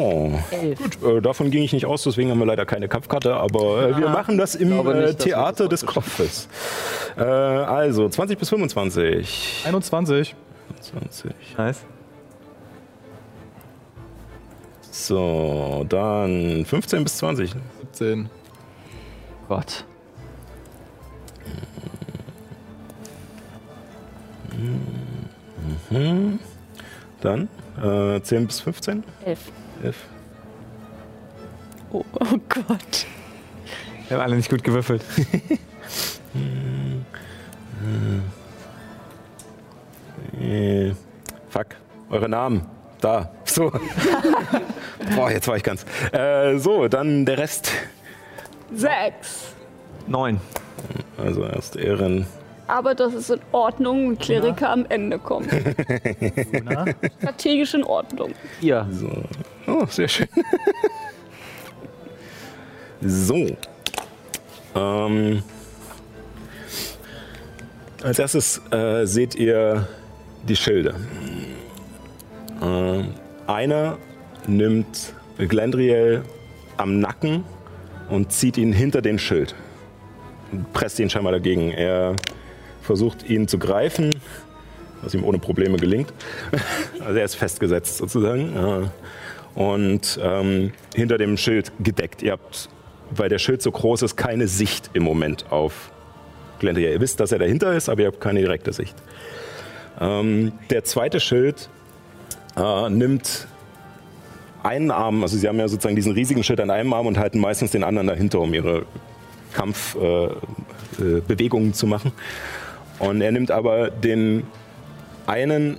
B: gut, äh, davon ging ich nicht aus, deswegen haben wir leider keine Kampfkarte, aber äh, wir machen das im
P: glaube nicht,
B: äh,
P: dass wir
B: Theater
P: das
B: des Kopfes. Äh, also 20 bis 25.
G: 21.
B: 20.
Q: Nice.
B: So, dann 15 bis 20.
C: 17.
D: Gott.
B: Mhm. Dann äh, 10 bis 15.
H: Elf.
B: 11.
H: Oh, oh Gott.
Q: Wir haben alle nicht gut gewürfelt. [LAUGHS]
B: Äh, fuck, eure Namen. Da. [LAUGHS] So. Boah, jetzt war ich ganz. Äh, so, dann der Rest.
F: Sechs.
Q: Neun.
B: Also erst Ehren.
F: Aber das ist in Ordnung und Kleriker am Ende kommen. Strategisch in Ordnung.
D: Ihr.
B: So. Oh, sehr schön. [LAUGHS] so. Ähm, als erstes äh, seht ihr die Schilde. Ähm, einer nimmt Glendriel am Nacken und zieht ihn hinter den Schild. Presst ihn scheinbar dagegen. Er versucht ihn zu greifen, was ihm ohne Probleme gelingt. [LAUGHS] Also er ist festgesetzt sozusagen. Und ähm, hinter dem Schild gedeckt. Ihr habt, weil der Schild so groß ist, keine Sicht im Moment auf Glendriel. Ihr wisst, dass er dahinter ist, aber ihr habt keine direkte Sicht. Ähm, der zweite Schild äh, nimmt einen Arm, also sie haben ja sozusagen diesen riesigen Schild an einem Arm und halten meistens den anderen dahinter, um ihre Kampfbewegungen äh, äh, zu machen. Und er nimmt aber den einen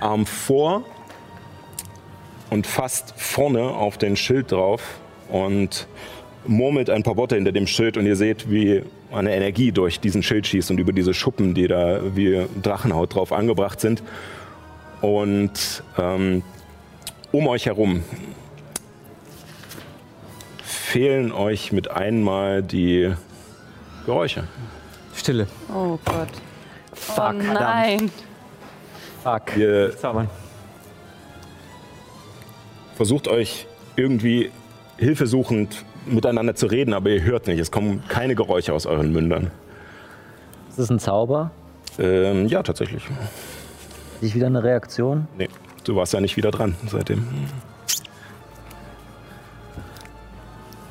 B: Arm vor und fasst vorne auf den Schild drauf und murmelt ein paar Worte hinter dem Schild und ihr seht, wie eine Energie durch diesen Schild schießt und über diese Schuppen, die da wie Drachenhaut drauf angebracht sind. Und ähm, um euch herum fehlen euch mit einmal die Geräusche.
Q: Stille.
H: Oh Gott.
D: Fuck.
H: Oh nein.
D: Fuck.
B: Ihr
Q: Zaubern.
B: versucht euch irgendwie hilfesuchend miteinander zu reden, aber ihr hört nicht. Es kommen keine Geräusche aus euren Mündern.
D: Ist das ein Zauber?
B: Ähm, ja, tatsächlich.
D: Nicht wieder eine Reaktion?
B: Nee, du warst ja nicht wieder dran seitdem.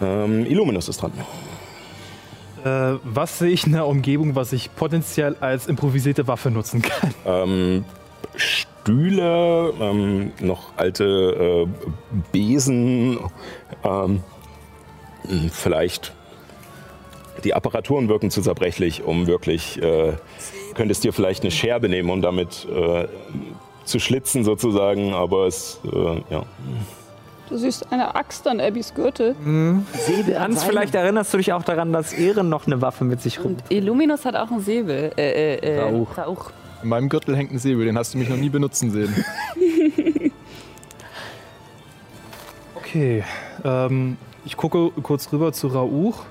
B: Ähm, Illuminus ist dran.
G: Äh, was sehe ich in der Umgebung, was ich potenziell als improvisierte Waffe nutzen kann? [LAUGHS]
B: Ähm, Stühle, ähm, noch alte äh, Besen, ähm, vielleicht die Apparaturen wirken zu zerbrechlich, um wirklich, äh, könntest dir vielleicht eine Scherbe nehmen, um damit äh, zu schlitzen sozusagen, aber es, äh, ja.
F: Du siehst eine Axt an Abbys Gürtel.
E: Säbel Hans, vielleicht erinnerst du dich auch daran, dass Ehren noch eine Waffe mit sich rum.
H: Und Illuminus hat auch einen Säbel. Äh, äh, äh,
D: Rauch.
H: Rauch.
C: In meinem Gürtel hängt ein Säbel, den hast du mich noch nie benutzen sehen. [LAUGHS]
G: Okay, ähm, ich gucke kurz rüber zu Rauch.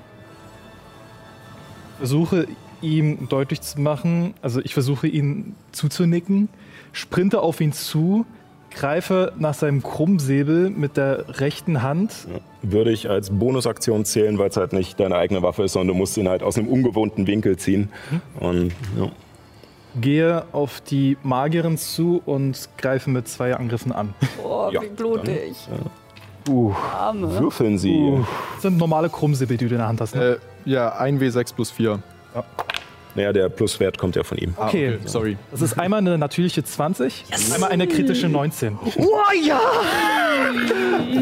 G: Versuche ihm deutlich zu machen, also ich versuche ihn zuzunicken, sprinte auf ihn zu, greife nach seinem Krummsäbel mit der rechten Hand.
B: Würde ich als Bonusaktion zählen, weil es halt nicht deine eigene Waffe ist, sondern du musst ihn halt aus einem ungewohnten Winkel ziehen. Und ja.
G: Gehe auf die Magierin zu und greife mit zwei Angriffen an.
H: Oh,
B: Ja,
H: wie blutig.
B: Uh,
H: Arme.
B: würfeln sie.
G: Das sind normale Krummsäbel, die du in der Hand hast. Ne?
C: äh, ja, 1W6 plus 4.
B: Naja, der Pluswert kommt ja von ihm.
C: Ah,
G: Okay.
C: Sorry.
G: Das ist einmal eine natürliche 20, einmal eine kritische 19.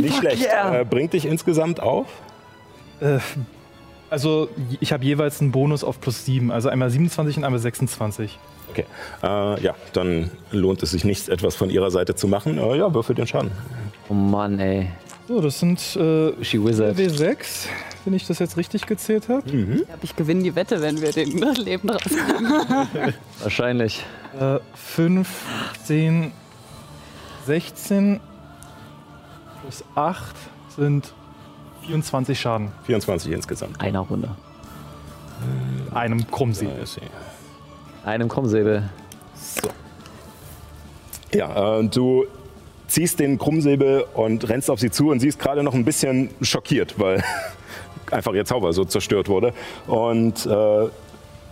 B: Nicht schlecht. Äh, bringt dich insgesamt auf?
G: Äh, also ich habe jeweils einen Bonus auf plus 7, also einmal 27 und einmal 26.
B: Okay. Äh, ja, dann lohnt es sich nicht, etwas von ihrer Seite zu machen. Äh, ja, würfel den Schaden.
D: Oh Mann, ey.
G: So, das sind äh,
D: She Wizard.
G: W6, wenn ich das jetzt richtig gezählt habe.
H: Ich glaube, ich gewinne die Wette, wenn wir den [LAUGHS] Leben rauskommen. [LAUGHS]
D: Wahrscheinlich.
G: Äh, 5, 10, 16 plus 8 sind 24 Schaden.
B: 24 insgesamt.
D: Einer Runde.
G: in Einem Krummsäbel.
B: Äh.
D: Einem Krummsäbel.
B: So. Ja, äh, du ziehst den Krummsäbel und rennst auf sie zu und sie ist gerade noch ein bisschen schockiert, weil [LAUGHS] einfach ihr Zauber so zerstört wurde. Und äh,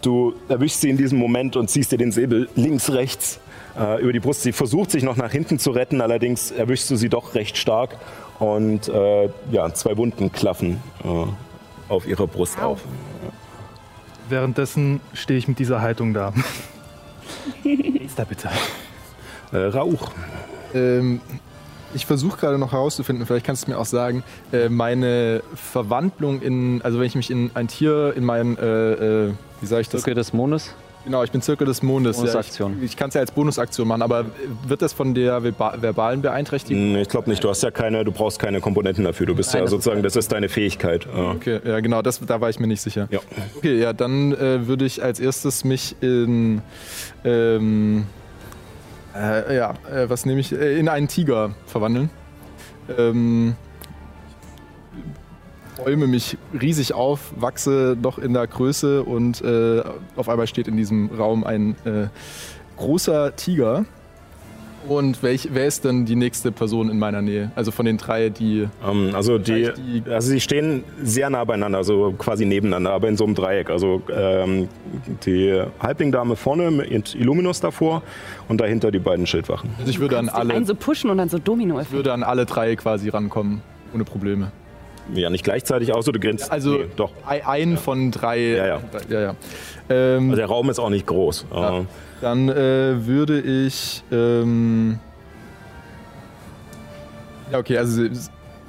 B: du erwischst sie in diesem Moment und ziehst dir den Säbel links, rechts äh, über die Brust. Sie versucht sich noch nach hinten zu retten, allerdings erwischst du sie doch recht stark und äh, ja, zwei Wunden klaffen äh, auf ihrer Brust auf.
G: Währenddessen stehe ich mit dieser Haltung da. [LAUGHS] Ist da bitte.
B: Äh, Rauch.
C: Ähm, ich versuche gerade noch herauszufinden, vielleicht kannst du mir auch sagen, äh, meine Verwandlung in, also wenn ich mich in ein Tier, in meinen, äh, äh, wie sage ich das?
K: Zirkel des Mondes.
C: Genau, ich bin Zirkel des Mondes.
K: Bonusaktion.
C: Ja, ich ich kann es ja als Bonusaktion machen, aber wird das von der verba- verbalen Beeinträchtigung?
B: Hm, Ich glaube nicht, du hast ja keine, du brauchst keine Komponenten dafür. Du bist
C: Nein,
B: ja
C: das
B: sozusagen, das ist deine Fähigkeit. Äh,
C: Okay, ja genau, das, da war ich mir nicht sicher.
B: Ja.
C: Okay, ja, dann äh, würde ich als erstes mich in, ähm, äh, ja, äh, was nehme ich, äh, in einen Tiger verwandeln. Ähm, bäume mich riesig auf, wachse noch in der Größe und äh, auf einmal steht in diesem Raum ein äh, großer Tiger. Und welch, wer ist denn die nächste Person in meiner Nähe? Also von den drei, die.
B: Ähm, also, die,
C: Vielleicht
B: also sie stehen sehr nah beieinander, also quasi nebeneinander, aber in so einem Dreieck. Also ähm, die Halblingdame vorne mit Illuminus davor und dahinter die beiden Schildwachen.
C: Also ich würde an alle,
R: Einen so pushen und dann so domino
C: ich würde an alle drei quasi rankommen, ohne Probleme.
B: Ja, nicht gleichzeitig, außer du grenzt.
C: Also
B: nee, doch.
C: ein, ein von drei.
B: Ja, ja.
C: ja, ja. Ähm,
B: Also der Raum ist auch nicht groß.
C: Ja. Dann äh, würde ich. Ähm ja, okay, also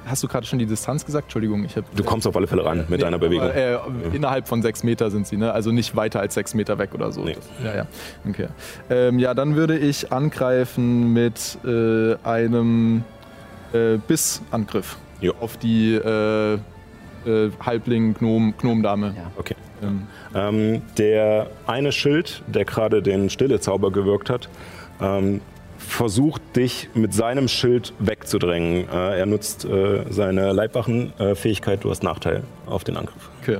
C: hast du gerade schon die Distanz gesagt? Entschuldigung, ich habe.
B: Du kommst auf alle Fälle ran mit deiner Bewegung.
C: Aber, äh, innerhalb von sechs Meter sind sie, ne? Also nicht weiter als sechs Meter weg oder so.
B: Nee.
C: Das, ja, ja. Okay. Ähm, ja, dann würde ich angreifen mit äh, einem äh, Bissangriff
B: Jo.
C: auf die äh, äh, Halbling-Gnom-Dame.
B: Okay.
C: Ähm,
B: Ähm, der eine Schild, der gerade den Stille-Zauber gewirkt hat, ähm, versucht dich mit seinem Schild wegzudrängen. Äh, er nutzt äh, seine Leibwachenfähigkeit, du hast Nachteil auf den Angriff.
C: okay.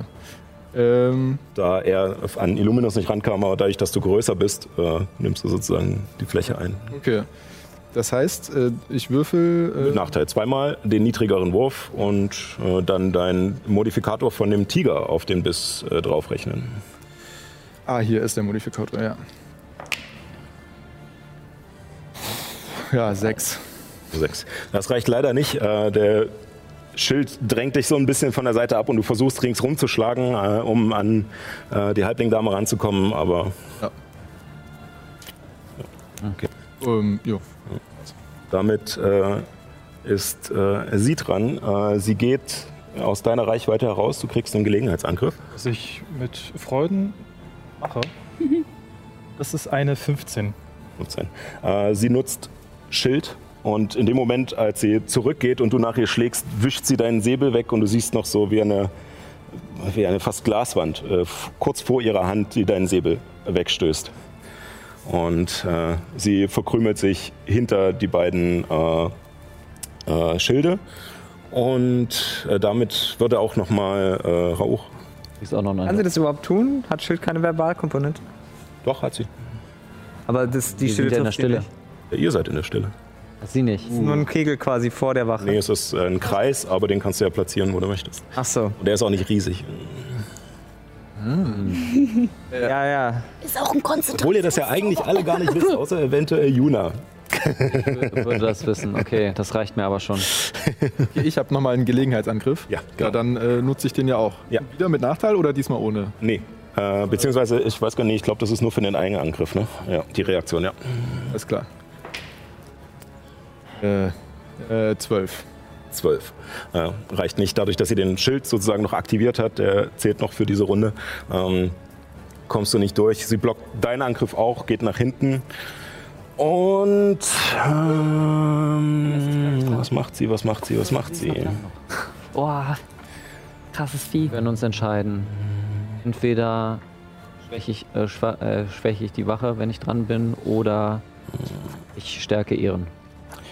C: Ähm,
B: Da er an Illuminus nicht rankam, aber dadurch, dass du größer bist, äh, nimmst du sozusagen die Fläche ein.
C: okay. Das heißt, äh, ich würfel.
B: Mit
C: Äh,
B: Nachteil zweimal den niedrigeren Wurf und äh, dann deinen Modifikator von dem Tiger auf den Biss äh, draufrechnen.
C: ah, hier ist der Modifikator, ja. Ja, sechs.
B: Sechs. Das reicht leider nicht. Äh, der Schild drängt dich so ein bisschen von der Seite ab und du versuchst ringsrum zu schlagen, äh, um an äh, die Halblingdame ranzukommen, aber
C: Ja.
B: Okay.
C: Ähm, jo.
B: Damit äh, ist äh, sie dran. Äh, sie geht aus deiner Reichweite heraus, du kriegst einen Gelegenheitsangriff.
G: Was ich mit Freuden mache, [LAUGHS] das ist eine 15.
B: 15. Äh, sie nutzt Schild und in dem Moment, als sie zurückgeht und du nach ihr schlägst, wischt sie deinen Säbel weg und du siehst noch so wie eine, wie eine fast Glaswand äh, kurz vor ihrer Hand, die deinen Säbel wegstößt. Und äh, sie verkrümelt sich hinter die beiden äh, äh, Schilde und äh, damit wird er auch nochmal äh, Rauch.
K: Ist auch noch ein
E: Kann sie das überhaupt tun? Hat Schild keine Verbalkomponente?
B: Doch, hat sie.
E: Aber das, die
K: Wir
E: Schilde
K: sind ja in der Stille.
B: Ja, ihr seid in der Stille.
K: Sie nicht.
E: Es ist nur ein Kegel quasi vor der Wache.
B: Nee, es ist ein Kreis, aber den kannst du ja platzieren, wo du möchtest.
E: Ach so.
B: Und der ist auch nicht riesig.
E: Ja, ja.
R: Ist auch ein Konzentrat.
B: Obwohl ihr das ja eigentlich alle gar nicht wisst, außer eventuell Juna.
K: Ich würde das wissen. Okay, das reicht mir aber schon.
C: Okay, ich habe nochmal einen Gelegenheitsangriff.
B: Ja,
C: Ja,
B: genau.
C: dann äh, nutze ich den ja auch.
B: Ja.
C: Wieder mit Nachteil oder diesmal ohne?
B: Nee. Äh, beziehungsweise, ich weiß gar nicht, ich glaube, das ist nur für den eigenen Angriff, ne? Ja, die Reaktion, ja.
C: Alles klar. Äh, äh, zwölf.
B: Zwölf. Äh, reicht nicht. Dadurch, dass sie den Schild sozusagen noch aktiviert hat, der zählt noch für diese Runde, ähm, kommst du nicht durch. Sie blockt deinen Angriff auch, geht nach hinten. Und ähm, was macht sie, was macht sie, was macht sie?
R: Boah, krasses Vieh.
K: Wir werden uns entscheiden. Entweder schwäche ich, äh, äh, schwäche ich die Wache, wenn ich dran bin, oder ich stärke ihren.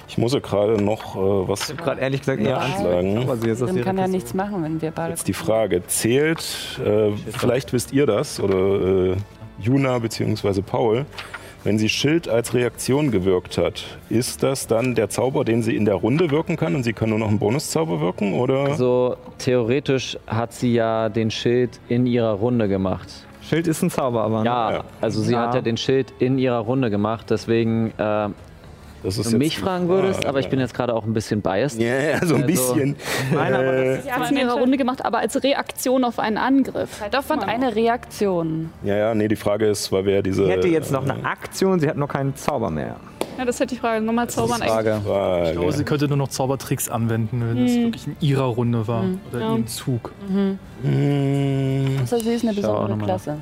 B: Ich muss ja gerade noch äh, was
E: Ich habe gerade ehrlich gesagt eher ist aus
R: Dann
E: ihrer
R: kann er
E: Kiste.
R: nichts machen, wenn wir beide.
B: Jetzt die Frage, zählt, äh, vielleicht wisst ihr das, oder äh, Juna bzw. Paul, Wenn sie Schild als Reaktion gewirkt hat, ist das dann der Zauber, den sie in der Runde wirken kann und sie kann nur noch einen Bonuszauber wirken? Oder?
D: Also theoretisch hat sie ja den Schild in ihrer Runde gemacht.
E: Schild ist ein Zauber, aber. ne?
D: Ja, also sie
E: Ja.
D: hat ja den Schild in ihrer Runde gemacht, deswegen, äh, mich fragen würdest,
B: Ah,
D: aber ich
B: ja.
D: bin jetzt gerade auch ein bisschen biased.
B: Ja, ja, so ein
D: Also-
B: bisschen. [LAUGHS]
E: Nein, aber
B: Äh,
F: Sie hat es in ihrer Runde gemacht, aber als Reaktion auf einen Angriff.
H: Zeitaufwand eine Reaktion.
B: ja, ja, nee, die Frage ist, weil wir ja diese.
E: Sie hätte jetzt noch eine Aktion, sie hat noch keinen Zauber mehr.
F: Ja, das hätte die Frage. Nochmal zaubern eigentlich.
D: Frage.
B: Frage.
G: Ich glaube, sie könnte nur noch Zaubertricks anwenden, wenn es wirklich in ihrer Runde war. Oder
F: Ja.
G: in ihrem Zug.
B: Hm,
H: Also sie ist eine besondere Klasse.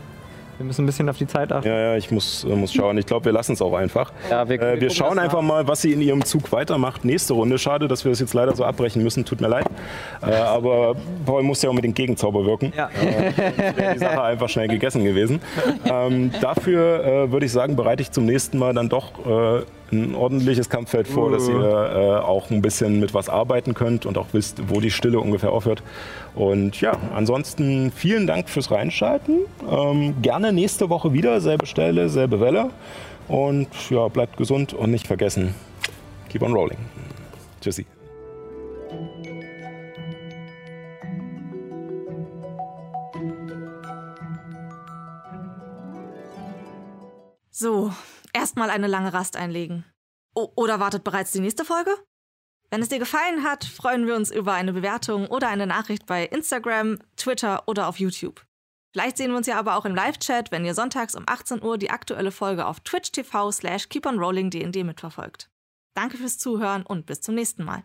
E: Wir müssen ein bisschen auf die Zeit achten.
B: Ja, ja, ich muss, äh, muss schauen. Ich glaube, wir lassen es auch einfach.
D: Ja, wir,
B: Äh, wir
D: gucken
B: schauen einfach
D: nach.
B: mal, was sie in ihrem Zug weitermacht. Nächste Runde. Schade, dass wir das jetzt leider so abbrechen müssen. Tut mir leid. Äh, aber Paul muss ja auch mit den Gegenzauber wirken.
E: Ja.
B: wäre die Sache einfach schnell gegessen gewesen. Ähm, dafür äh, würde ich sagen, bereite ich zum nächsten Mal dann doch äh, ein ordentliches Kampffeld vor, dass ihr äh, auch ein bisschen mit was arbeiten könnt und auch wisst, wo die Stille ungefähr aufhört. Und ja, ansonsten vielen Dank fürs Reinschalten. Ähm, gerne nächste Woche wieder, selbe Stelle, selbe Welle. Und ja, bleibt gesund und nicht vergessen, keep on rolling. Tschüssi.
A: So, erstmal eine lange Rast einlegen. O oder wartet bereits die nächste Folge? Wenn es dir gefallen hat, freuen wir uns über eine Bewertung oder eine Nachricht bei Instagram, Twitter oder auf YouTube. Vielleicht sehen wir uns ja aber auch im Live-Chat, wenn ihr sonntags um 18 Uhr die aktuelle Folge auf Twitch TV slash keeponrollingdnd mitverfolgt. Danke fürs Zuhören und bis zum nächsten Mal.